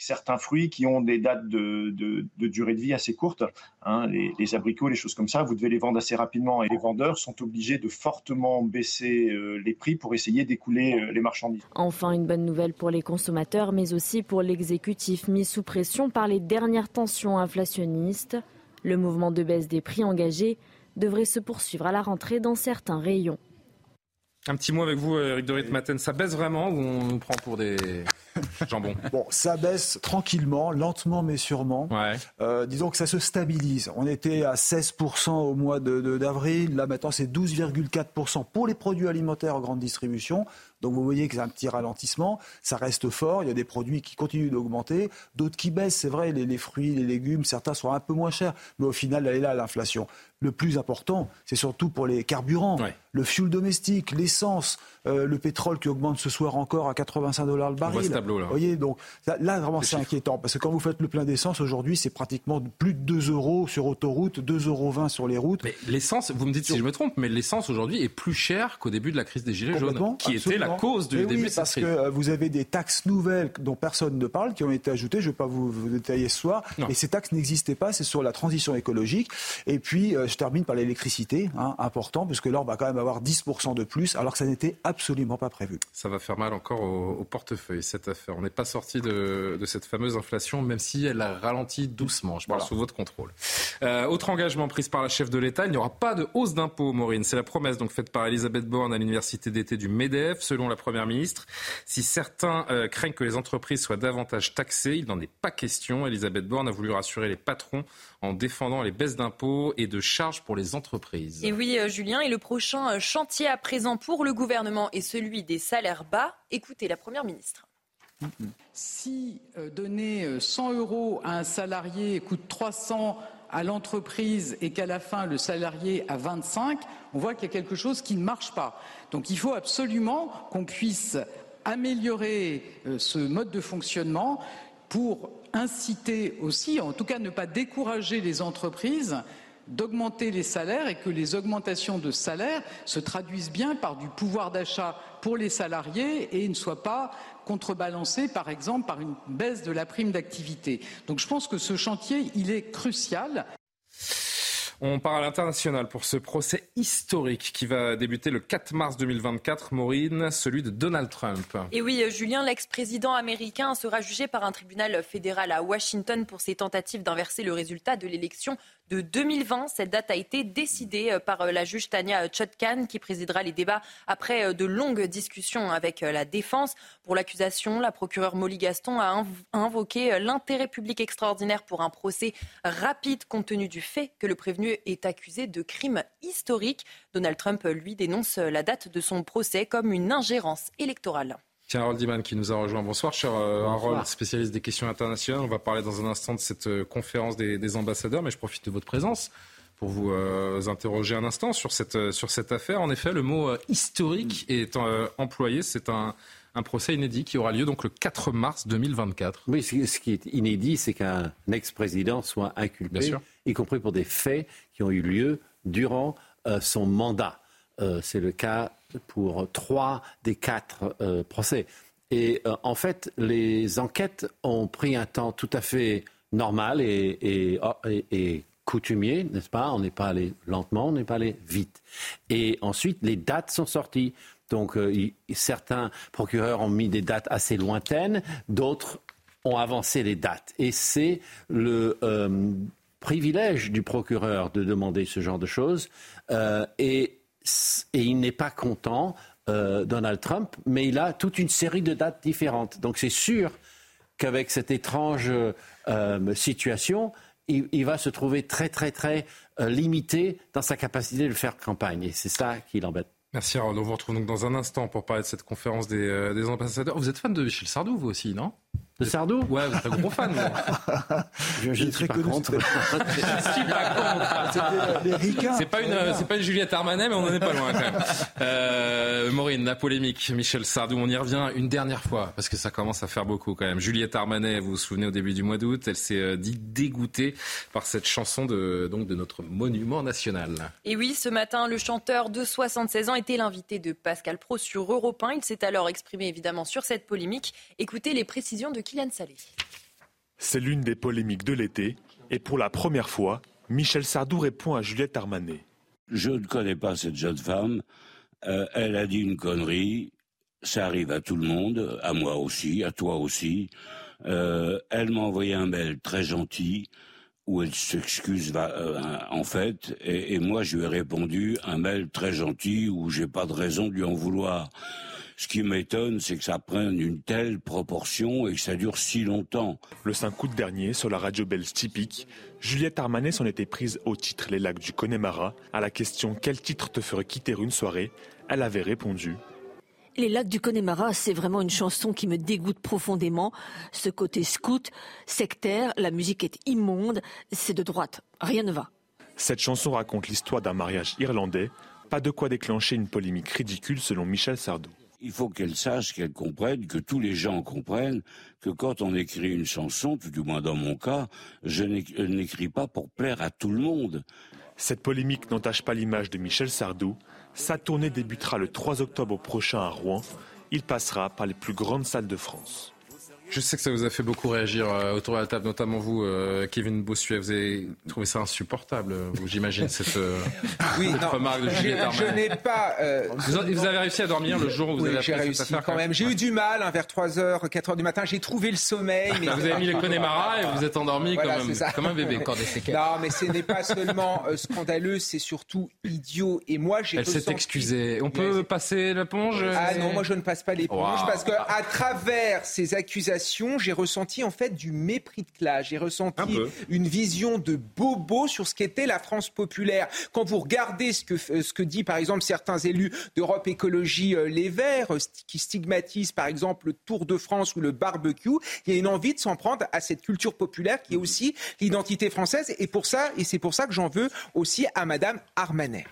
certains fruits qui ont des dates de, durée de vie assez courtes, hein, les, abricots, les choses comme ça, vous devez les vendre assez rapidement et les vendeurs sont obligés de fortement baisser euh, les prix pour essayer d'écouler euh, les marchandises. Enfin, une bonne nouvelle pour les consommateurs, mais aussi pour l'exécutif mis sous pression par les dernières tensions inflationnistes. Le mouvement de baisse des prix engagé devrait se poursuivre à la rentrée dans certains rayons. Un petit mot avec vous, Eric Dorit Maten. Ça baisse vraiment ou on nous prend pour des jambons Bon, ça baisse tranquillement, lentement mais sûrement. Euh, disons que ça se stabilise. On était à 16% au mois d'avril. Là, maintenant, c'est 12,4% pour les produits alimentaires en grande distribution. Donc vous voyez que c'est un petit ralentissement, ça reste fort, il y a des produits qui continuent d'augmenter, d'autres qui baissent, c'est vrai, les, fruits, les légumes, certains sont un peu moins chers, mais au final, elle est là l'inflation. Le plus important, c'est surtout pour les carburants, le fuel domestique, l'essence, euh, le pétrole qui augmente ce soir encore à 85 dollars le baril. Ce tableau, là. Vous voyez, donc là, vraiment, c'est inquiétant, parce que quand vous faites le plein d'essence, aujourd'hui, c'est pratiquement plus de 2 euros sur autoroute, 2,20 euros sur les routes. Mais l'essence, vous me dites si je me trompe, mais l'essence aujourd'hui est plus chère qu'au début de la crise des Gilets jaunes, qui était la cause du début oui, parce que euh, vous avez des taxes nouvelles dont personne ne parle, qui ont été ajoutées. Je ne vais pas vous, détailler ce soir. Et ces taxes n'existaient pas. C'est sur la transition écologique. Et puis, euh, je termine par l'électricité, hein, important, puisque là, on va quand même avoir 10% de plus, alors que ça n'était absolument pas prévu. Ça va faire mal encore au, portefeuille, cette affaire. On n'est pas sorti de, cette fameuse inflation, même si elle a ralenti doucement. Je parle sous votre contrôle. Euh, autre engagement pris par la chef de l'État, il n'y aura pas de hausse d'impôts, Maureen. C'est la promesse donc faite par Elisabeth Borne à l'université d'été du MEDEF. Selon la première ministre. Si certains euh, craignent que les entreprises soient davantage taxées, il n'en est pas question. Elisabeth Borne a voulu rassurer les patrons en défendant les baisses d'impôts et de charges pour les entreprises. Et oui, euh, Julien, et le prochain euh, chantier à présent pour le gouvernement est celui des salaires bas. Écoutez la Première ministre. Si donner 100 euros à un salarié coûte 300 à l'entreprise et qu'à la fin le salarié a 25, on voit qu'il y a quelque chose qui ne marche pas. Donc il faut absolument qu'on puisse améliorer euh, ce mode de fonctionnement pour inciter aussi, en tout cas ne pas décourager les entreprises d'augmenter les salaires et que les augmentations de salaires se traduisent bien par du pouvoir d'achat pour les salariés et ne soient pas contrebalancées par exemple par une baisse de la prime d'activité. Donc je pense que ce chantier, il est crucial. On part à l'international pour ce procès historique qui va débuter le 4 mars 2024, Maureen, celui de Donald Trump. Et oui, Julien, l'ex-président américain sera jugé par un tribunal fédéral à Washington pour ses tentatives d'inverser le résultat de l'élection de 2020. Cette date a été décidée par la juge Tania Chotkan qui présidera les débats après de longues discussions avec la défense. Pour l'accusation, la procureure Molly Gaston a invoqué l'intérêt public extraordinaire pour un procès rapide compte tenu du fait que le prévenu est accusé de crimes historiques. Donald Trump, lui, dénonce la date de son procès comme une ingérence électorale. Tiens, Harold Diman qui nous a rejoint. Bonsoir, cher euh, Harold, spécialiste des questions internationales. On va parler dans un instant de cette euh, conférence des, ambassadeurs, mais je profite de votre présence pour vous euh, interroger un instant sur cette, sur cette affaire. En effet, le mot historique est employé. C'est un, un procès inédit qui aura lieu donc le 4 mars 2024. Oui, ce qui est inédit, c'est qu'un ex-président soit inculpé, y compris pour des faits qui ont eu lieu durant son mandat. c'est le cas pour trois des quatre euh, procès. Et euh, en fait, les enquêtes ont pris un temps tout à fait normal et, et, coutumier, n'est-ce pas? On n'est pas allé lentement, on n'est pas allé vite. Et ensuite, les dates sont sorties. Donc, euh, certains procureurs ont mis des dates assez lointaines, d'autres ont avancé les dates. Et c'est le privilège du procureur de demander ce genre de choses. et et il n'est pas content, euh, Donald Trump, mais il a toute une série de dates différentes. Donc c'est sûr qu'avec cette étrange euh, situation, il, va se trouver très très très euh, limité dans sa capacité de faire campagne. Et c'est ça qui l'embête. Merci Harold. On vous retrouve donc dans un instant pour parler de cette conférence des, des ambassadeurs. Vous êtes fan de Michel Sardou, vous aussi, non? De Sardou? Ouais, vous êtes un gros fan. je, je ne suis pas contre. je suis pas contre. C'est pas une, c'est pas une Juliette Armanet, mais on n'en est pas loin quand même. Euh, Maureen, la polémique, Michel Sardou, on y revient une dernière fois parce que ça commence à faire beaucoup quand même. Juliette Armanet, vous vous souvenez au début du mois d'août, elle s'est euh, dit dégoûtée par cette chanson de donc de notre monument national. Et oui, ce matin, le chanteur de 76 ans était l'invité de Pascal Pro sur Europe 1. Il s'est alors exprimé évidemment sur cette polémique. Écoutez les précisions de c'est l'une des polémiques de l'été et pour la première fois, Michel Sardou répond à Juliette Armanet. Je ne connais pas cette jeune femme. Euh, elle a dit une connerie. Ça arrive à tout le monde, à moi aussi, à toi aussi. Euh, elle m'a envoyé un mail très gentil où elle s'excuse euh, en fait, et, et, moi je lui ai répondu un mail très gentil où j'ai pas de raison de lui en vouloir. Ce qui m'étonne, c'est que ça prenne une telle proportion et que ça dure si longtemps. Le 5 août dernier, sur la radio belge typique, Juliette Armanet s'en était prise au titre Les lacs du Connemara. À la question Quel titre te ferait quitter une soirée? Elle avait répondu les lacs du Connemara, c'est vraiment une chanson qui me dégoûte profondément. Ce côté scout, sectaire, la musique est immonde, c'est de droite, rien ne va. Cette chanson raconte l'histoire d'un mariage irlandais, pas de quoi déclencher une polémique ridicule selon Michel Sardou il faut qu'elle sache, qu'elle comprenne, que tous les gens comprennent que quand on écrit une chanson, tout du moins dans mon cas, je n'écris pas pour plaire à tout le monde. Cette polémique n'entache pas l'image de Michel Sardou. Sa tournée débutera le 3 octobre prochain à Rouen. Il passera par les plus grandes salles de France. Je sais que ça vous a fait beaucoup réagir euh, autour de la table, notamment vous, euh, Kevin Bossuet. Vous avez trouvé ça insupportable, j'imagine, cette, euh, oui, remarque de Juliette Je, je n'ai pas. Vous, avez réussi à dormir le jour où vous oui, avez j'ai réussi quand même. J'ai eu du mal hein, vers 3h, 4h du matin. J'ai trouvé le sommeil. Mais vous avez mis les Connemara et vous êtes endormi comme, comme, un bébé. Encore des Non, mais ce n'est pas seulement scandaleux, c'est surtout idiot. Et moi, j'ai. Elle s'est excusée. On peut passer l'éponge Ah non, moi je ne passe pas l'éponge parce que à travers ces accusations j'ai ressenti en fait du mépris de classe. J'ai ressenti une vision de bobo sur ce qu'était la France populaire. Quand vous regardez ce que, ce que dit par exemple certains élus d'Europe Écologie euh, Les Verts, euh, qui stigmatisent par exemple le Tour de France ou le barbecue, il y a une envie de s'en prendre à cette culture populaire qui est aussi l'identité française. Et pour ça, et c'est pour ça que j'en veux aussi à Madame Armanet.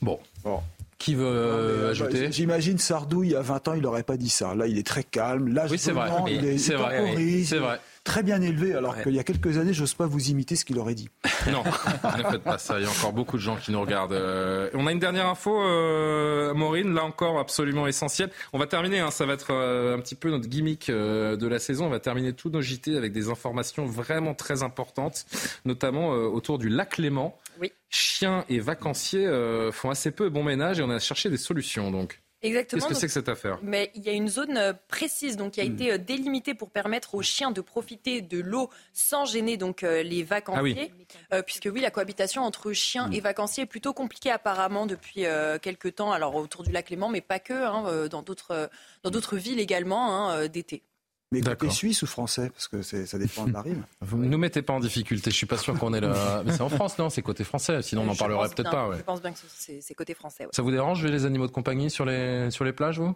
Bon. bon. Qui veut euh, ajouter J'imagine Sardou, il y a 20 ans, il n'aurait pas dit ça. Là, il est très calme. Là, oui, c'est vrai. Il est, c'est vrai. Très bien élevé, alors qu'il y a quelques années, j'ose pas vous imiter ce qu'il aurait dit. Non, ne faites pas ça. Il y a encore beaucoup de gens qui nous regardent. Euh, on a une dernière info, euh, Maureen, là encore absolument essentielle. On va terminer, hein, ça va être un petit peu notre gimmick de la saison. On va terminer tous nos JT avec des informations vraiment très importantes, notamment autour du lac Léman. Oui. Chiens et vacanciers euh, font assez peu bon ménage et on a cherché des solutions donc. Exactement. Qu'est-ce que c'est que cette affaire? Mais il y a une zone euh, précise donc qui a Hmm. été euh, délimitée pour permettre aux chiens de profiter de l'eau sans gêner donc les vacanciers, Euh, puisque oui, la cohabitation entre chiens Hmm. et vacanciers est plutôt compliquée apparemment depuis euh, quelques temps. Alors autour du lac Léman, mais pas que, hein, dans d'autres dans d'autres villes également hein, d'été. Mais côté D'accord. suisse ou français Parce que ça dépend de la rime. Vous ne nous mettez pas en difficulté, je suis pas sûr qu'on est là. Mais c'est en France, non C'est côté français, sinon on n'en parlerait peut-être pas. ouais. Je pense bien que c'est côté français. ouais. Ça vous dérange les animaux de compagnie sur les, sur les plages, vous?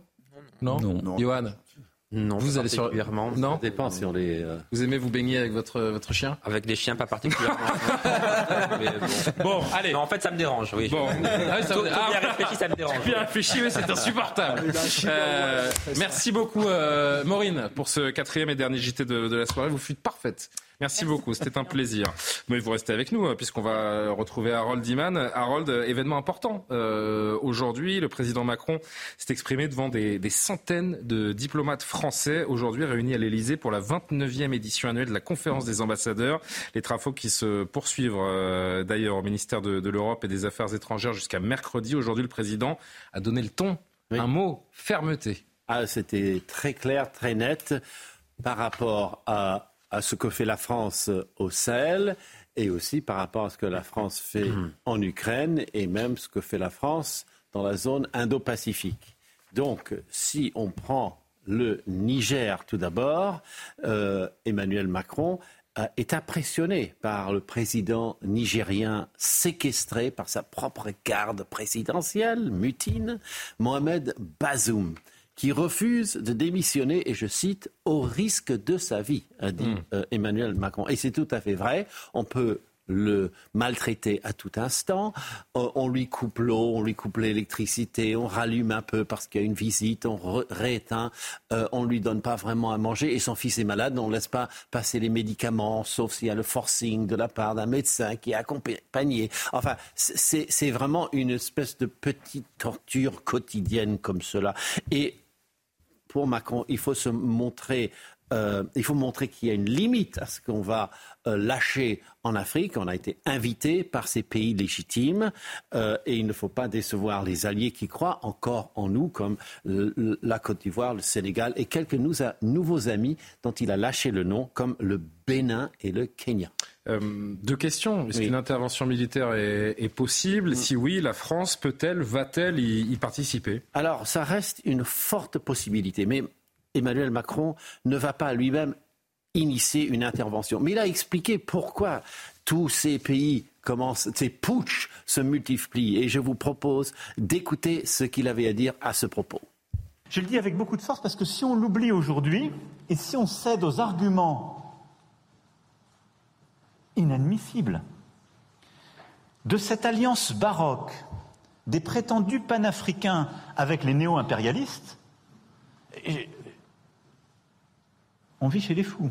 Non? Non. Johan? Non, Vous pas allez sur. particulièrement. Non Ça dépend si on les. euh, Vous aimez vous baigner avec votre, votre chien Avec des chiens, pas particulièrement. Mais bon. Bon, allez. Non, en fait, ça me dérange. Oui. Bon. Ah oui, ça ah. bien réfléchi, ça me dérange. Bien réfléchi, mais c'est insupportable. Euh, merci beaucoup, euh, Maureen, pour ce quatrième et dernier JT de, de la soirée. Vous fûtes parfaite. Merci, beaucoup, c'était un plaisir. Mais vous restez avec nous, euh, puisqu'on va retrouver Harold Iman. Harold, événement important. Euh, Aujourd'hui, le président Macron s'est exprimé devant des, des centaines de diplomates français, aujourd'hui réunis à l'Elysée pour la 29e édition annuelle de la conférence des ambassadeurs. Les travaux qui se poursuivent euh, d'ailleurs au ministère de, de l'Europe et des Affaires étrangères jusqu'à mercredi. Aujourd'hui, le président a donné le ton. Un mot, fermeté. Ah, c'était très clair, très net par rapport à, à ce que fait la France au Sahel et aussi par rapport à ce que la France fait en Ukraine et même ce que fait la France dans la zone Indo-Pacifique. Donc, si on prend le Niger tout d'abord, euh, Emmanuel Macron euh, est impressionné par le président nigérien séquestré par sa propre garde présidentielle, mutine, Mohamed Bazoum qui refuse de démissionner, et je cite, au risque de sa vie, a dit euh, Emmanuel Macron. Et c'est tout à fait vrai. On peut le maltraiter à tout instant. Euh, on lui coupe l'eau, on lui coupe l'électricité, on rallume un peu parce qu'il y a une visite, on rééteint, euh, on lui donne pas vraiment à manger et son fils est malade, on ne laisse pas passer les médicaments, sauf s'il y a le forcing de la part d'un médecin qui est accompagné. Enfin, c'est c'est vraiment une espèce de petite torture quotidienne comme cela. Et pour Macron, il faut se montrer, euh, il faut montrer qu'il y a une limite à ce qu'on va euh, lâcher en Afrique. On a été invité par ces pays légitimes euh, et il ne faut pas décevoir les alliés qui croient encore en nous, comme la Côte d'Ivoire, le Sénégal et quelques nous- nouveaux amis dont il a lâché le nom, comme le Bénin et le Kenya. Deux questions. Est-ce Oui. qu'une intervention militaire est, est possible? Si oui, la France peut-elle, va-t-elle y, y participer? Alors, ça reste une forte possibilité, mais Emmanuel Macron ne va pas lui-même initier une intervention. Mais il a expliqué pourquoi tous ces pays commencent, ces putschs se multiplient. Et je vous propose d'écouter ce qu'il avait à dire à ce propos. Je le dis avec beaucoup de force parce que si on l'oublie aujourd'hui et si on cède aux arguments inadmissibles de cette alliance baroque des prétendus panafricains avec les néo-impérialistes, on vit chez les fous.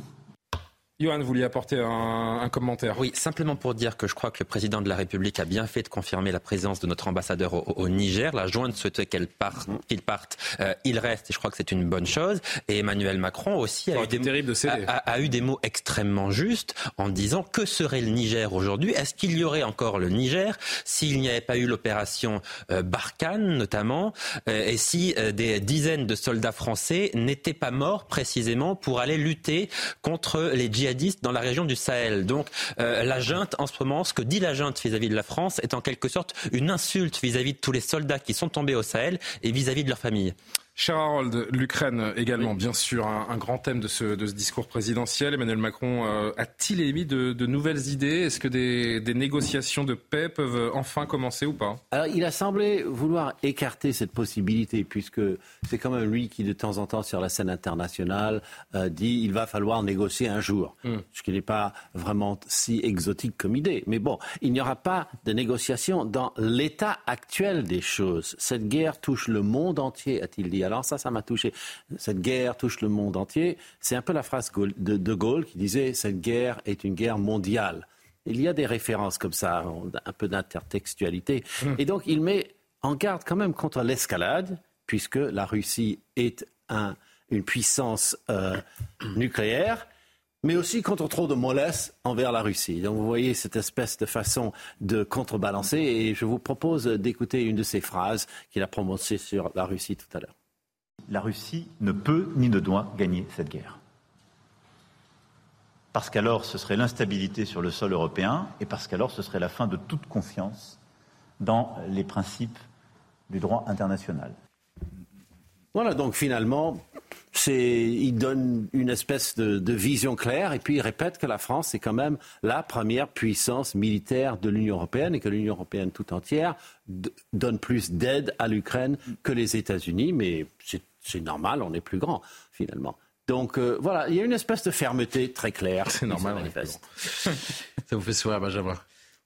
Johan, vous vouliez apporter un, un commentaire Oui, simplement pour dire que je crois que le président de la République a bien fait de confirmer la présence de notre ambassadeur au, au Niger. La jointe souhaitait qu'elle parte, qu'il parte. Euh, il reste et je crois que c'est une bonne chose. Et Emmanuel Macron aussi a eu, des, terrible de céder. a- a- a eu des mots extrêmement justes en disant que serait le Niger aujourd'hui Est-ce qu'il y aurait encore le Niger s'il n'y avait pas eu l'opération euh, Barkhane notamment euh, et si euh, des dizaines de soldats français n'étaient pas morts précisément pour aller lutter contre les djihadistes dans la région du Sahel. Donc euh, la junte en ce moment, ce que dit la junte vis-à-vis de la France est en quelque sorte une insulte vis-à-vis de tous les soldats qui sont tombés au Sahel et vis-à-vis de leurs familles. Cher Harold, l'Ukraine également, bien sûr, un, un grand thème de ce, de ce discours présidentiel. Emmanuel Macron euh, a-t-il émis de, de nouvelles idées? Est-ce que des, des négociations de paix peuvent enfin commencer ou pas? Alors, il a semblé vouloir écarter cette possibilité, puisque c'est quand même lui qui, de temps en temps, sur la scène internationale, euh, dit il va falloir négocier un jour. Ce qui n'est pas vraiment si exotique comme idée. Mais bon, il n'y aura pas de négociation dans l'état actuel des choses. Cette guerre touche le monde entier, a-t-il dit. Alors ça, ça m'a touché. Cette guerre touche le monde entier. C'est un peu la phrase de De Gaulle qui disait cette guerre est une guerre mondiale. Il y a des références comme ça, un peu d'intertextualité. Et donc, il met en garde quand même contre l'escalade, puisque la Russie est un- une puissance euh, nucléaire. mais aussi contre trop de mollesse envers la Russie. Donc vous voyez cette espèce de façon de contrebalancer et je vous propose d'écouter une de ces phrases qu'il a prononcées sur la Russie tout à l'heure. La Russie ne peut ni ne doit gagner cette guerre. Parce qu'alors ce serait l'instabilité sur le sol européen et parce qu'alors ce serait la fin de toute confiance dans les principes du droit international. Voilà, donc finalement, il donne une espèce de, vision claire et puis il répète que la France est quand même la première puissance militaire de l'Union européenne et que l'Union européenne tout entière donne plus d'aide à l'Ukraine que les États-Unis, mais c'est normal, on est plus grand finalement. Donc euh, voilà, il y a une espèce de fermeté très claire. C'est normal. Ça vous fait sourire, Benjamin?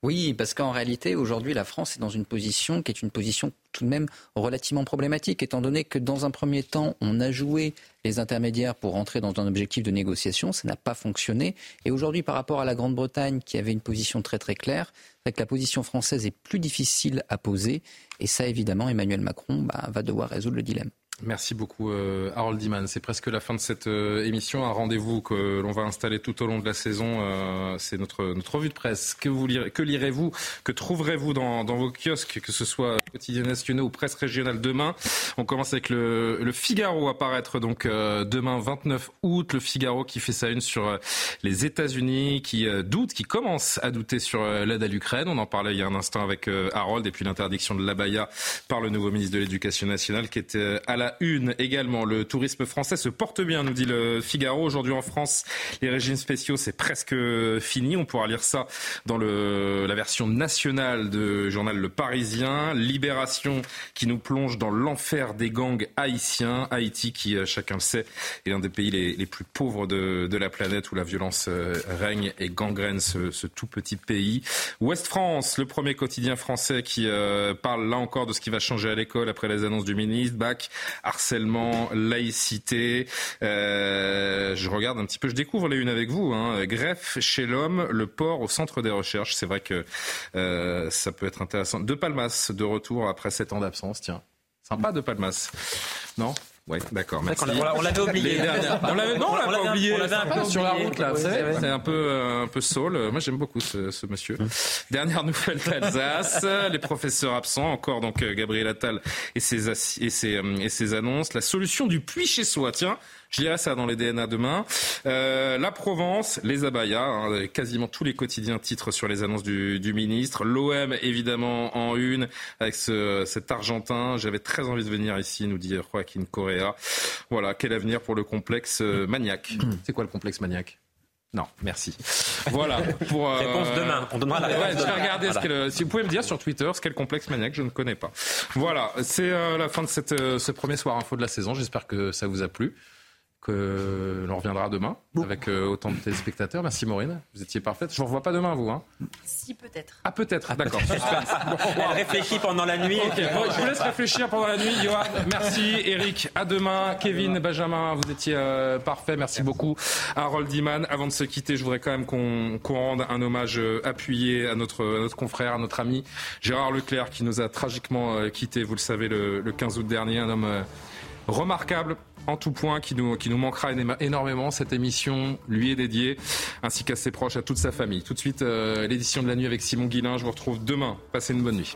Oui, parce qu'en réalité, aujourd'hui, la France est dans une position qui est une position tout de même relativement problématique, étant donné que dans un premier temps, on a joué les intermédiaires pour entrer dans un objectif de négociation, ça n'a pas fonctionné. Et aujourd'hui, par rapport à la Grande-Bretagne, qui avait une position très très claire, c'est que la position française est plus difficile à poser. Et ça, évidemment, Emmanuel Macron bah, va devoir résoudre le dilemme. Merci beaucoup euh, Harold Diman. C'est presque la fin de cette euh, émission. Un rendez-vous que l'on va installer tout au long de la saison. Euh, c'est notre, notre revue de presse. Que, vous lirez, que lirez-vous Que trouverez-vous dans, vos kiosques, que ce soit quotidien nationaux ou presse régionale demain? On commence avec le, Figaro apparaître donc demain 29 août. Le Figaro qui fait sa une sur les États-Unis, qui doute, qui commence à douter sur l'aide à l'Ukraine. On en parlait il y a un instant avec Harold et puis l'interdiction de l'abaya par le nouveau ministre de l'Éducation nationale qui était à la une également. Le tourisme français se porte bien, nous dit le Figaro. Aujourd'hui en France, les régimes spéciaux, c'est presque fini. On pourra lire ça dans le, la version nationale du journal Le Parisien. Libération qui nous plonge dans l'enfer des gangs haïtiens. Haïti qui, chacun le sait, est l'un des pays les, plus pauvres de, de, la planète où la violence euh, règne et gangrène ce, ce, tout petit pays. Ouest France, le premier quotidien français qui euh, parle là encore de ce qui va changer à l'école après les annonces du ministre. Bac harcèlement, laïcité. Euh, je regarde un petit peu, je découvre les unes avec vous. Hein. Greffe chez l'homme, le port au centre des recherches. C'est vrai que euh, ça peut être intéressant. De Palmas, de retour après sept ans d'absence. Tiens, sympa de Palmas. Non? Oui, d'accord. Merci. On l'avait oublié. On l'avait, non, on l'a pas oublié. On l'avait un peu sur la route là. c'est un peu euh, un peu saul. Moi, j'aime beaucoup ce, ce monsieur. Hum. Dernière nouvelle d'Alsace. les professeurs absents. Encore donc euh, Gabriel Attal et ses et ses euh, et ses annonces. La solution du puits chez soi. Tiens. Je lirai ça dans les DNA demain. Euh, la Provence, les abayas, hein, quasiment tous les quotidiens titrent sur les annonces du, du ministre. L'OM, évidemment, en une, avec ce, cet Argentin. J'avais très envie de venir ici, nous dit Joaquin Correa. Voilà, quel avenir pour le complexe euh, maniaque. C'est quoi le complexe maniaque? Non, merci. Voilà. Pour, euh... Réponse demain. On donnera la réponse. Ouais, je vais regarder ce que, si vous pouvez me dire sur Twitter ce qu'est le complexe maniaque, je ne connais pas. Voilà, c'est euh, la fin de cette, euh, ce premier soir info de la saison. J'espère que ça vous a plu que l'on reviendra demain avec euh, autant de téléspectateurs. Merci Maureen, vous étiez parfaite. Je ne vous revois pas demain, vous. Hein si, peut-être. Ah, peut-être, d'accord. Elle réfléchit pendant la nuit. je vous laisse réfléchir pendant la nuit. Johan, merci. Eric, à demain. Kevin, Benjamin, vous étiez euh, parfait. Merci, beaucoup. Harold Diman, avant de se quitter, je voudrais quand même qu'on rende un hommage euh, appuyé à notre, notre confrère, à notre ami Gérard Leclerc, qui nous a tragiquement quittés, vous le savez, le, le 15 août dernier. Un homme remarquable en tout point qui nous, qui nous manquera énormément. Cette émission lui est dédiée, ainsi qu'à ses proches, à toute sa famille. Tout de suite, euh, l'édition de la nuit avec Simon Guillain. Je vous retrouve demain. Passez une bonne nuit.